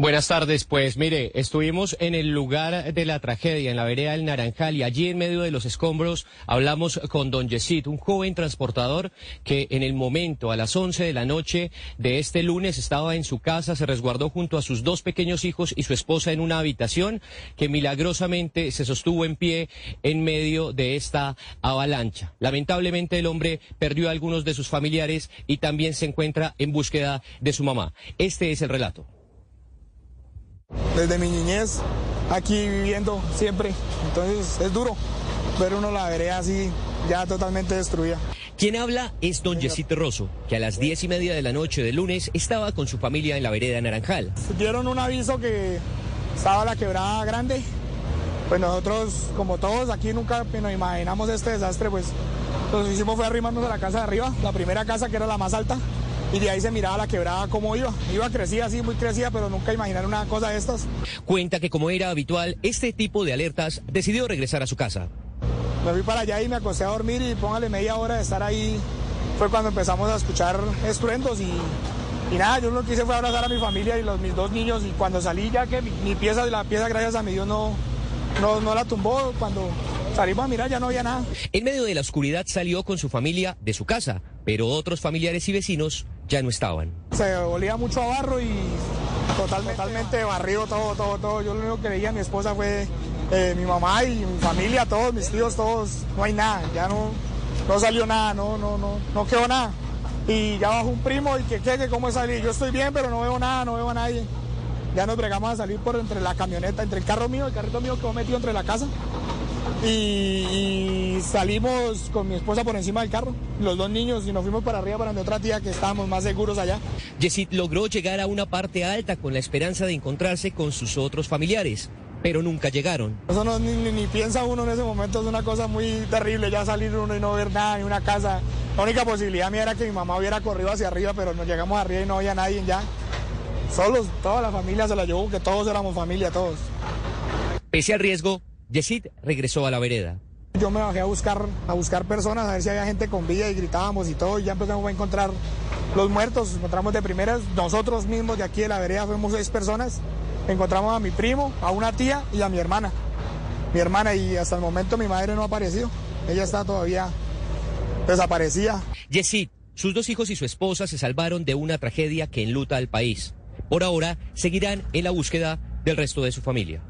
Buenas tardes, pues mire, estuvimos en el lugar de la tragedia, en la vereda del Naranjal, y allí en medio de los escombros hablamos con don Yesid, un joven transportador que en el momento, a las 11 de la noche de este lunes, estaba en su casa, se resguardó junto a sus dos pequeños hijos y su esposa en una habitación que milagrosamente se sostuvo en pie en medio de esta avalancha. Lamentablemente el hombre perdió a algunos de sus familiares y también se encuentra en búsqueda de su mamá. Este es el relato. Desde mi niñez, aquí viviendo siempre. Entonces es duro ver uno la vereda así, ya totalmente destruida. Quien habla es don Yesit Rosso, que a las diez y media de la noche del lunes estaba con su familia en la vereda Naranjal. Dieron un aviso que estaba la quebrada grande. Pues nosotros, como todos, aquí nunca nos imaginamos este desastre, pues lo que hicimos fue arrimarnos a la casa de arriba, la primera casa que era la más alta y de ahí se miraba la quebrada cómo iba. Iba crecida así, muy crecida, pero nunca imaginar una cosa de estas. Cuenta que como era habitual, este tipo de alertas decidió regresar a su casa. Me fui para allá y me acosté a dormir y póngale media hora de estar ahí fue cuando empezamos a escuchar estruendos y, y nada, yo lo que hice fue abrazar a mi familia y los, mis dos niños y cuando salí ya que mi, mi pieza, la pieza gracias a mi Dios no, no, no la tumbó, cuando salimos a mirar ya no había nada. En medio de la oscuridad salió con su familia de su casa, pero otros familiares y vecinos ya no estaban. Se olía mucho a barro y total, totalmente barrido todo, todo, todo. Yo lo único que veía a mi esposa fue eh, mi mamá y mi familia, todos, mis tíos, todos. No hay nada, ya no, no salió nada, no, no, no, no quedó nada. Y ya bajó un primo y que, ¿qué, que cómo salí. Yo estoy bien, pero no veo nada, no veo a nadie. Ya nos bregamos a salir por entre la camioneta, entre el carro mío, el carrito mío que quedó metido entre la casa. Y, y, salimos con mi esposa por encima del carro, los dos niños, y nos fuimos para arriba para donde otra tía que estábamos más seguros allá. Yesid logró llegar a una parte alta con la esperanza de encontrarse con sus otros familiares, pero nunca llegaron. Eso no, ni, ni, ni, piensa uno en ese momento, es una cosa muy terrible ya salir uno y no ver nada, ni una casa. La única posibilidad mía era que mi mamá hubiera corrido hacia arriba, pero nos llegamos arriba y no había nadie ya. Solos, toda la familia se la llevó, que todos éramos familia, todos. Pese al riesgo, Yesid regresó a la vereda. Yo me bajé a buscar, a buscar personas, a ver si había gente con vida y gritábamos y todo, y ya empezamos a encontrar los muertos, encontramos de primeras, nosotros mismos de aquí de la vereda fuimos seis personas, encontramos a mi primo, a una tía y a mi hermana. Mi hermana y hasta el momento mi madre no ha aparecido, ella está todavía desaparecida. Yesid, sus dos hijos y su esposa se salvaron de una tragedia que enluta al país. Por ahora seguirán en la búsqueda del resto de su familia.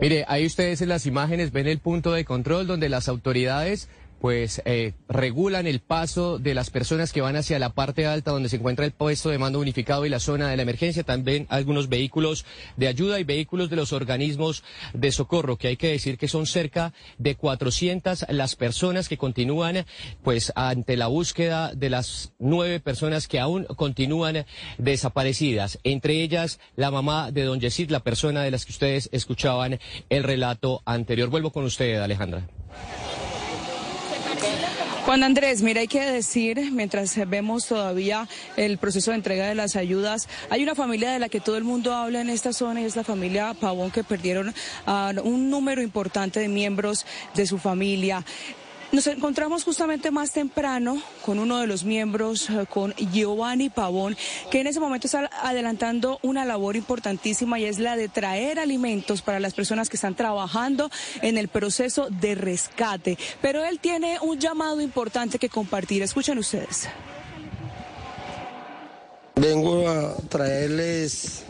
Mire, ahí ustedes en las imágenes ven el punto de control donde las autoridades pues eh, regulan el paso de las personas que van hacia la parte alta donde se encuentra el puesto de mando unificado y la zona de la emergencia, también algunos vehículos de ayuda y vehículos de los organismos de socorro, que hay que decir que son cerca de 400 las personas que continúan pues ante la búsqueda de las nueve personas que aún continúan desaparecidas, entre ellas la mamá de don Yesid, la persona de las que ustedes escuchaban el relato anterior. Vuelvo con usted, Alejandra. Juan Andrés, mira, hay que decir, mientras vemos todavía el proceso de entrega de las ayudas, hay una familia de la que todo el mundo habla en esta zona y es la familia Pavón que perdieron a un número importante de miembros de su familia. Nos encontramos justamente más temprano con uno de los miembros, con Giovanni Pavón, que en ese momento está adelantando una labor importantísima y es la de traer alimentos para las personas que están trabajando en el proceso de rescate. Pero él tiene un llamado importante que compartir. Escuchen ustedes. Vengo a traerles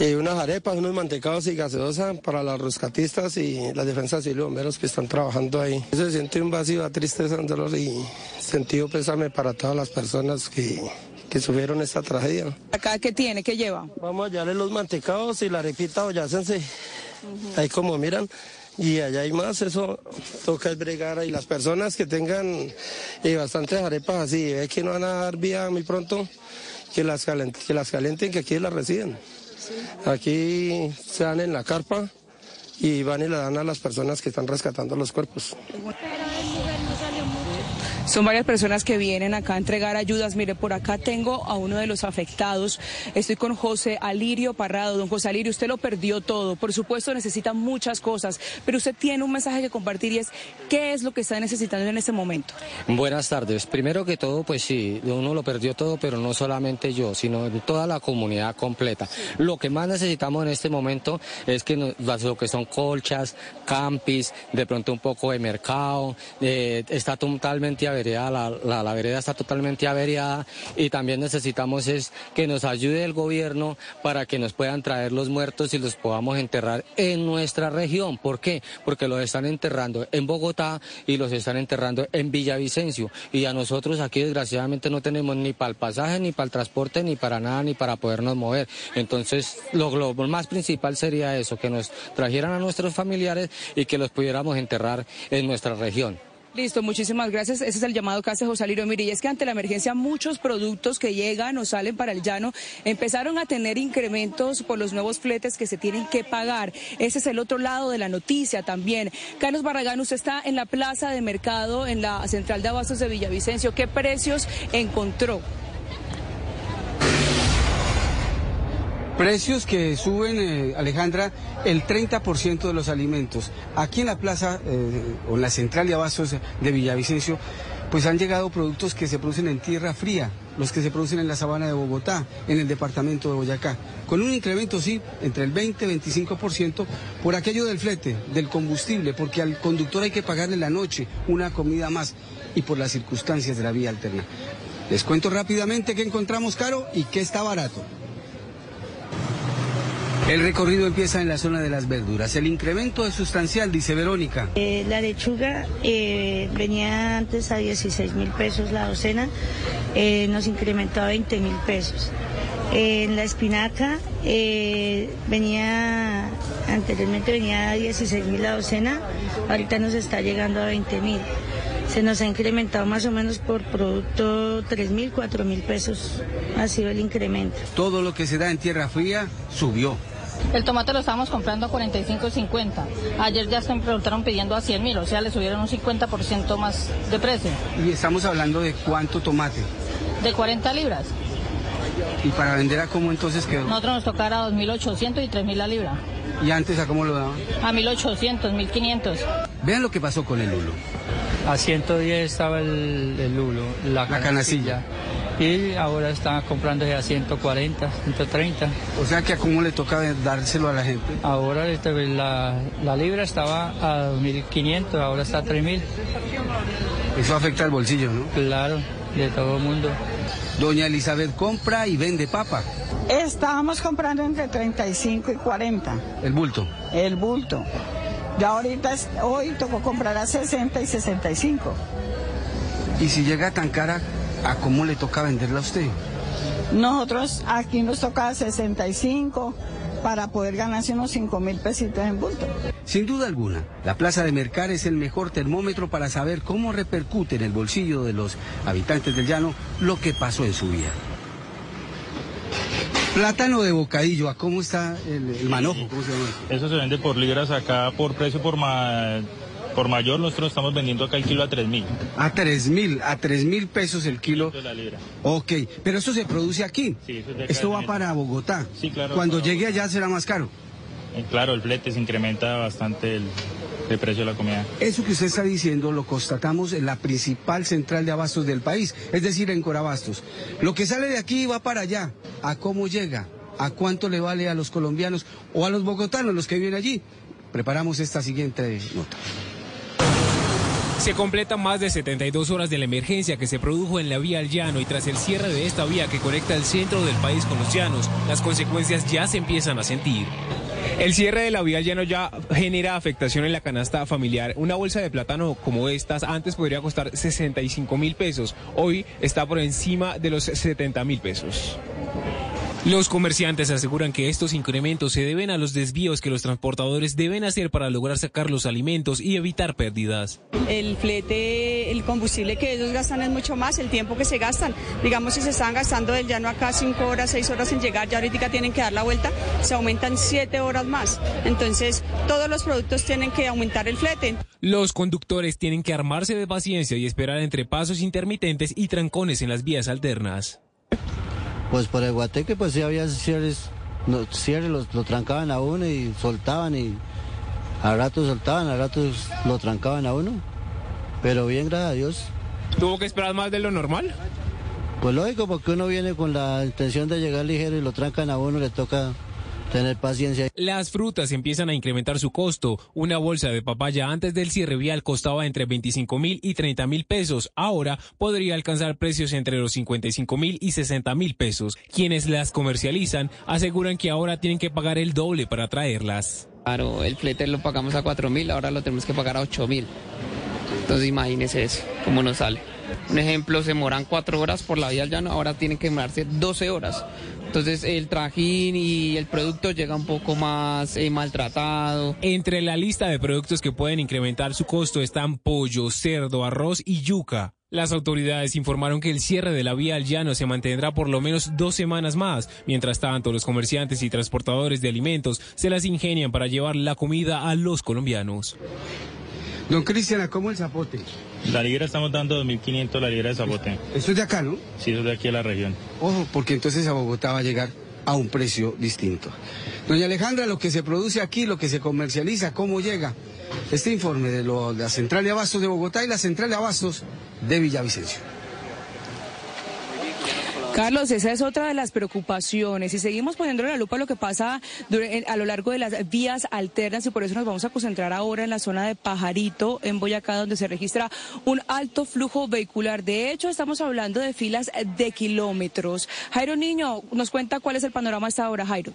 y unas arepas, unos mantecados y gaseosa para los rescatistas y las defensas y los bomberos que están trabajando ahí. Se siente un vacío, tristeza, un dolor y sentido pésame para todas las personas que, que sufrieron esta tragedia. ¿Acá qué tiene? ¿Qué lleva? Vamos a hallarle los mantecados y la arepita o yacense. Uh -huh. Ahí como miran. Y allá hay más, eso toca es bregar y las personas que tengan eh, bastantes arepas así, ve que no van a dar vía muy pronto, que las, calenten, que las calenten, que aquí las reciben. Aquí se dan en la carpa y van y la dan a las personas que están rescatando los cuerpos. Son varias personas que vienen acá a entregar ayudas. Mire, por acá tengo a uno de los afectados. Estoy con José Alirio Parrado. Don José Alirio, usted lo perdió todo. Por supuesto, necesita muchas cosas, pero usted tiene un mensaje que compartir y es ¿qué es lo que está necesitando en este momento? Buenas tardes. Primero que todo, pues sí, uno lo perdió todo, pero no solamente yo, sino toda la comunidad completa. Lo que más necesitamos en este momento es que nos, lo que son colchas, campis, de pronto un poco de mercado, eh, está totalmente la, vereda está totalmente averiada y también necesitamos es que nos ayude el gobierno para que nos puedan traer los muertos y los podamos enterrar en nuestra región. ¿Por qué? Porque los están enterrando en Bogotá y los están enterrando en Villavicencio y a nosotros aquí desgraciadamente no tenemos ni para el pasaje, ni para el transporte, ni para nada, ni para podernos mover. Entonces lo, lo más principal sería eso, que nos trajeran a nuestros familiares y que los pudiéramos enterrar en nuestra región. Listo, muchísimas gracias. Ese es el llamado que hace José Alirio. Mire, y es que ante la emergencia muchos productos que llegan o salen para el llano empezaron a tener incrementos por los nuevos fletes que se tienen que pagar. Ese es el otro lado de la noticia también. Carlos Barragán, usted está en la plaza de mercado, en la central de abastos de Villavicencio. ¿Qué precios encontró? Precios que suben, eh, Alejandra, el 30% de los alimentos. Aquí en la plaza eh, o en la central de abastos de Villavicencio, pues han llegado productos que se producen en tierra fría, los que se producen en la sabana de Bogotá, en el departamento de Boyacá, con un incremento, sí, entre el 20 y 25% por aquello del flete, del combustible, porque al conductor hay que pagarle la noche una comida más y por las circunstancias de la vía alterna. Les cuento rápidamente qué encontramos caro y qué está barato. El recorrido empieza en la zona de las verduras. El incremento es sustancial, dice Verónica. Eh, la lechuga eh, venía antes a 16 mil pesos la docena, eh, nos incrementó a 20 mil pesos. en la espinaca venía, anteriormente venía a 16 mil la docena, ahorita nos está llegando a 20 mil. Se nos ha incrementado más o menos por producto 3 mil, 4 mil pesos. Ha sido el incremento. Todo lo que se da en tierra fría subió. El tomate lo estábamos comprando a 45.50. Ayer ya se preguntaron pidiendo a 100 mil, o sea, le subieron un 50% más de precio. Y estamos hablando de cuánto tomate. De 40 libras. ¿Y para vender a cómo entonces quedó? Nosotros nos tocara 2.800 y 3.000 la libra. ¿Y antes a cómo lo daban? A 1.800, 1.500. Vean lo que pasó con el lulo. A 110 estaba el, el lulo, la, la canacilla y ahora está comprándose a 140, 130. O sea que a cómo le toca dárselo a la gente. Ahora este, la, la libra estaba a 2.500, ahora está a 3.000. Eso afecta al bolsillo, ¿no? Claro, de todo el mundo. Doña Elizabeth compra y vende papa. Estábamos comprando entre 35 y 40. ¿El bulto? El bulto. Ya ahorita, hoy tocó comprar a 60 y 65. ¿Y si llega tan cara, ¿A cómo le toca venderla a usted? Nosotros aquí nos toca 65 para poder ganarse unos 5 mil pesitos en bulto. Sin duda alguna, la Plaza de Mercar es el mejor termómetro para saber cómo repercute en el bolsillo de los habitantes del llano lo que pasó en su vida. Plátano de bocadillo, ¿a cómo está el, manojo? ¿Cómo se llama? Eso se vende por libras acá por precio por más por mayor nosotros estamos vendiendo acá el kilo a 3 mil. A 3 mil, a 3 mil pesos el kilo. De la libra. Ok, pero eso se produce aquí. Sí, eso es de Esto va para Bogotá. Sí, claro. Cuando llegue allá será más caro. Eh, claro, el flete se incrementa bastante el, el precio de la comida. Eso que usted está diciendo lo constatamos en la principal central de abastos del país, es decir, en Corabastos. Lo que sale de aquí va para allá. ¿A cómo llega? ¿A cuánto le vale a los colombianos o a los bogotanos, los que viven allí? Preparamos esta siguiente nota. Se completan más de 72 horas de la emergencia que se produjo en la vía al llano y tras el cierre de esta vía que conecta el centro del país con los llanos, las consecuencias ya se empiezan a sentir. El cierre de la vía al llano ya genera afectación en la canasta familiar. Una bolsa de plátano como estas antes podría costar 65 mil pesos. Hoy está por encima de los 70 mil pesos. Los comerciantes aseguran que estos incrementos se deben a los desvíos que los transportadores deben hacer para lograr sacar los alimentos y evitar pérdidas. El flete, el combustible que ellos gastan es mucho más, el tiempo que se gastan. Digamos, si se están gastando del llano acá cinco horas, seis horas en llegar, ya ahorita tienen que dar la vuelta, se aumentan siete horas más. Entonces, todos los productos tienen que aumentar el flete. Los conductores tienen que armarse de paciencia y esperar entre pasos intermitentes y trancones en las vías alternas. Pues por el Guateque pues sí había cierres, no, cierres los, lo trancaban a uno y soltaban y a ratos soltaban, a ratos lo trancaban a uno. Pero bien, gracias a Dios. ¿Tuvo que esperar más de lo normal? Pues lógico, porque uno viene con la intención de llegar ligero y lo trancan a uno, le toca tener paciencia. Las frutas empiezan a incrementar su costo. Una bolsa de papaya antes del cierre vial costaba entre 25 mil y 30 mil pesos. Ahora podría alcanzar precios entre los 55 mil y 60 mil pesos. Quienes las comercializan aseguran que ahora tienen que pagar el doble para traerlas. Claro, el flete lo pagamos a 4 mil, ahora lo tenemos que pagar a 8 mil. Entonces imagínese eso, cómo nos sale. Un ejemplo, se moran 4 horas por la vía al llano, ahora tienen que demorarse 12 horas. Entonces el trajín y el producto llega un poco más eh, maltratado. Entre la lista de productos que pueden incrementar su costo están pollo, cerdo, arroz y yuca. Las autoridades informaron que el cierre de la vía al llano se mantendrá por lo menos dos semanas más. Mientras tanto, los comerciantes y transportadores de alimentos se las ingenian para llevar la comida a los colombianos. Don Cristian, ¿cómo el zapote? La libra estamos dando 2.500 la libra de zapote. Esto es de acá, ¿no? Sí, eso es de aquí a la región. Ojo, porque entonces a Bogotá va a llegar a un precio distinto. Doña Alejandra, lo que se produce aquí, lo que se comercializa, cómo llega. Este informe de, lo, de la Central de Abastos de Bogotá y la Central de Abastos de Villavicencio. Carlos, esa es otra de las preocupaciones y seguimos poniendo la lupa a lo que pasa a lo largo de las vías alternas y por eso nos vamos a concentrar ahora en la zona de Pajarito, en Boyacá, donde se registra un alto flujo vehicular. De hecho, estamos hablando de filas de kilómetros. Jairo Niño, nos cuenta cuál es el panorama hasta ahora, Jairo.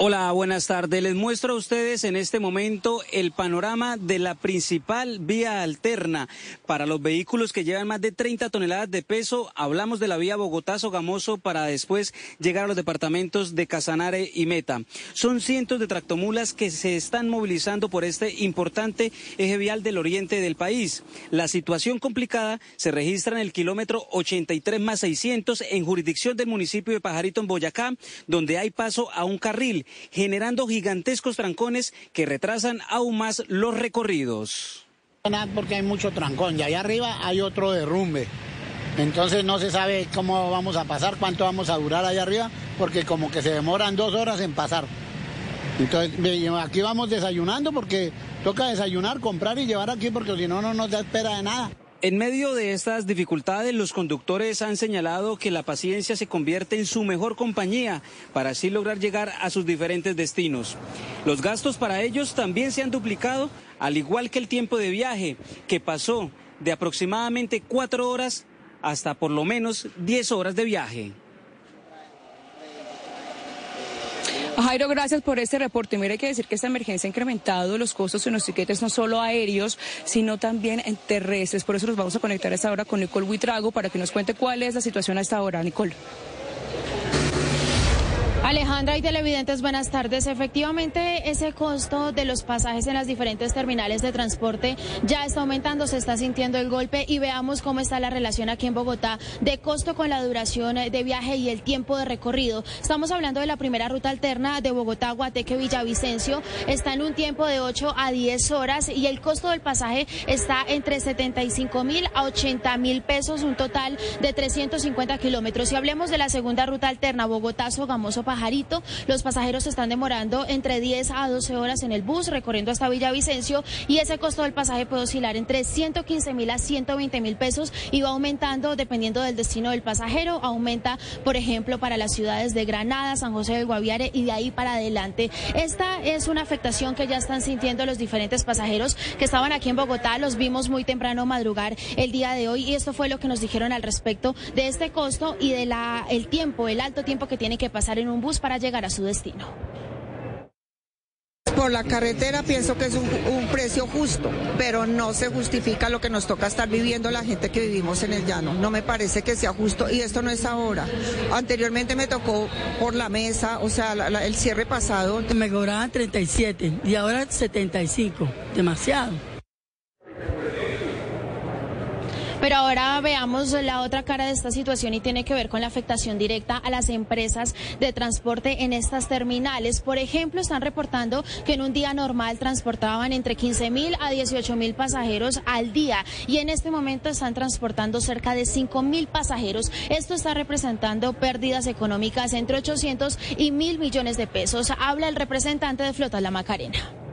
Hola, buenas tardes. Les muestro a ustedes en este momento el panorama de la principal vía alterna para los vehículos que llevan más de 30 toneladas de peso. Hablamos de la vía Bogotá-Sogamoso para después llegar a los departamentos de Casanare y Meta. Son cientos de tractomulas que se están movilizando por este importante eje vial del oriente del país. La situación complicada se registra en el kilómetro 83 más 600 en jurisdicción del municipio de Pajarito en Boyacá, donde hay paso a un carril generando gigantescos trancones que retrasan aún más los recorridos. Porque hay mucho trancón y allá arriba hay otro derrumbe. Entonces no se sabe cómo vamos a pasar, cuánto vamos a durar allá arriba, porque como que se demoran dos horas en pasar. Entonces aquí vamos desayunando porque toca desayunar, comprar y llevar aquí porque si no, no nos da espera de nada. En medio de estas dificultades, los conductores han señalado que la paciencia se convierte en su mejor compañía para así lograr llegar a sus diferentes destinos. Los gastos para ellos también se han duplicado, al igual que el tiempo de viaje, que pasó de aproximadamente cuatro horas hasta por lo menos diez horas de viaje. Jairo, gracias por este reporte. Mira, hay que decir que esta emergencia ha incrementado los costos en los tiquetes no solo aéreos, sino también en terrestres. Por eso nos vamos a conectar a esta hora con Nicole Huitrago para que nos cuente cuál es la situación a esta hora. Nicole. Alejandra y televidentes, buenas tardes. Efectivamente, ese costo de los pasajes en las diferentes terminales de transporte ya está aumentando, se está sintiendo el golpe y veamos cómo está la relación aquí en Bogotá de costo con la duración de viaje y el tiempo de recorrido. Estamos hablando de la primera ruta alterna de Bogotá, Guateque, Villavicencio. Está en un tiempo de 8 a 10 horas y el costo del pasaje está entre 75 mil a 80 mil pesos, un total de 350 kilómetros. Si hablemos de la segunda ruta alterna, Bogotá, Sogamoso, Pajarito. Los pasajeros se están demorando entre 10 a 12 horas en el bus recorriendo hasta Villavicencio y ese costo del pasaje puede oscilar entre 115 mil a 120 mil pesos y va aumentando dependiendo del destino del pasajero. Aumenta, por ejemplo, para las ciudades de Granada, San José del Guaviare y de ahí para adelante. Esta es una afectación que ya están sintiendo los diferentes pasajeros que estaban aquí en Bogotá. Los vimos muy temprano madrugar el día de hoy y esto fue lo que nos dijeron al respecto de este costo y de tiempo, el alto tiempo que tiene que pasar en un bus para llegar a su destino. Por la carretera pienso que es un, precio justo, pero no se justifica lo que nos toca estar viviendo la gente que vivimos en el llano. No me parece que sea justo y esto no es ahora. Anteriormente me tocó por la mesa, o sea, el cierre pasado. Me cobraban 37 y ahora 75, demasiado. Pero ahora veamos la otra cara de esta situación y tiene que ver con la afectación directa a las empresas de transporte en estas terminales. Por ejemplo, están reportando que en un día normal transportaban entre 15 mil a 18 mil pasajeros al día y en este momento están transportando cerca de 5 mil pasajeros. Esto está representando pérdidas económicas entre 800 y mil millones de pesos. Habla el representante de Flota La Macarena.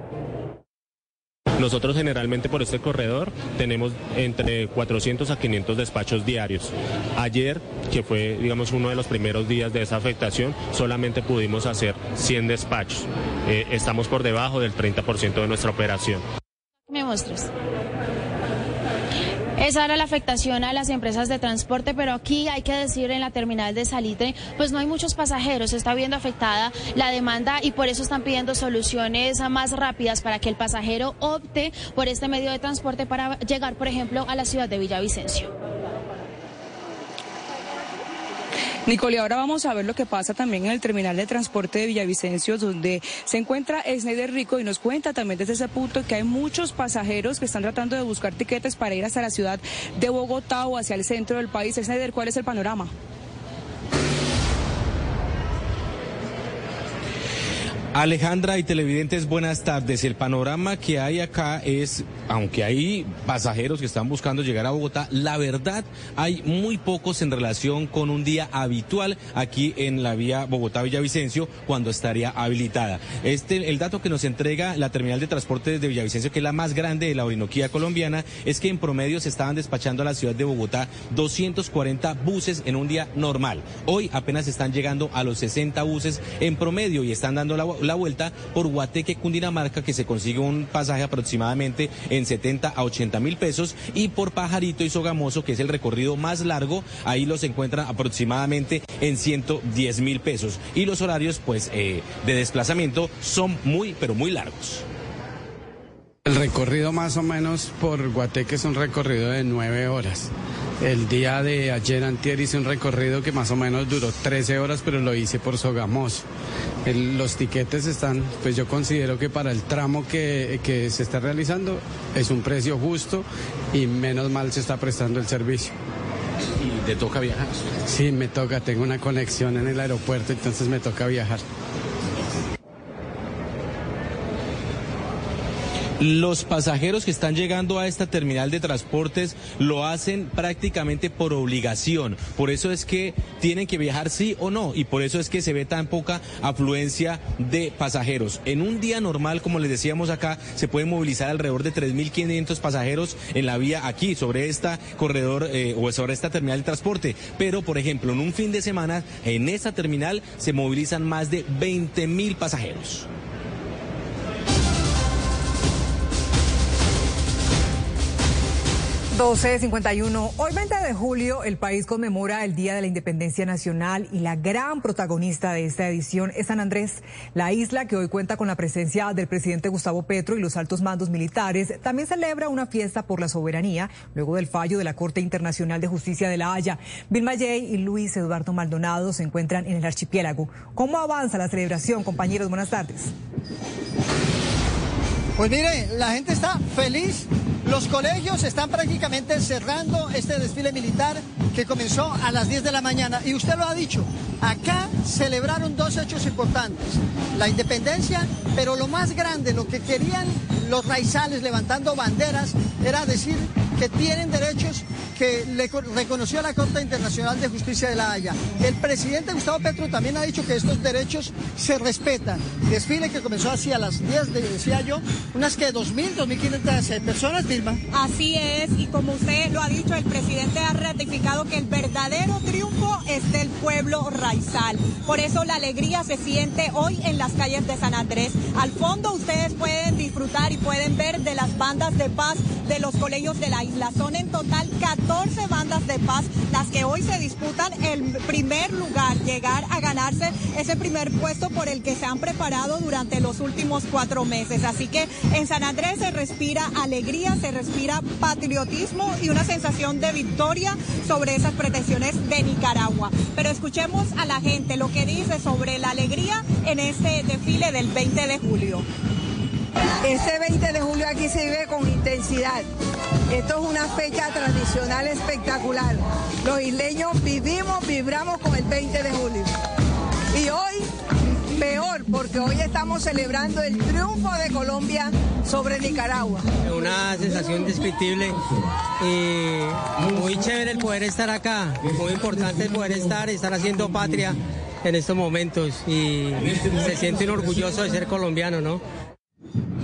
Nosotros generalmente por este corredor tenemos entre 400 a 500 despachos diarios. Ayer, que fue digamos uno de los primeros días de esa afectación, solamente pudimos hacer 100 despachos. Eh, estamos por debajo del 30% de nuestra operación. ¿Me muestras? Esa era la afectación a las empresas de transporte, pero aquí hay que decir en la terminal de Salitre, pues no hay muchos pasajeros, está viendo afectada la demanda y por eso están pidiendo soluciones más rápidas para que el pasajero opte por este medio de transporte para llegar, por ejemplo, a la ciudad de Villavicencio. Nicole, ahora vamos a ver lo que pasa también en el terminal de transporte de Villavicencio, donde se encuentra Esneider Rico y nos cuenta también desde ese punto que hay muchos pasajeros que están tratando de buscar tiquetes para ir hasta la ciudad de Bogotá o hacia el centro del país. Esneider, ¿cuál es el panorama? Alejandra y televidentes, buenas tardes. El panorama que hay acá es, aunque hay pasajeros que están buscando llegar a Bogotá, la verdad hay muy pocos en relación con un día habitual aquí en la vía Bogotá-Villavicencio cuando estaría habilitada. Este, el dato que nos entrega la terminal de transporte de Villavicencio, que es la más grande de la Orinoquía colombiana, es que en promedio se estaban despachando a la ciudad de Bogotá 240 buses en un día normal. Hoy apenas están llegando a los 60 buses en promedio y están dando la vuelta por Guateque, Cundinamarca, que se consigue un pasaje aproximadamente en 70 a 80 mil pesos, y por Pajarito y Sogamoso, que es el recorrido más largo, ahí los encuentran aproximadamente en 110 mil pesos. Y los horarios, pues, eh, de desplazamiento son muy, pero muy largos. El recorrido más o menos por Guateque es un recorrido de nueve horas. El día de ayer antier hice un recorrido que más o menos duró 13 horas, pero lo hice por Sogamoso. los tiquetes están, pues yo considero que para el tramo que, que se está realizando es un precio justo y menos mal se está prestando el servicio. ¿Y te toca viajar? Sí, me toca, tengo una conexión en el aeropuerto, entonces me toca viajar. Los pasajeros que están llegando a esta terminal de transportes lo hacen prácticamente por obligación. Por eso es que tienen que viajar sí o no y por eso es que se ve tan poca afluencia de pasajeros. En un día normal, como les decíamos acá, se pueden movilizar alrededor de 3.500 pasajeros en la vía aquí, sobre esta corredor eh, o sobre esta terminal de transporte. Pero, por ejemplo, en un fin de semana, en esta terminal se movilizan más de 20.000 pasajeros. 12.51. Hoy 20 de julio el país conmemora el Día de la Independencia Nacional y la gran protagonista de esta edición es San Andrés, la isla que hoy cuenta con la presencia del presidente Gustavo Petro y los altos mandos militares. También celebra una fiesta por la soberanía luego del fallo de la Corte Internacional de Justicia de La Haya. Bill Mayey y Luis Eduardo Maldonado se encuentran en el archipiélago. ¿Cómo avanza la celebración, compañeros? Buenas tardes. Pues mire, la gente está feliz. Los colegios están prácticamente cerrando este desfile militar que comenzó a las 10 de la mañana. Y usted lo ha dicho, acá celebraron dos hechos importantes. La independencia, pero lo más grande, lo que querían los raizales levantando banderas, era decir que tienen derechos que le reconoció la Corte Internacional de Justicia de la Haya. El presidente Gustavo Petro también ha dicho que estos derechos se respetan. Desfile que comenzó así a las 10, decía yo, unas que 2.000, 2.500 eh, personas, Vilma. Así es, y como usted lo ha dicho, el presidente ha ratificado que el verdadero triunfo es del pueblo raizal. Por eso la alegría se siente hoy en las calles de San Andrés. Al fondo ustedes pueden disfrutar y pueden ver de las bandas de paz de los colegios de la Son en total 14 bandas de paz las que hoy se disputan el primer lugar, llegar a ganarse ese primer puesto por el que se han preparado durante los últimos cuatro meses. Así que en San Andrés se respira alegría, se respira patriotismo y una sensación de victoria sobre esas pretensiones de Nicaragua. Pero escuchemos a la gente lo que dice sobre la alegría en este desfile del 20 de julio. Este 20 de julio aquí se vive con intensidad. Esto es una fecha tradicional espectacular. Los isleños vivimos, vibramos con el 20 de julio. Y hoy, peor, porque hoy estamos celebrando el triunfo de Colombia sobre Nicaragua. Una sensación indescriptible y muy chévere el poder estar acá. Muy importante el poder estar, estar haciendo patria en estos momentos y se siente orgulloso de ser colombiano, ¿no? Thank you.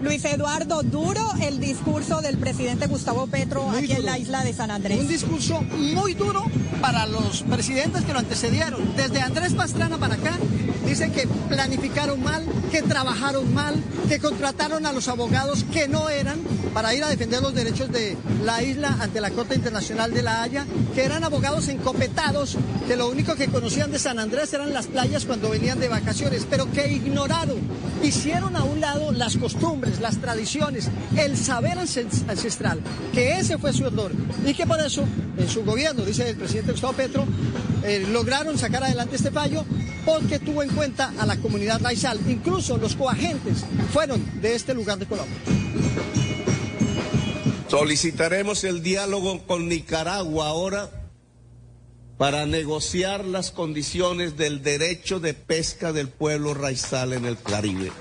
Luis Eduardo, duro el discurso del presidente Gustavo Petro aquí en la isla de San Andrés. Un discurso muy duro para los presidentes que lo antecedieron. Desde Andrés Pastrana para acá, dicen que planificaron mal, que trabajaron mal, que contrataron a los abogados que no eran para ir a defender los derechos de la isla ante la Corte Internacional de la Haya, que eran abogados encopetados, que lo único que conocían de San Andrés eran las playas cuando venían de vacaciones, pero que ignoraron, hicieron a un lado las costumbres las tradiciones, el saber ancestral, que ese fue su error y que por eso en su gobierno, dice el presidente Gustavo Petro, eh, lograron sacar adelante este fallo porque tuvo en cuenta a la comunidad raizal. Incluso los coagentes fueron de este lugar de Colombia. Solicitaremos el diálogo con Nicaragua ahora para negociar las condiciones del derecho de pesca del pueblo raizal en el Caribe.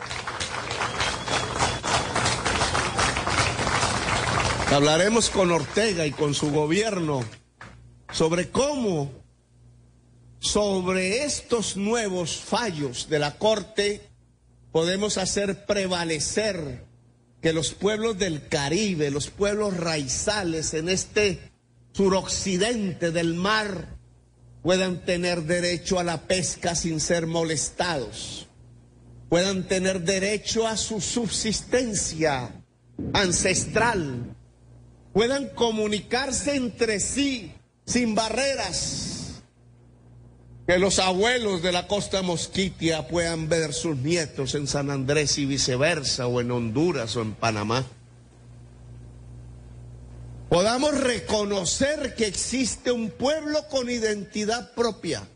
Hablaremos con Ortega y con su gobierno sobre cómo sobre estos nuevos fallos de la Corte podemos hacer prevalecer que los pueblos del Caribe, los pueblos raizales en este suroccidente del mar, puedan tener derecho a la pesca sin ser molestados, puedan tener derecho a su subsistencia ancestral, puedan comunicarse entre sí sin barreras, que los abuelos de la costa mosquitia puedan ver sus nietos en San Andrés y viceversa, o en Honduras o en Panamá. Podamos reconocer que existe un pueblo con identidad propia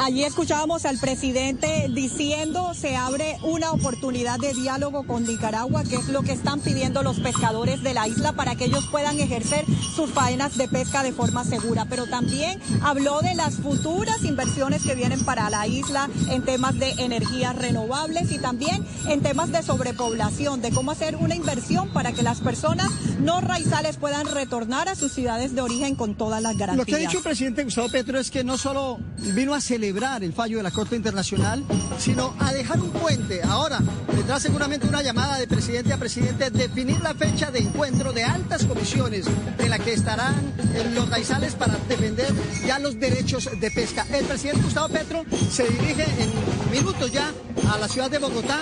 Allí escuchábamos al presidente diciendo se abre una oportunidad de diálogo con Nicaragua, que es lo que están pidiendo los pescadores de la isla para que ellos puedan ejercer sus faenas de pesca de forma segura. Pero también habló de las futuras inversiones que vienen para la isla en temas de energías renovables y también en temas de sobrepoblación, de cómo hacer una inversión para que las personas no raizales puedan retornar a sus ciudades de origen con todas las garantías. Lo que ha dicho el presidente Gustavo Petro es que no solo vino a celebrar el fallo de la Corte Internacional, sino a dejar un puente. Ahora tendrá seguramente una llamada de presidente a presidente, definir la fecha de encuentro de altas comisiones en la que estarán los raizales para defender ya los derechos de pesca. El presidente Gustavo Petro se dirige en minutos ya a la ciudad de Bogotá.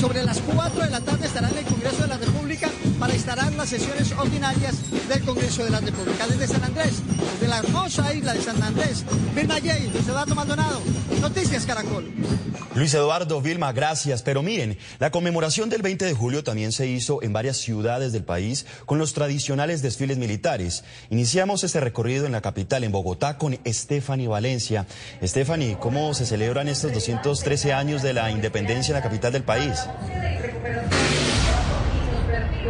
Sobre las 4 de la tarde estará en el Congreso de la República para instalar las sesiones ordinarias del Congreso de la República. Desde San Andrés, desde la hermosa isla de San Andrés, Vilma Yey, desde Eduardo Maldonado, Noticias Caracol. Luis Eduardo, Vilma, gracias. Pero miren, la conmemoración del 20 de julio también se hizo en varias ciudades del país con los tradicionales desfiles militares. Iniciamos este recorrido en la capital, en Bogotá, con Stephanie Valencia. Stephanie, ¿cómo se celebran estos 213 años de la independencia en la capital del país?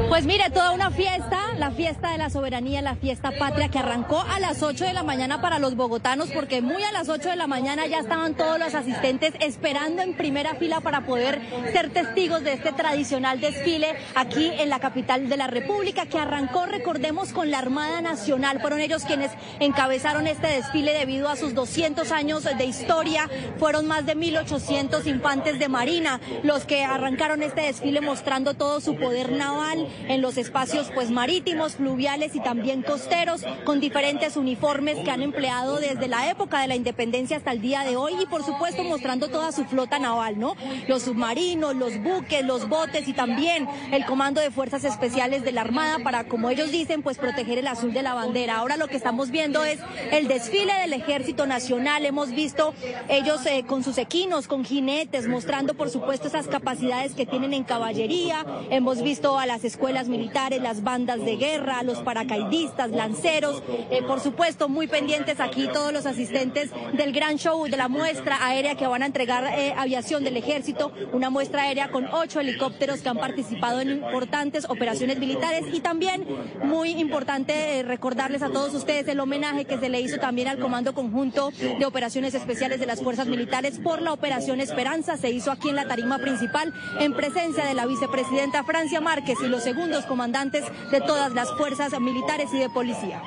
Pues mire, toda una fiesta, la fiesta de la soberanía, la fiesta patria que arrancó a las 8 de la mañana para los bogotanos, porque muy a las 8 de la mañana ya estaban todos los asistentes esperando en primera fila para poder ser testigos de este tradicional desfile aquí en la capital de la República, que arrancó, recordemos, con la Armada Nacional. Fueron ellos quienes encabezaron este desfile debido a sus 200 años de historia. Fueron más de 1.800 infantes de Marina los que arrancaron este desfile mostrando todo su poder naval en los espacios pues marítimos, fluviales y también costeros, con diferentes uniformes que han empleado desde la época de la independencia hasta el día de hoy y por supuesto mostrando toda su flota naval, ¿no? Los submarinos, los buques, los botes y también el Comando de Fuerzas Especiales de la Armada para, como ellos dicen, pues proteger el azul de la bandera. Ahora lo que estamos viendo es el desfile del Ejército Nacional. Hemos visto ellos eh, con sus equinos, con jinetes, mostrando por supuesto esas capacidades que tienen en caballería. Hemos visto a las escuelas militares, las bandas de guerra, los paracaidistas, lanceros, eh, por supuesto muy pendientes aquí todos los asistentes del gran show de la muestra aérea que van a entregar eh, aviación del ejército, una muestra aérea con ocho helicópteros que han participado en importantes operaciones militares. Y también muy importante eh, recordarles a todos ustedes el homenaje que se le hizo también al Comando Conjunto de Operaciones Especiales de las Fuerzas Militares por la Operación Esperanza, se hizo aquí en la tarima principal en presencia de la vicepresidenta Francia Márquez y los segundos comandantes de todas las fuerzas militares y de policía.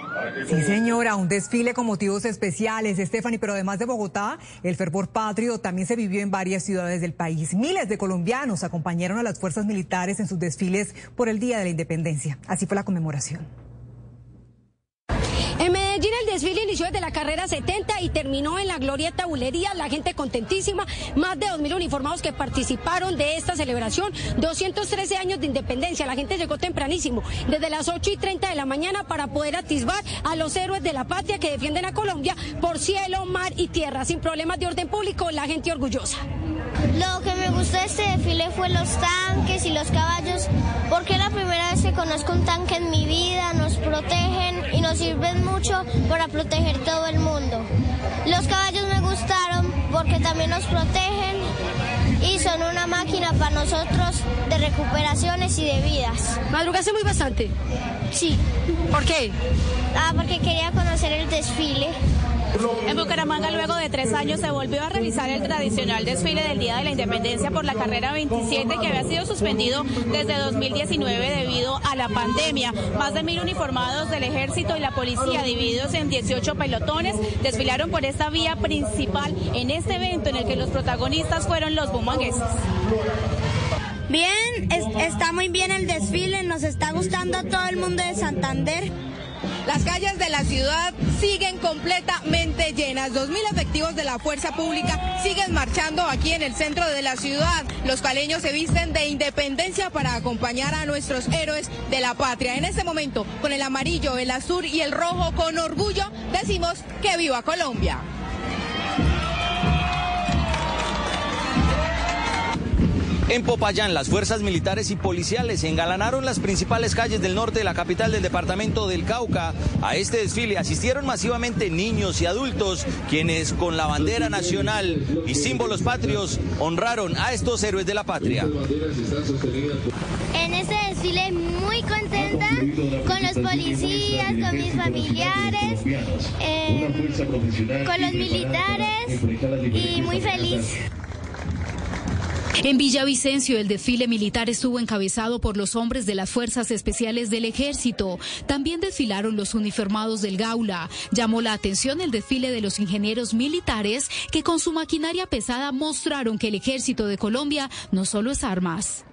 Sí, señora, un desfile con motivos especiales, Stephanie, pero además de Bogotá, el fervor patrio también se vivió en varias ciudades del país. Miles de colombianos acompañaron a las fuerzas militares en sus desfiles por el Día de la Independencia. Así fue la conmemoración. En Medellín el desfile inició desde la carrera 70 y terminó en la Glorieta Bulería, la gente contentísima, más de 2.000 uniformados que participaron de esta celebración, 213 años de independencia, la gente llegó tempranísimo, desde las 8 y 30 de la mañana para poder atisbar a los héroes de la patria que defienden a Colombia por cielo, mar y tierra, sin problemas de orden público, la gente orgullosa. Lo que me gustó de este desfile fue los tanques y los caballos, porque es la primera vez que conozco un tanque en mi vida, nos protegen y nos sirven mucho para proteger todo el mundo. Los caballos me gustaron porque también nos protegen y son una máquina para nosotros de recuperaciones y de vidas. ¿Madrugaste muy bastante? Sí. ¿Por qué? Ah, porque quería conocer el desfile. En Bucaramanga, luego de tres años, se volvió a realizar el tradicional desfile del Día de la Independencia por la carrera 27, que había sido suspendido desde 2019 debido a la pandemia. Más de mil uniformados del ejército y la policía, divididos en 18 pelotones, desfilaron por esta vía principal en este evento en el que los protagonistas fueron los bumangueses. Bien, está muy bien el desfile, nos está gustando a todo el mundo de Santander. Las calles de la ciudad siguen completamente llenas. Dos mil efectivos de la fuerza pública siguen marchando aquí en el centro de la ciudad. Los caleños se visten de independencia para acompañar a nuestros héroes de la patria. En este momento, con el amarillo, el azul y el rojo, con orgullo, decimos que viva Colombia. En Popayán, las fuerzas militares y policiales engalanaron las principales calles del norte de la capital del departamento del Cauca. A este desfile asistieron masivamente niños y adultos, quienes con la bandera nacional y símbolos patrios honraron a estos héroes de la patria. En este desfile muy contenta con los policías, con mis familiares, eh, con los militares y muy feliz. En Villavicencio, el desfile militar estuvo encabezado por los hombres de las Fuerzas Especiales del Ejército. También desfilaron los uniformados del Gaula. Llamó la atención el desfile de los ingenieros militares que con su maquinaria pesada mostraron que el Ejército de Colombia no solo es armas.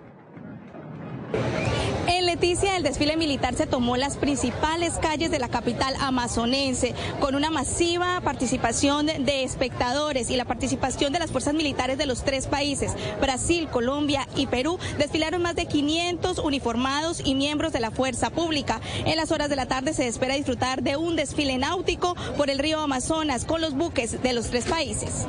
En Leticia, el desfile militar se tomó las principales calles de la capital amazonense, con una masiva participación de espectadores y la participación de las fuerzas militares de los tres países, Brasil, Colombia y Perú, desfilaron más de 500 uniformados y miembros de la fuerza pública. En las horas de la tarde se espera disfrutar de un desfile náutico por el río Amazonas con los buques de los tres países.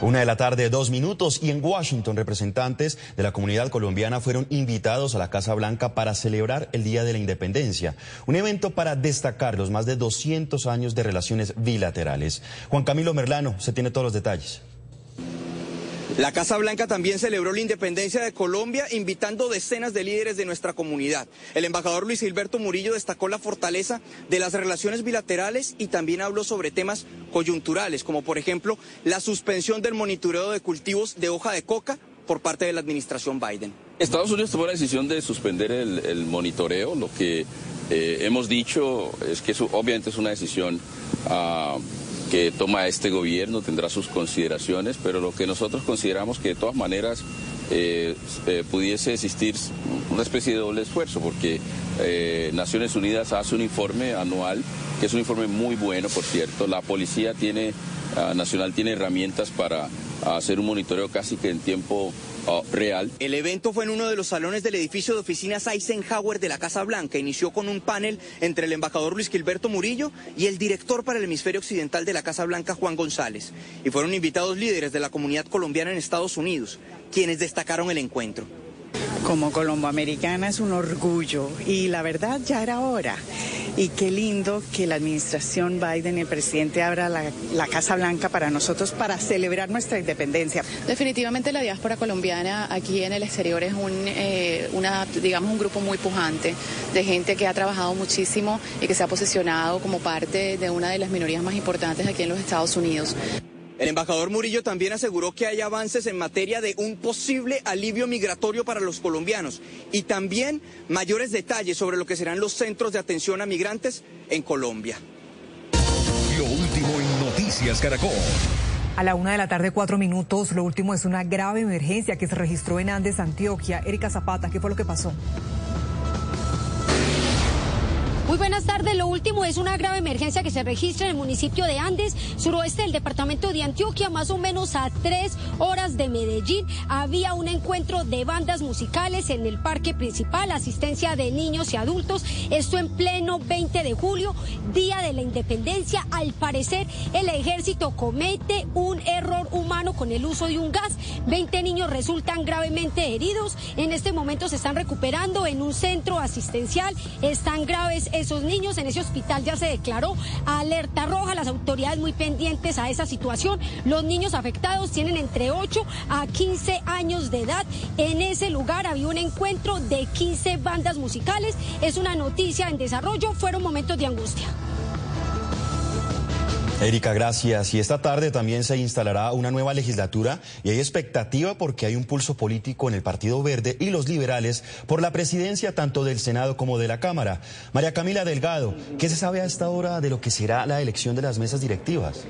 Una de la tarde, dos minutos, y en Washington representantes de la comunidad colombiana fueron invitados a la Casa Blanca para celebrar el Día de la Independencia, un evento para destacar los más de 200 años de relaciones bilaterales. Juan Camilo Merlano se tiene todos los detalles. La Casa Blanca también celebró la independencia de Colombia, invitando decenas de líderes de nuestra comunidad. El embajador Luis Gilberto Murillo destacó la fortaleza de las relaciones bilaterales y también habló sobre temas coyunturales, como por ejemplo la suspensión del monitoreo de cultivos de hoja de coca por parte de la administración Biden. Estados Unidos tomó la decisión de suspender el, monitoreo. Lo que eh, hemos dicho es que eso obviamente es una decisión... Ah, que toma este gobierno, tendrá sus consideraciones, pero lo que nosotros consideramos que de todas maneras eh, eh, pudiese existir una especie de doble esfuerzo, porque eh, Naciones Unidas hace un informe anual, que es un informe muy bueno, por cierto. La Policía tiene, ah, Nacional tiene herramientas para hacer un monitoreo casi que en tiempo Oh, real. El evento fue en uno de los salones del edificio de oficinas Eisenhower de la Casa Blanca. Inició con un panel entre el embajador Luis Gilberto Murillo y el director para el hemisferio occidental de la Casa Blanca, Juan González. Y fueron invitados líderes de la comunidad colombiana en Estados Unidos, quienes destacaron el encuentro. Como colomboamericana es un orgullo y la verdad ya era hora. Y qué lindo que la administración Biden y el presidente abra la, Casa Blanca para nosotros para celebrar nuestra independencia. Definitivamente la diáspora colombiana aquí en el exterior es un, eh, digamos, un grupo muy pujante de gente que ha trabajado muchísimo y que se ha posicionado como parte de una de las minorías más importantes aquí en los Estados Unidos. El embajador Murillo también aseguró que hay avances en materia de un posible alivio migratorio para los colombianos y también mayores detalles sobre lo que serán los centros de atención a migrantes en Colombia. Lo último en Noticias Caracol. A la una de la tarde, cuatro minutos. Lo último es una grave emergencia que se registró en Andes, Antioquia. Erika Zapata, ¿qué fue lo que pasó? Muy buenas tardes. Lo último es una grave emergencia que se registra en el municipio de Andes, suroeste del departamento de Antioquia, más o menos a tres horas de Medellín. Había un encuentro de bandas musicales en el parque principal, asistencia de niños y adultos. Esto en pleno 20 de julio, día de la independencia. Al parecer, el ejército comete un error humano con el uso de un gas. 20 niños resultan gravemente heridos. En este momento se están recuperando en un centro asistencial. Están graves esos niños. En ese hospital ya se declaró alerta roja. Las autoridades muy pendientes a esa situación. Los niños afectados tienen entre 8 a 15 años de edad. En ese lugar había un encuentro de 15 bandas musicales. Es una noticia en desarrollo. Fueron momentos de angustia. Erika, gracias. Y esta tarde también se instalará una nueva legislatura y hay expectativa porque hay un pulso político en el Partido Verde y los liberales por la presidencia tanto del Senado como de la Cámara. María Camila Delgado, ¿qué se sabe a esta hora de lo que será la elección de las mesas directivas?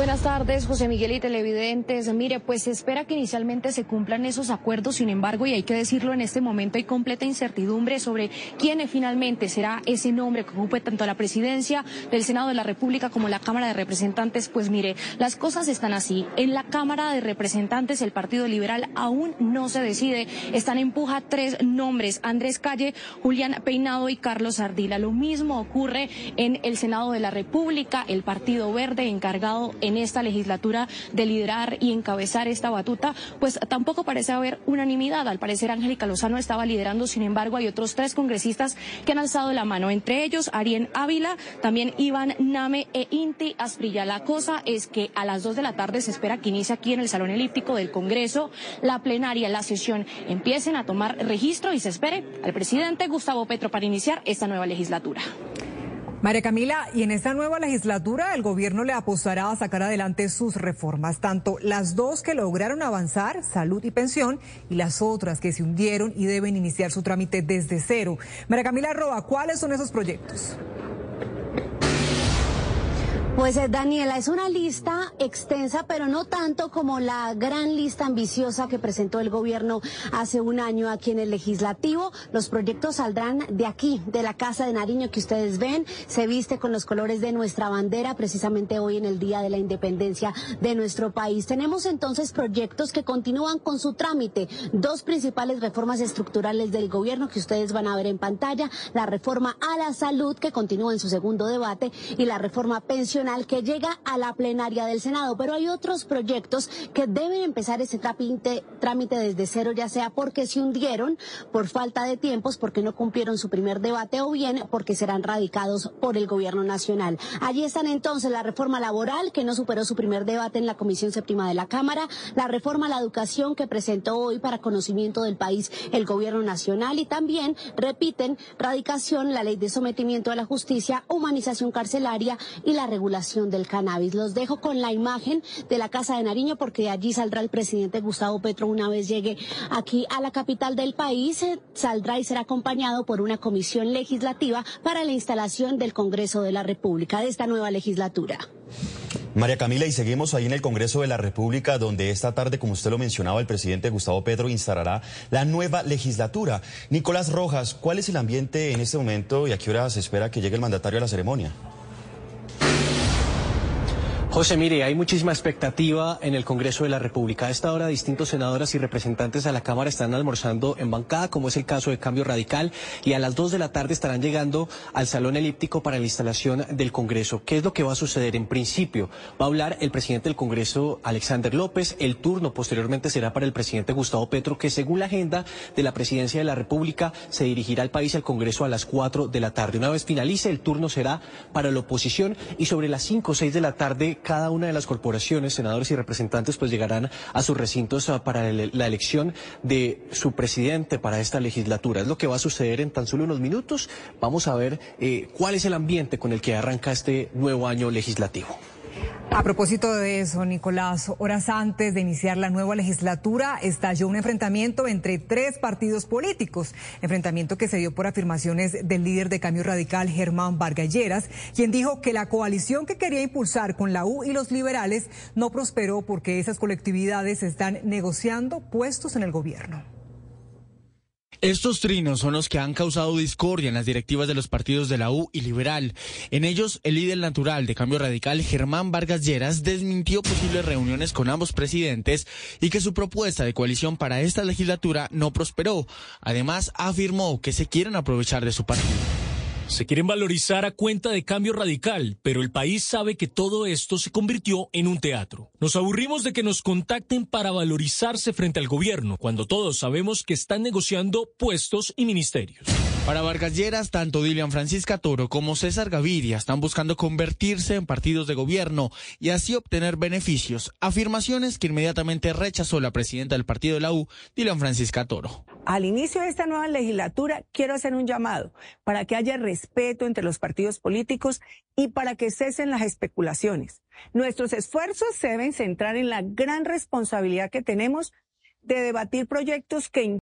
Buenas tardes, José Miguel y televidentes. Mire, pues se espera que inicialmente se cumplan esos acuerdos, sin embargo, y hay que decirlo en este momento, hay completa incertidumbre sobre quién finalmente será ese nombre que ocupe tanto la presidencia del Senado de la República como la Cámara de Representantes. Pues mire, las cosas están así. En la Cámara de Representantes, el Partido Liberal aún no se decide. Están en puja tres nombres, Andrés Calle, Julián Peinado y Carlos Ardila. Lo mismo ocurre en el Senado de la República, el Partido Verde encargado en esta legislatura de liderar y encabezar esta batuta, pues tampoco parece haber unanimidad. Al parecer, Angélica Lozano estaba liderando, sin embargo, hay otros tres congresistas que han alzado la mano, entre ellos Arien Ávila, también Iván Name e Inti Asprilla. La cosa es que a las dos de la tarde se espera que inicie aquí en el Salón Elíptico del Congreso la plenaria, la sesión, empiecen a tomar registro y se espere al presidente Gustavo Petro para iniciar esta nueva legislatura. María Camila, y en esta nueva legislatura el gobierno le apostará a sacar adelante sus reformas, tanto las dos que lograron avanzar, salud y pensión, y las otras que se hundieron y deben iniciar su trámite desde cero. María Camila Roa, ¿cuáles son esos proyectos? Pues eh, Daniela, es una lista extensa, pero no tanto como la gran lista ambiciosa que presentó el gobierno hace un año aquí en el legislativo. Los proyectos saldrán de aquí, de la Casa de Nariño que ustedes ven. Se viste con los colores de nuestra bandera, precisamente hoy en el Día de la Independencia de nuestro país. Tenemos entonces proyectos que continúan con su trámite. Dos principales reformas estructurales del gobierno que ustedes van a ver en pantalla. La reforma a la salud que continúa en su segundo debate y la reforma pensional que llega a la plenaria del Senado, pero hay otros proyectos que deben empezar ese trámite, trámite desde cero, ya sea porque se hundieron por falta de tiempos, porque no cumplieron su primer debate o bien porque serán radicados por el gobierno nacional. Allí están entonces la reforma laboral que no superó su primer debate en la Comisión Séptima de la Cámara, la reforma a la educación que presentó hoy para conocimiento del país el gobierno nacional y también repiten radicación, la ley de sometimiento a la justicia, humanización carcelaria y la regulación del cannabis. Los dejo con la imagen de la Casa de Nariño porque allí saldrá el presidente Gustavo Petro una vez llegue aquí a la capital del país. Eh, saldrá y será acompañado por una comisión legislativa para la instalación del Congreso de la República de esta nueva legislatura. María Camila, y seguimos ahí en el Congreso de la República, donde esta tarde, como usted lo mencionaba, el presidente Gustavo Petro instalará la nueva legislatura. Nicolás Rojas, ¿cuál es el ambiente en este momento y a qué hora se espera que llegue el mandatario a la ceremonia? José, mire, hay muchísima expectativa en el Congreso de la República. A esta hora, distintos senadoras y representantes a la Cámara están almorzando en bancada, como es el caso de Cambio Radical, y a las dos de la tarde estarán llegando al Salón Elíptico para la instalación del Congreso. ¿Qué es lo que va a suceder? En principio, va a hablar el presidente del Congreso, Alexander López. El turno posteriormente será para el presidente Gustavo Petro, que según la agenda de la Presidencia de la República, se dirigirá al país al Congreso a las cuatro de la tarde. Una vez finalice, el turno será para la oposición y sobre las cinco o seis de la tarde cada una de las corporaciones, senadores y representantes, pues llegarán a sus recintos ah, para la elección de su presidente para esta legislatura. Es lo que va a suceder en tan solo unos minutos. Vamos a ver eh, cuál es el ambiente con el que arranca este nuevo año legislativo. A propósito de eso, Nicolás, horas antes de iniciar la nueva legislatura estalló un enfrentamiento entre tres partidos políticos, enfrentamiento que se dio por afirmaciones del líder de Cambio Radical, Germán Vargalleras, quien dijo que la coalición que quería impulsar con la U y los liberales no prosperó porque esas colectividades están negociando puestos en el gobierno. Estos trinos son los que han causado discordia en las directivas de los partidos de la U y Liberal. En ellos, el líder natural de Cambio Radical, Germán Vargas Lleras, desmintió posibles reuniones con ambos presidentes y que su propuesta de coalición para esta legislatura no prosperó. Además, afirmó que se quieren aprovechar de su partido. Se quieren valorizar a cuenta de cambio radical, pero el país sabe que todo esto se convirtió en un teatro. Nos aburrimos de que nos contacten para valorizarse frente al gobierno, cuando todos sabemos que están negociando puestos y ministerios. Para Vargas Lleras, tanto Dilian Francisca Toro como César Gaviria están buscando convertirse en partidos de gobierno y así obtener beneficios, afirmaciones que inmediatamente rechazó la presidenta del partido de la U, Dilian Francisca Toro. Al inicio de esta nueva legislatura quiero hacer un llamado para que haya respeto entre los partidos políticos y para que cesen las especulaciones. Nuestros esfuerzos se deben centrar en la gran responsabilidad que tenemos de debatir proyectos que